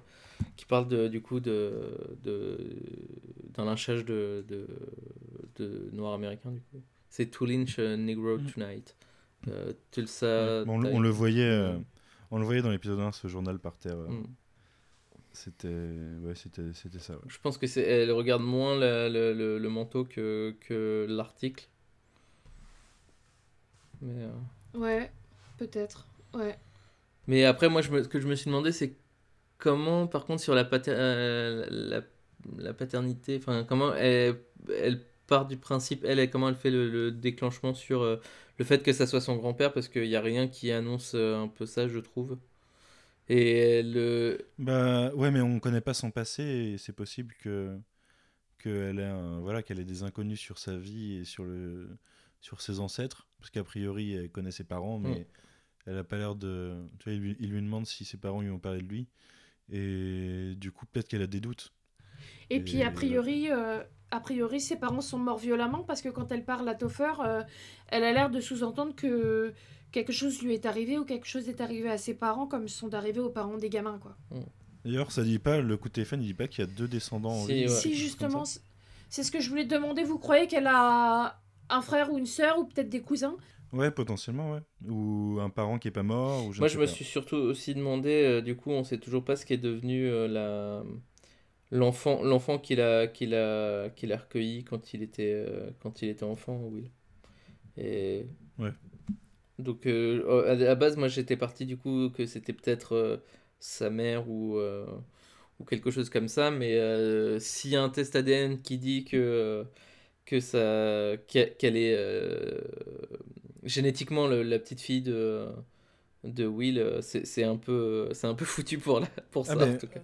Speaker 6: qui parle de, du coup de, de, d'un lynchage de, de, de Noirs américains, du coup. C'est To Lynch a Negro
Speaker 1: Mm.
Speaker 6: Tonight. Euh, Tulsa.
Speaker 1: On, le- on le voyait, euh, on le voyait dans l'épisode 1, ce journal par terre. euh,
Speaker 6: Mm.
Speaker 1: C'était, ouais, c'était, c'était ça. ouais.
Speaker 6: Je pense que c'est elle regarde moins la- le, le- le manteau que, que l'article. Mais, euh,
Speaker 4: Ouais, peut-être. Ouais.
Speaker 6: mais après, moi, je me- ce que je me suis demandé, c'est comment, par contre, sur la, pater- euh, la, la paternité, enfin, comment elle, elle part du principe, elle, elle- comment elle fait le, le déclenchement sur euh, le fait que ça soit son grand-père, parce qu'il n'y a rien qui annonce euh, un peu ça, je trouve. Et elle, euh,
Speaker 1: Bah ouais, mais on connaît pas son passé et c'est possible que qu'elle ait un, voilà qu'elle ait des inconnus sur sa vie et sur le sur ses ancêtres parce qu'a priori elle connaît ses parents mais
Speaker 6: Mm.
Speaker 1: elle a pas l'air de tu vois il lui, il lui demande si ses parents lui ont parlé de lui et du coup peut-être qu'elle a des doutes
Speaker 4: Et puis, a priori, euh, a priori, ses parents sont morts violemment parce que quand elle parle à Topher, euh, elle a l'air de sous-entendre que quelque chose lui est arrivé ou quelque chose est arrivé à ses parents comme sont arrivés aux parents des gamins, quoi.
Speaker 1: d'ailleurs ça dit pas le coup de téléphone il dit pas qu'il y a deux descendants en
Speaker 6: Si,
Speaker 1: vie,
Speaker 6: ouais.
Speaker 1: quelque
Speaker 4: Si,
Speaker 1: chose
Speaker 4: justement, c'est- ce que je voulais te demander. Vous croyez qu'elle a un frère ou une sœur ou peut-être des cousins?
Speaker 1: Ouais potentiellement ouais ou un parent qui est pas mort ou je
Speaker 6: Moi, je me suis surtout aussi demandé, euh, du coup, on sait toujours pas ce qui est devenu euh, la l'enfant l'enfant qu'il a qu'il a qu'il a recueilli quand il était euh, quand il était enfant, Will. Et
Speaker 1: Ouais.
Speaker 6: donc euh, à la base, moi, j'étais parti du coup que c'était peut-être euh, sa mère ou ou quelque chose comme ça, mais s'il y a un test ADN qui dit que que ça qu'elle est génétiquement le- la petite fille de de Will, c'est un peu c'est un peu foutu pour la, pour ça
Speaker 1: Ah ben,
Speaker 6: en tout cas.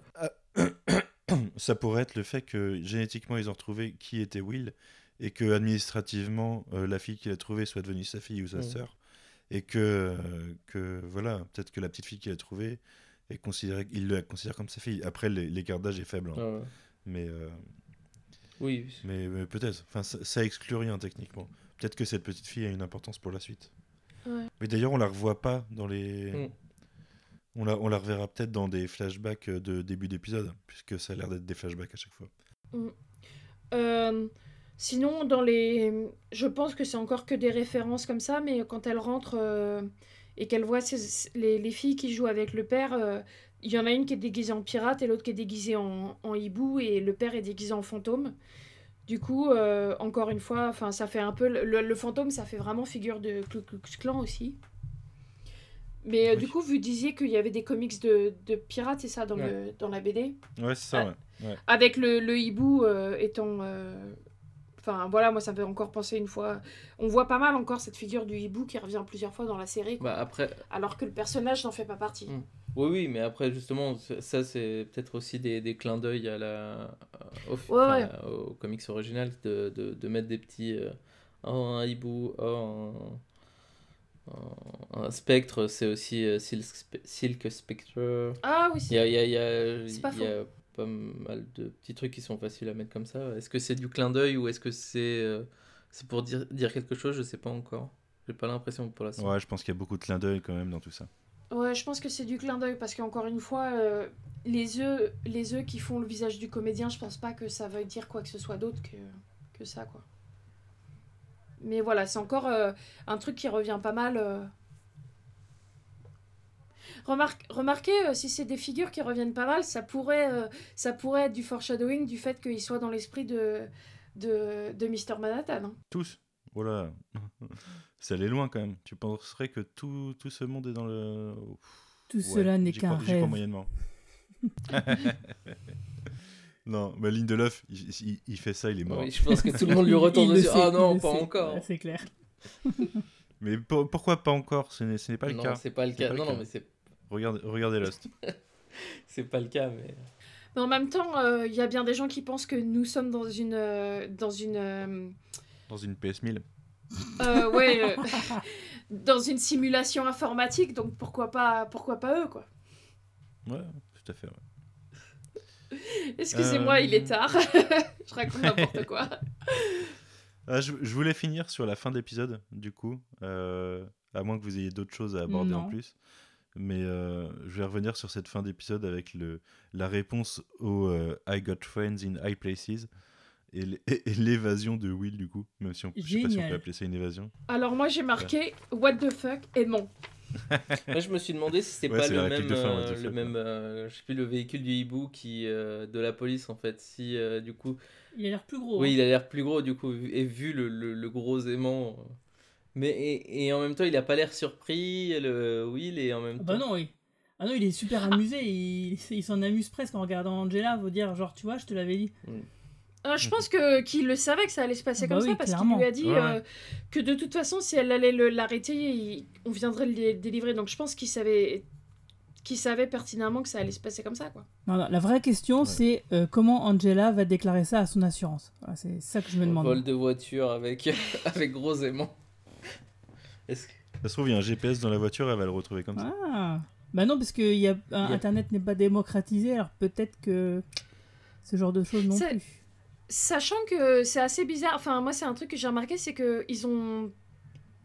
Speaker 1: ça pourrait être le fait que génétiquement ils ont retrouvé qui était Will et que administrativement euh, la fille qu'il a trouvée soit devenue sa fille ou sa
Speaker 6: Mm.
Speaker 1: sœur et que euh, que voilà peut-être que la petite fille qu'il a trouvée est considérée il la considère comme sa fille après l'é- l'écart d'âge est faible hein.
Speaker 6: Ouais, ouais.
Speaker 1: mais euh,
Speaker 6: Oui,
Speaker 1: mais, mais peut-être enfin ça, ça exclut rien techniquement peut-être que cette petite fille a une importance pour la suite
Speaker 4: Ouais.
Speaker 1: mais d'ailleurs on la revoit pas dans les
Speaker 6: Mm.
Speaker 1: On la on la reverra peut-être dans des flashbacks de début d'épisode puisque ça a l'air d'être des flashbacks à chaque fois
Speaker 4: Euh, Sinon, dans les... je pense que c'est encore que des références comme ça, mais quand elle rentre euh, et qu'elle voit les, les filles qui jouent avec le père, euh, il y en a une qui est déguisée en pirate et l'autre qui est déguisée en, hibou et le père est déguisé en fantôme. Du coup, euh, encore une fois, ça fait un peu le, fantôme, ça fait vraiment figure de Klux Klan aussi. Mais euh,
Speaker 1: Oui.
Speaker 4: du coup, vous disiez qu'il y avait des comics de, de pirates, c'est ça, dans,
Speaker 6: Ouais.
Speaker 4: le, dans la BD
Speaker 1: Ouais, c'est ça,
Speaker 4: Ah.
Speaker 1: ouais. ouais.
Speaker 4: Avec le, le hibou euh, étant. euh, Enfin voilà, moi ça me fait encore penser une fois. On voit pas mal encore cette figure du hibou qui revient plusieurs fois dans la série, quoi.
Speaker 6: Bah après,
Speaker 4: alors que le personnage n'en fait pas partie.
Speaker 6: Mm. oui, oui, mais après, justement, ça- c'est peut-être aussi des, des clins d'œil à la, au,
Speaker 4: Ouais,
Speaker 6: enfin,
Speaker 4: ouais.
Speaker 6: au comics original de, de, de mettre des petits. euh, oh, un hibou, oh, un, un- spectre, c'est aussi euh, Silk, Spe- Silk Spectre.
Speaker 4: Ah oui,
Speaker 6: Il y
Speaker 4: c'est
Speaker 6: a, il y a, il y a,
Speaker 4: C'est pas
Speaker 6: il y a pas mal de petits trucs qui sont faciles à mettre comme ça. Est-ce que c'est du clin d'œil ou est-ce que c'est euh, c'est pour dire, dire quelque chose? Je sais pas encore. J'ai pas l'impression pour l'instant.
Speaker 1: Ouais, je pense qu'il y a beaucoup de clins d'œil quand même dans tout ça.
Speaker 4: Ouais, je pense que c'est du clin d'œil parce qu'encore une fois, euh, les œufs, les œufs qui font le visage du comédien, je pense pas que ça veuille dire quoi que ce soit d'autre que, que ça, quoi. Mais voilà, c'est encore euh, un truc qui revient pas mal. euh. Remarque, remarquez, euh, si c'est des figures qui reviennent pas mal, ça pourrait, euh, ça pourrait être du foreshadowing du fait qu'il soit dans l'esprit de, de, de Mr. Manhattan. hein.
Speaker 1: Tous Voilà. ça allait loin quand même. Tu penserais que tout, tout ce monde est dans le.
Speaker 5: Tout
Speaker 1: Ouais,
Speaker 5: cela n'est qu'un rêve.
Speaker 1: moyennement. non, mais Lindelof, il, il, il fait ça, il est mort.
Speaker 6: Oui, je pense que tout le monde lui retourne dessus. Ah non, pas
Speaker 5: sait.
Speaker 6: encore.
Speaker 5: Ouais, c'est clair.
Speaker 1: Mais pour- pourquoi pas encore? Ce n'est pas le
Speaker 6: non,
Speaker 1: cas.
Speaker 6: c'est pas le
Speaker 1: C'est
Speaker 6: cas.
Speaker 1: pas le
Speaker 6: Non,
Speaker 1: cas.
Speaker 6: non, mais c'est
Speaker 1: Regardez, regardez Lost.
Speaker 6: c'est pas le cas. Mais
Speaker 4: Mais en même temps, euh, il y a bien des gens qui pensent que nous sommes dans une, euh, dans une, euh,
Speaker 1: Dans une PS1000.
Speaker 4: Euh, ouais, euh, dans une simulation informatique, donc pourquoi pas, pourquoi pas eux, quoi.
Speaker 1: Ouais, tout à fait. ouais.
Speaker 4: Excusez-moi,
Speaker 1: Euh,
Speaker 4: il est tard. je raconte n'importe quoi.
Speaker 1: Ah, je, je voulais finir sur la fin d'épisode, du coup, euh, à moins que vous ayez d'autres choses à aborder en plus. Mais euh, je vais revenir sur cette fin d'épisode avec le, la réponse au euh, I got friends in high places et l'évasion de Will, du coup, même si on, je sais pas si on peut appeler ça une évasion.
Speaker 4: Alors moi j'ai marqué What the fuck et non.
Speaker 6: Moi, je me suis demandé si c'était
Speaker 1: Ouais,
Speaker 6: pas le même,
Speaker 1: fin,
Speaker 6: euh,
Speaker 1: the
Speaker 6: le même, euh, je sais plus, le véhicule du hibou qui euh, de la police en fait. Si euh, du coup,
Speaker 5: Il a l'air plus gros.
Speaker 6: oui,
Speaker 5: hein.
Speaker 6: il a l'air plus gros du coup et vu le, le, le gros aimant, mais et, et en même temps, il a pas l'air surpris, le Will et en même
Speaker 5: Ah
Speaker 6: temps.
Speaker 5: bah non, oui. Ah non, il est super amusé. Il, il s'en amuse presque en regardant Angela. Vous dire, genre, tu vois, je te l'avais dit.
Speaker 4: Euh, je pense que qu'il le savait que ça allait se passer
Speaker 5: Bah
Speaker 4: comme
Speaker 5: oui,
Speaker 4: ça parce qu'il lui a dit
Speaker 1: Ouais,
Speaker 4: euh, que de toute façon si elle allait l'arrêter, on viendrait le dé- délivrer. Donc je pense qu'il savait qu'il savait pertinemment que ça allait se passer comme ça quoi.
Speaker 5: Non, non, la vraie question,
Speaker 1: Ouais.
Speaker 5: c'est euh, comment Angela va déclarer ça à son assurance. Voilà, c'est ça que je me demande.
Speaker 6: Vol de voiture avec avec gros aimant. Est-ce que
Speaker 1: Ça se trouve, il y a un GPS dans la voiture, elle va le retrouver comme ça.
Speaker 5: Ah Bah non, parce que y a, un-
Speaker 6: Il y a-
Speaker 5: Internet n'est pas démocratisé, alors peut-être que ce genre de choses non plus.
Speaker 4: Sachant que c'est assez bizarre, enfin moi c'est un truc que j'ai remarqué, c'est que ils ont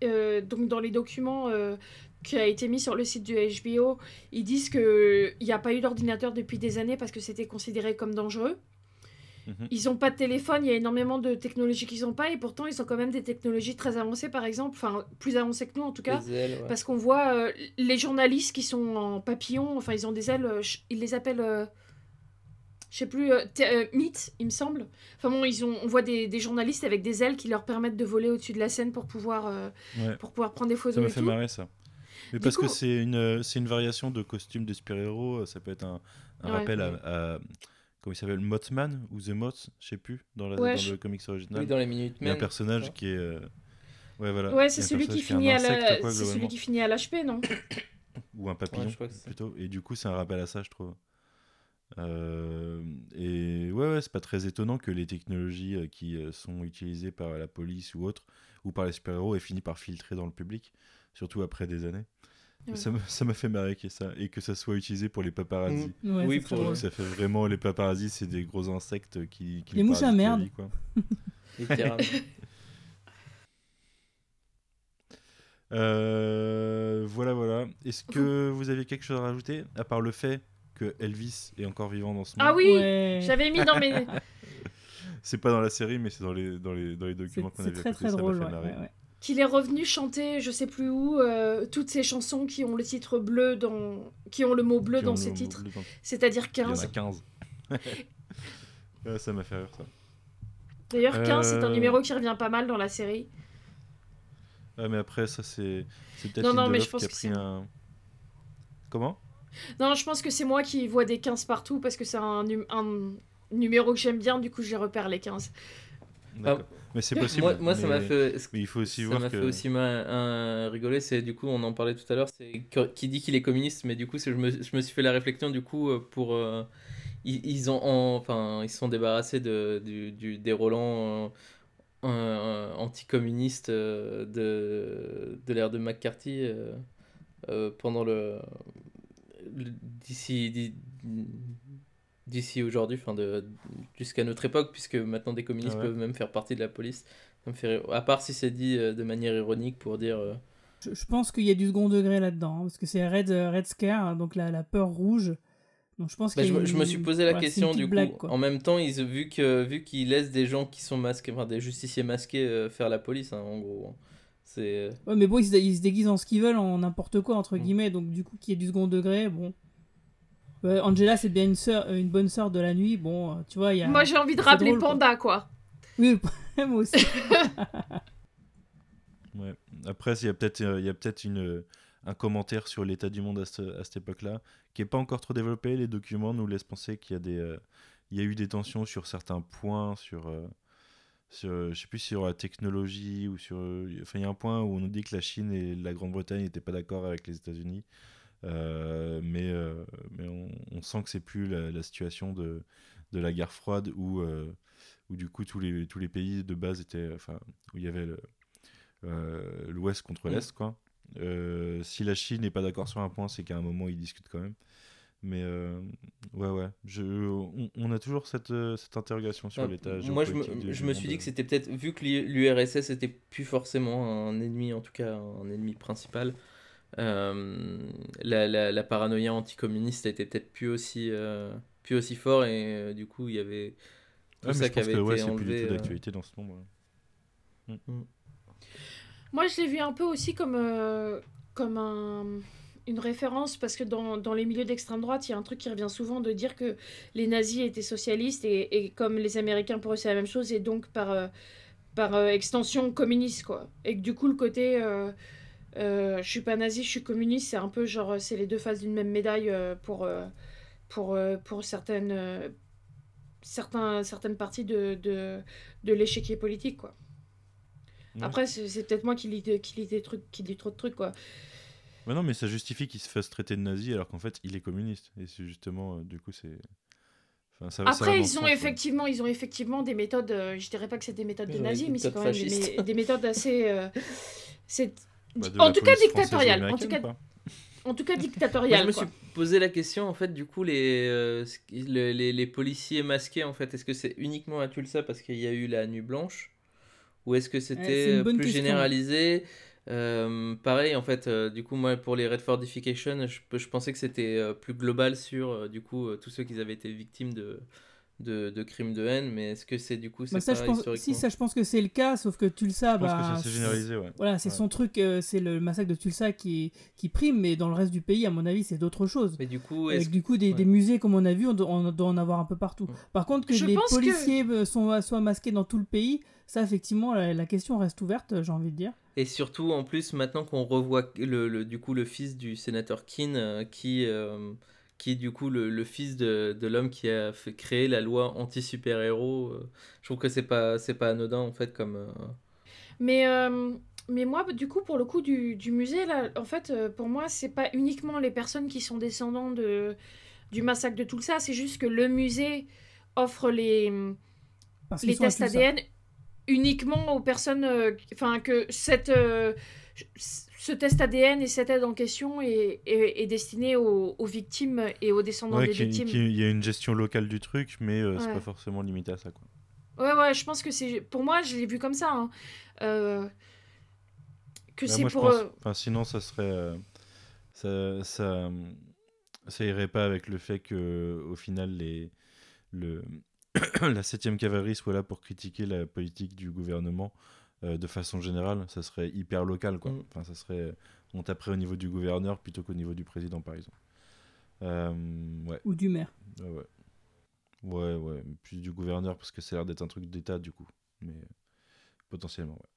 Speaker 4: euh, donc dans les documents euh, qui a été mis sur le site du HBO, ils disent que il n'y a pas eu d'ordinateur depuis des années parce que c'était considéré comme dangereux.
Speaker 1: Mhm.
Speaker 4: Ils n'ont pas de téléphone, il y a énormément de technologies qu'ils n'ont pas et pourtant ils ont quand même des technologies très avancées par exemple, enfin plus avancées que nous en tout cas.
Speaker 6: les ailes, ouais.
Speaker 4: Parce qu'on voit euh, les journalistes qui sont en papillon, enfin ils ont des ailes, ils les appellent, je sais plus, euh, euh, mythes, il me semble. Enfin bon, ils ont, on voit des, des journalistes avec des ailes qui leur permettent de voler au-dessus de la scène pour pouvoir, euh,
Speaker 1: Ouais.
Speaker 4: pour pouvoir prendre des
Speaker 1: Ça
Speaker 4: photos
Speaker 1: m'a
Speaker 4: et
Speaker 1: fait
Speaker 4: tout.
Speaker 1: marrer ça. Mais
Speaker 4: Du
Speaker 1: parce que c'est une, euh, c'est une variation de costume de super-héros, ça peut être un, un
Speaker 4: Ouais.
Speaker 1: rappel à, à- Comment il s'appelle Mothman ou The Moth, je sais plus, dans, la,
Speaker 4: Ouais,
Speaker 1: dans
Speaker 4: je-
Speaker 1: le comics original.
Speaker 6: Oui, dans les minutes
Speaker 1: Il y a un personnage
Speaker 6: ça.
Speaker 1: qui est. euh, Ouais, voilà.
Speaker 4: Ouais, c'est celui qui finit à
Speaker 1: insecte,
Speaker 4: la,
Speaker 1: quoi,
Speaker 4: c'est celui
Speaker 1: globalement.
Speaker 4: qui finit à l'HP, non
Speaker 1: Ou un papillon,
Speaker 6: Ouais, ça.
Speaker 1: plutôt. Et du coup, c'est un rappel à ça, je trouve. Euh, et ouais, ouais c'est pas très étonnant que les technologies euh, qui euh, sont utilisées par la police ou autres, ou par les super-héros, aient fini par filtrer dans le public, surtout après des années.
Speaker 4: Ouais.
Speaker 1: Ça m'a fait marrer que ça, et que ça soit utilisé pour les paparazzis.
Speaker 5: Ouais,
Speaker 6: Oui, pour-.
Speaker 1: Ça fait vraiment les paparazzis, c'est des gros insectes qui. qui
Speaker 5: Les mouches à merde.
Speaker 1: vie, quoi. Euh, voilà, voilà. Est-ce que vous avez quelque chose à rajouter, à part le fait que Elvis est encore vivant dans ce monde
Speaker 4: Ah oui,
Speaker 5: Ouais.
Speaker 4: j'avais mis dans mes,
Speaker 1: C'est pas dans la série, mais c'est dans les, dans les, dans les
Speaker 5: C'est
Speaker 1: documents qu'on
Speaker 5: c'est
Speaker 1: avait
Speaker 5: très
Speaker 1: côté,
Speaker 5: très
Speaker 1: m'a
Speaker 5: drôle.
Speaker 1: fait
Speaker 5: ouais,
Speaker 1: marrer.
Speaker 5: ouais, ouais.
Speaker 4: qu'il est revenu chanter, je sais plus où, euh, toutes ces chansons qui ont le titre bleu dans, qui ont le mot bleu
Speaker 1: Qui
Speaker 4: dans ces titres, c'est-à-dire
Speaker 1: Il y en a
Speaker 4: 15.
Speaker 1: 15. Ouais, ça m'a fait rire ça.
Speaker 4: D'ailleurs, 15, c'est un
Speaker 1: Euh,
Speaker 4: numéro qui revient pas mal dans la série.
Speaker 1: Ah, mais après, ça c'est c'est peut-être
Speaker 4: Non, non, mais je pense
Speaker 1: qui a
Speaker 4: que
Speaker 1: pris
Speaker 4: c'est-
Speaker 1: un. Comment?
Speaker 4: Non, je pense que c'est moi qui vois des 15 partout parce que c'est un, num- un numéro que j'aime bien, du coup je repère les 15.
Speaker 1: D'accord. Mais c'est possible.
Speaker 6: Moi, moi, ça m'a fait.
Speaker 1: Mais il faut aussi
Speaker 6: ça
Speaker 1: voir
Speaker 6: m'a
Speaker 1: que.
Speaker 6: fait aussi ma- un, rigoler, c'est du coup, on en parlait tout à l'heure, c'est qui dit qu'il est communiste, mais du coup, je me, je me suis fait la réflexion, du coup, euh, pour. euh, ils, ils ont, en- enfin, ils se sont débarrassés de, du, du, des Roland euh, euh, anticommunistes euh, de, de l'ère de McCarthy euh, euh, pendant le. D'ici. d'i- D'ici aujourd'hui, enfin de jusqu'à notre époque, puisque maintenant des communistes
Speaker 1: Ah ouais.
Speaker 6: peuvent même faire partie de la police. Ça me fait rire. À part si c'est dit euh, de manière ironique pour dire. euh,
Speaker 5: Je, je pense qu'il y a du second degré là-dedans, hein, parce que c'est Red, euh, Red Scare, hein, donc la, la peur rouge. Donc je pense
Speaker 6: bah, je, me- je me
Speaker 5: une-
Speaker 6: suis posé la
Speaker 5: voilà,
Speaker 6: question du coup.
Speaker 5: blague.
Speaker 6: En même temps, ils, vu que vu qu'ils laissent des gens qui sont masqués, enfin des justiciers masqués euh, faire la police, hein, en gros. hein. C'est.
Speaker 5: Ouais, mais bon, ils se, ils se déguisent en ce qu'ils veulent, en n'importe quoi, entre
Speaker 6: Mm.
Speaker 5: guillemets, donc du coup, qu'il y ait du second degré, bon. Ouais, Angela, c'est bien une, sœur, euh, une bonne sœur de la nuit, bon, euh, tu vois, il y a...
Speaker 4: Moi j'ai envie de
Speaker 5: c'est
Speaker 4: rappeler
Speaker 5: drôle.
Speaker 4: Panda, quoi.
Speaker 5: Oui, moi aussi.
Speaker 1: Ouais. Après, il y a peut-être euh, il y a peut-être une euh, un commentaire sur l'état du monde à, ce- à cette époque-là qui est pas encore trop développé. Les documents nous laissent penser qu'il y a des euh, il y a eu des tensions sur certains points sur euh, sur je sais plus sur la technologie ou sur enfin il y a un point où on nous dit que la Chine et la Grande-Bretagne n'étaient pas d'accord avec les États-Unis. Euh, mais euh, mais on, on sent que c'est plus la, la situation de de la guerre froide où euh, où du coup tous les tous les pays de base étaient enfin où il y avait le l'Ouest contre
Speaker 6: Mm.
Speaker 1: l'Est, quoi. Euh, si la Chine n'est pas d'accord sur un point, c'est qu'à un moment, ils discutent quand même. Mais euh, ouais, ouais. Je, on, on a toujours cette, euh, cette interrogation sur
Speaker 6: Ah,
Speaker 1: l'état
Speaker 6: Moi, je me, je me suis dit que c'était peut-être, vu que l'URSS était plus forcément un ennemi, en tout cas un ennemi principal, euh, la, la, la paranoïa anticommuniste était peut-être plus aussi, euh, plus aussi fort et euh, du coup il y avait tout
Speaker 1: Ouais,
Speaker 6: ça qui avait
Speaker 1: que ouais,
Speaker 6: été
Speaker 1: c'est plus du
Speaker 6: enlevé.
Speaker 1: tout
Speaker 6: euh,
Speaker 1: d'actualité dans ce moment.
Speaker 4: Moi, je l'ai vu un peu aussi comme, euh, comme un- une référence parce que dans, dans les milieux d'extrême droite, il y a un truc qui revient souvent de dire que les nazis étaient socialistes et, et comme les Américains pour eux c'est la même chose et donc par, euh, par euh, extension communiste quoi. Et que du coup le côté euh, je suis pas nazi, je suis communiste, c'est un peu genre c'est les deux faces d'une même médaille pour, pour, pour certaines, certains, certaines parties de, de, de l'échiquier politique quoi.
Speaker 1: Ouais.
Speaker 4: Après, c'est c'est peut-être moi qui lis, de- qui lis des trucs, qui lis trop de trucs, quoi.
Speaker 1: Mais non, mais ça justifie qu'il se fasse traiter de nazi alors qu'en fait, il est communiste. Et c'est justement, euh, du coup, c'est. Enfin, ça,
Speaker 4: Après, ils ont
Speaker 1: sens, ouais.
Speaker 4: effectivement, ils ont effectivement des méthodes. euh, je dirais pas que c'est des méthodes de nazis, mais c'est quand même des, méthodes assez. euh, c'est
Speaker 1: Bah,
Speaker 4: en tout cas dictatoriales. En tout cas, en tout cas
Speaker 6: Moi,
Speaker 4: dictatoriales.
Speaker 6: je me
Speaker 4: quoi.
Speaker 6: suis posé la question en fait du coup les, euh, les, les policiers masqués en fait est-ce que c'est uniquement à Tulsa parce qu'il y a eu la nuit blanche? Ou est-ce que c'était plus
Speaker 5: question.
Speaker 6: généralisé? Euh, pareil en fait euh, du coup moi pour les Red Fortification je, je pensais que c'était euh, plus global sur euh, du coup euh, tous ceux qui avaient été victimes de, de, de crimes de haine mais est-ce que c'est du coup c'est
Speaker 5: Bah, ça, je pense, si, ça, je pense que c'est le cas, sauf que Tulsa,
Speaker 1: Je pense
Speaker 5: bah,
Speaker 1: que c'est généralisé, ouais.
Speaker 5: Voilà, c'est
Speaker 1: Ouais.
Speaker 5: son truc, euh, c'est le massacre de Tulsa qui, qui prime, mais dans le reste du pays, à mon avis, c'est d'autres choses.
Speaker 6: mais du coup
Speaker 5: Avec du coup des,
Speaker 6: ouais.
Speaker 5: des musées, comme on a vu, on doit, on doit en avoir un peu partout.
Speaker 6: Ouais.
Speaker 5: Par contre, que
Speaker 4: Je
Speaker 5: les
Speaker 4: pense que-
Speaker 5: policiers euh, sont, soient masqués dans tout le pays, ça, effectivement, la, la question reste ouverte, j'ai envie de dire.
Speaker 6: Et surtout, en plus, maintenant qu'on revoit le, le- du coup le fils du sénateur Keane, euh, qui, euh, qui est du coup le, le fils de, de l'homme qui a fait créer la loi anti-super-héros, euh, je trouve que c'est pas, c'est pas anodin en fait comme... euh,
Speaker 4: Mais, euh, mais moi, du coup, pour le coup du, du musée, là, en fait, euh, pour moi, c'est pas uniquement les personnes qui sont descendants de, du massacre de Tulsa, c'est juste que le musée offre les,
Speaker 5: Parce
Speaker 4: les tests. ADN uniquement aux personnes. euh, Enfin, que cette, euh, ce test ADN et cette aide en question est, est, est destiné aux, aux victimes et aux descendants
Speaker 1: Ouais,
Speaker 4: des victimes.
Speaker 1: qu'il y a une gestion locale du truc, mais euh, c'est
Speaker 4: Ouais.
Speaker 1: pas forcément limité à ça, quoi.
Speaker 4: Ouais, ouais, je pense que c'est. Pour moi, je l'ai vu comme ça. hein. Euh, Que
Speaker 1: Bah,
Speaker 4: c'est pour.
Speaker 1: pense-
Speaker 4: euh,
Speaker 1: enfin, sinon, ça serait. ça, ça, ça irait pas avec le fait que, au final, les, le, la 7ème cavalerie soit là pour critiquer la politique du gouvernement euh, de façon générale. Ça serait hyper local, quoi.
Speaker 6: Mm.
Speaker 1: Enfin, ça serait. On taperait au niveau du gouverneur plutôt qu'au niveau du président, par exemple. Euh, ouais,
Speaker 5: Ou du maire.
Speaker 1: ouais, ouais. Ouais, ouais. Plus du gouverneur parce que ça a l'air d'être un truc d'État, du coup. Mais euh, potentiellement, ouais.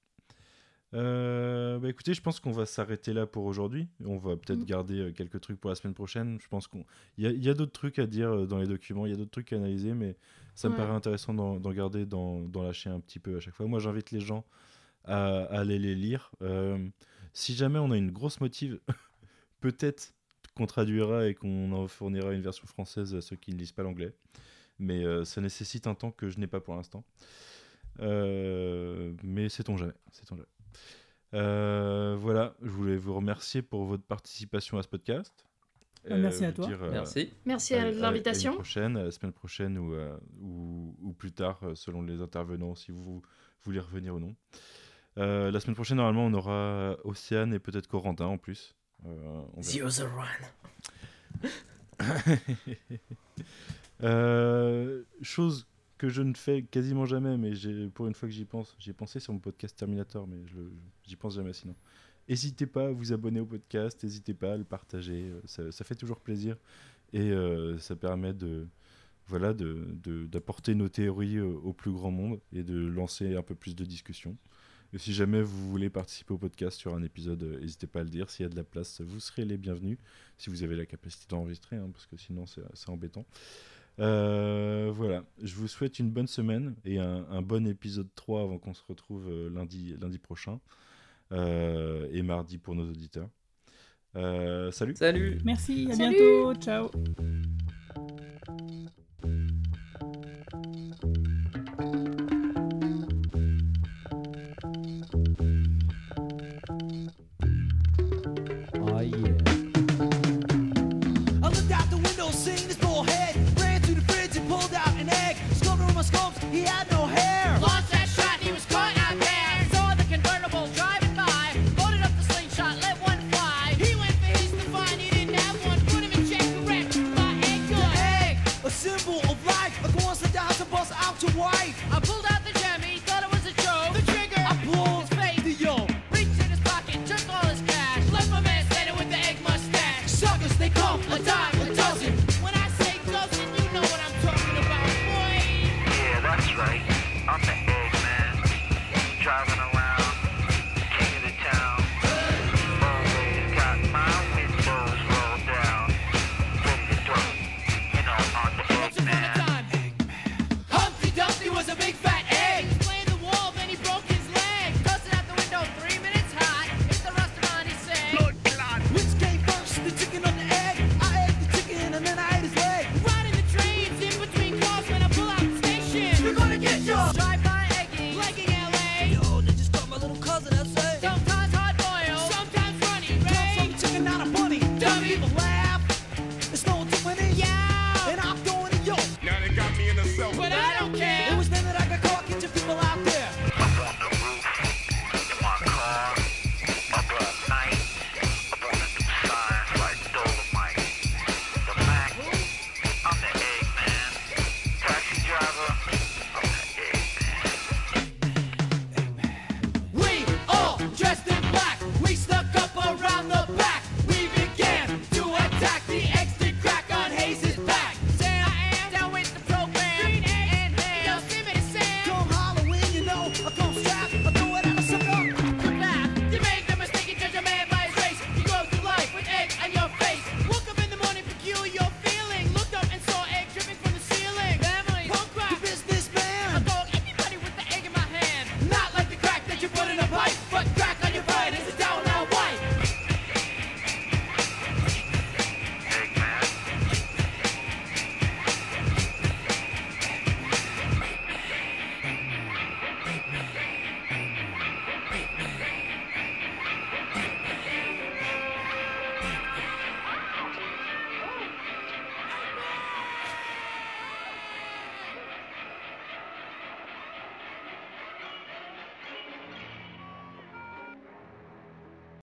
Speaker 1: Euh, bah écoutez, je pense qu'on va s'arrêter là pour aujourd'hui. On va peut-être
Speaker 4: Mm.
Speaker 1: garder euh, quelques trucs pour la semaine prochaine. Je pense qu'on, il y a, a d'autres trucs à dire euh, dans les documents, il y a d'autres trucs à analyser, mais ça me paraît intéressant d'en, d'en garder, d'en, d'en lâcher un petit peu à chaque fois. Moi, j'invite les gens à, à aller les lire. Euh, si jamais on a une grosse motive, peut-être qu'on traduira et qu'on en fournira une version française à ceux qui ne lisent pas l'anglais. Mais euh, ça nécessite un temps que je n'ai pas pour l'instant. Euh, mais sait-on jamais. sait-on jamais. Euh, voilà, je voulais vous remercier pour votre participation à ce podcast.
Speaker 5: Bah, merci à
Speaker 1: vous
Speaker 5: toi.
Speaker 1: dire, euh,
Speaker 6: Merci.
Speaker 4: Merci
Speaker 1: à-
Speaker 4: à
Speaker 1: à-
Speaker 4: l'invitation.
Speaker 1: À prochaine, à la semaine prochaine ou, euh, ou, ou plus tard, euh, selon les intervenants, si vous voulez revenir ou non. Euh, la semaine prochaine, normalement, on aura Océane et peut-être Corentin en plus. Euh, on.
Speaker 6: The other one.
Speaker 1: Euh, chose que je ne fais quasiment jamais, mais j'ai- pour une fois que j'y pense, j'ai pensé sur mon podcast Terminator, mais j'y pense jamais sinon. N'hésitez pas à vous abonner au podcast, n'hésitez pas à le partager, euh, ça, fait toujours plaisir et euh, ça permet de voilà de- de- d'apporter nos théories euh, au plus grand monde et de lancer un peu plus de discussions. Et si jamais vous voulez participer au podcast sur un épisode, n'hésitez pas à le dire. S'il y a de la place, vous serez les bienvenus. Si vous avez la capacité d'enregistrer, hein, parce que sinon c'est embêtant. Voilà, je vous souhaite une bonne semaine et un, bon épisode 3 avant qu'on se retrouve lundi, lundi prochain et mardi pour nos auditeurs. Euh, salut
Speaker 6: Salut.
Speaker 5: Merci, à
Speaker 4: Salut.
Speaker 5: bientôt. Ciao.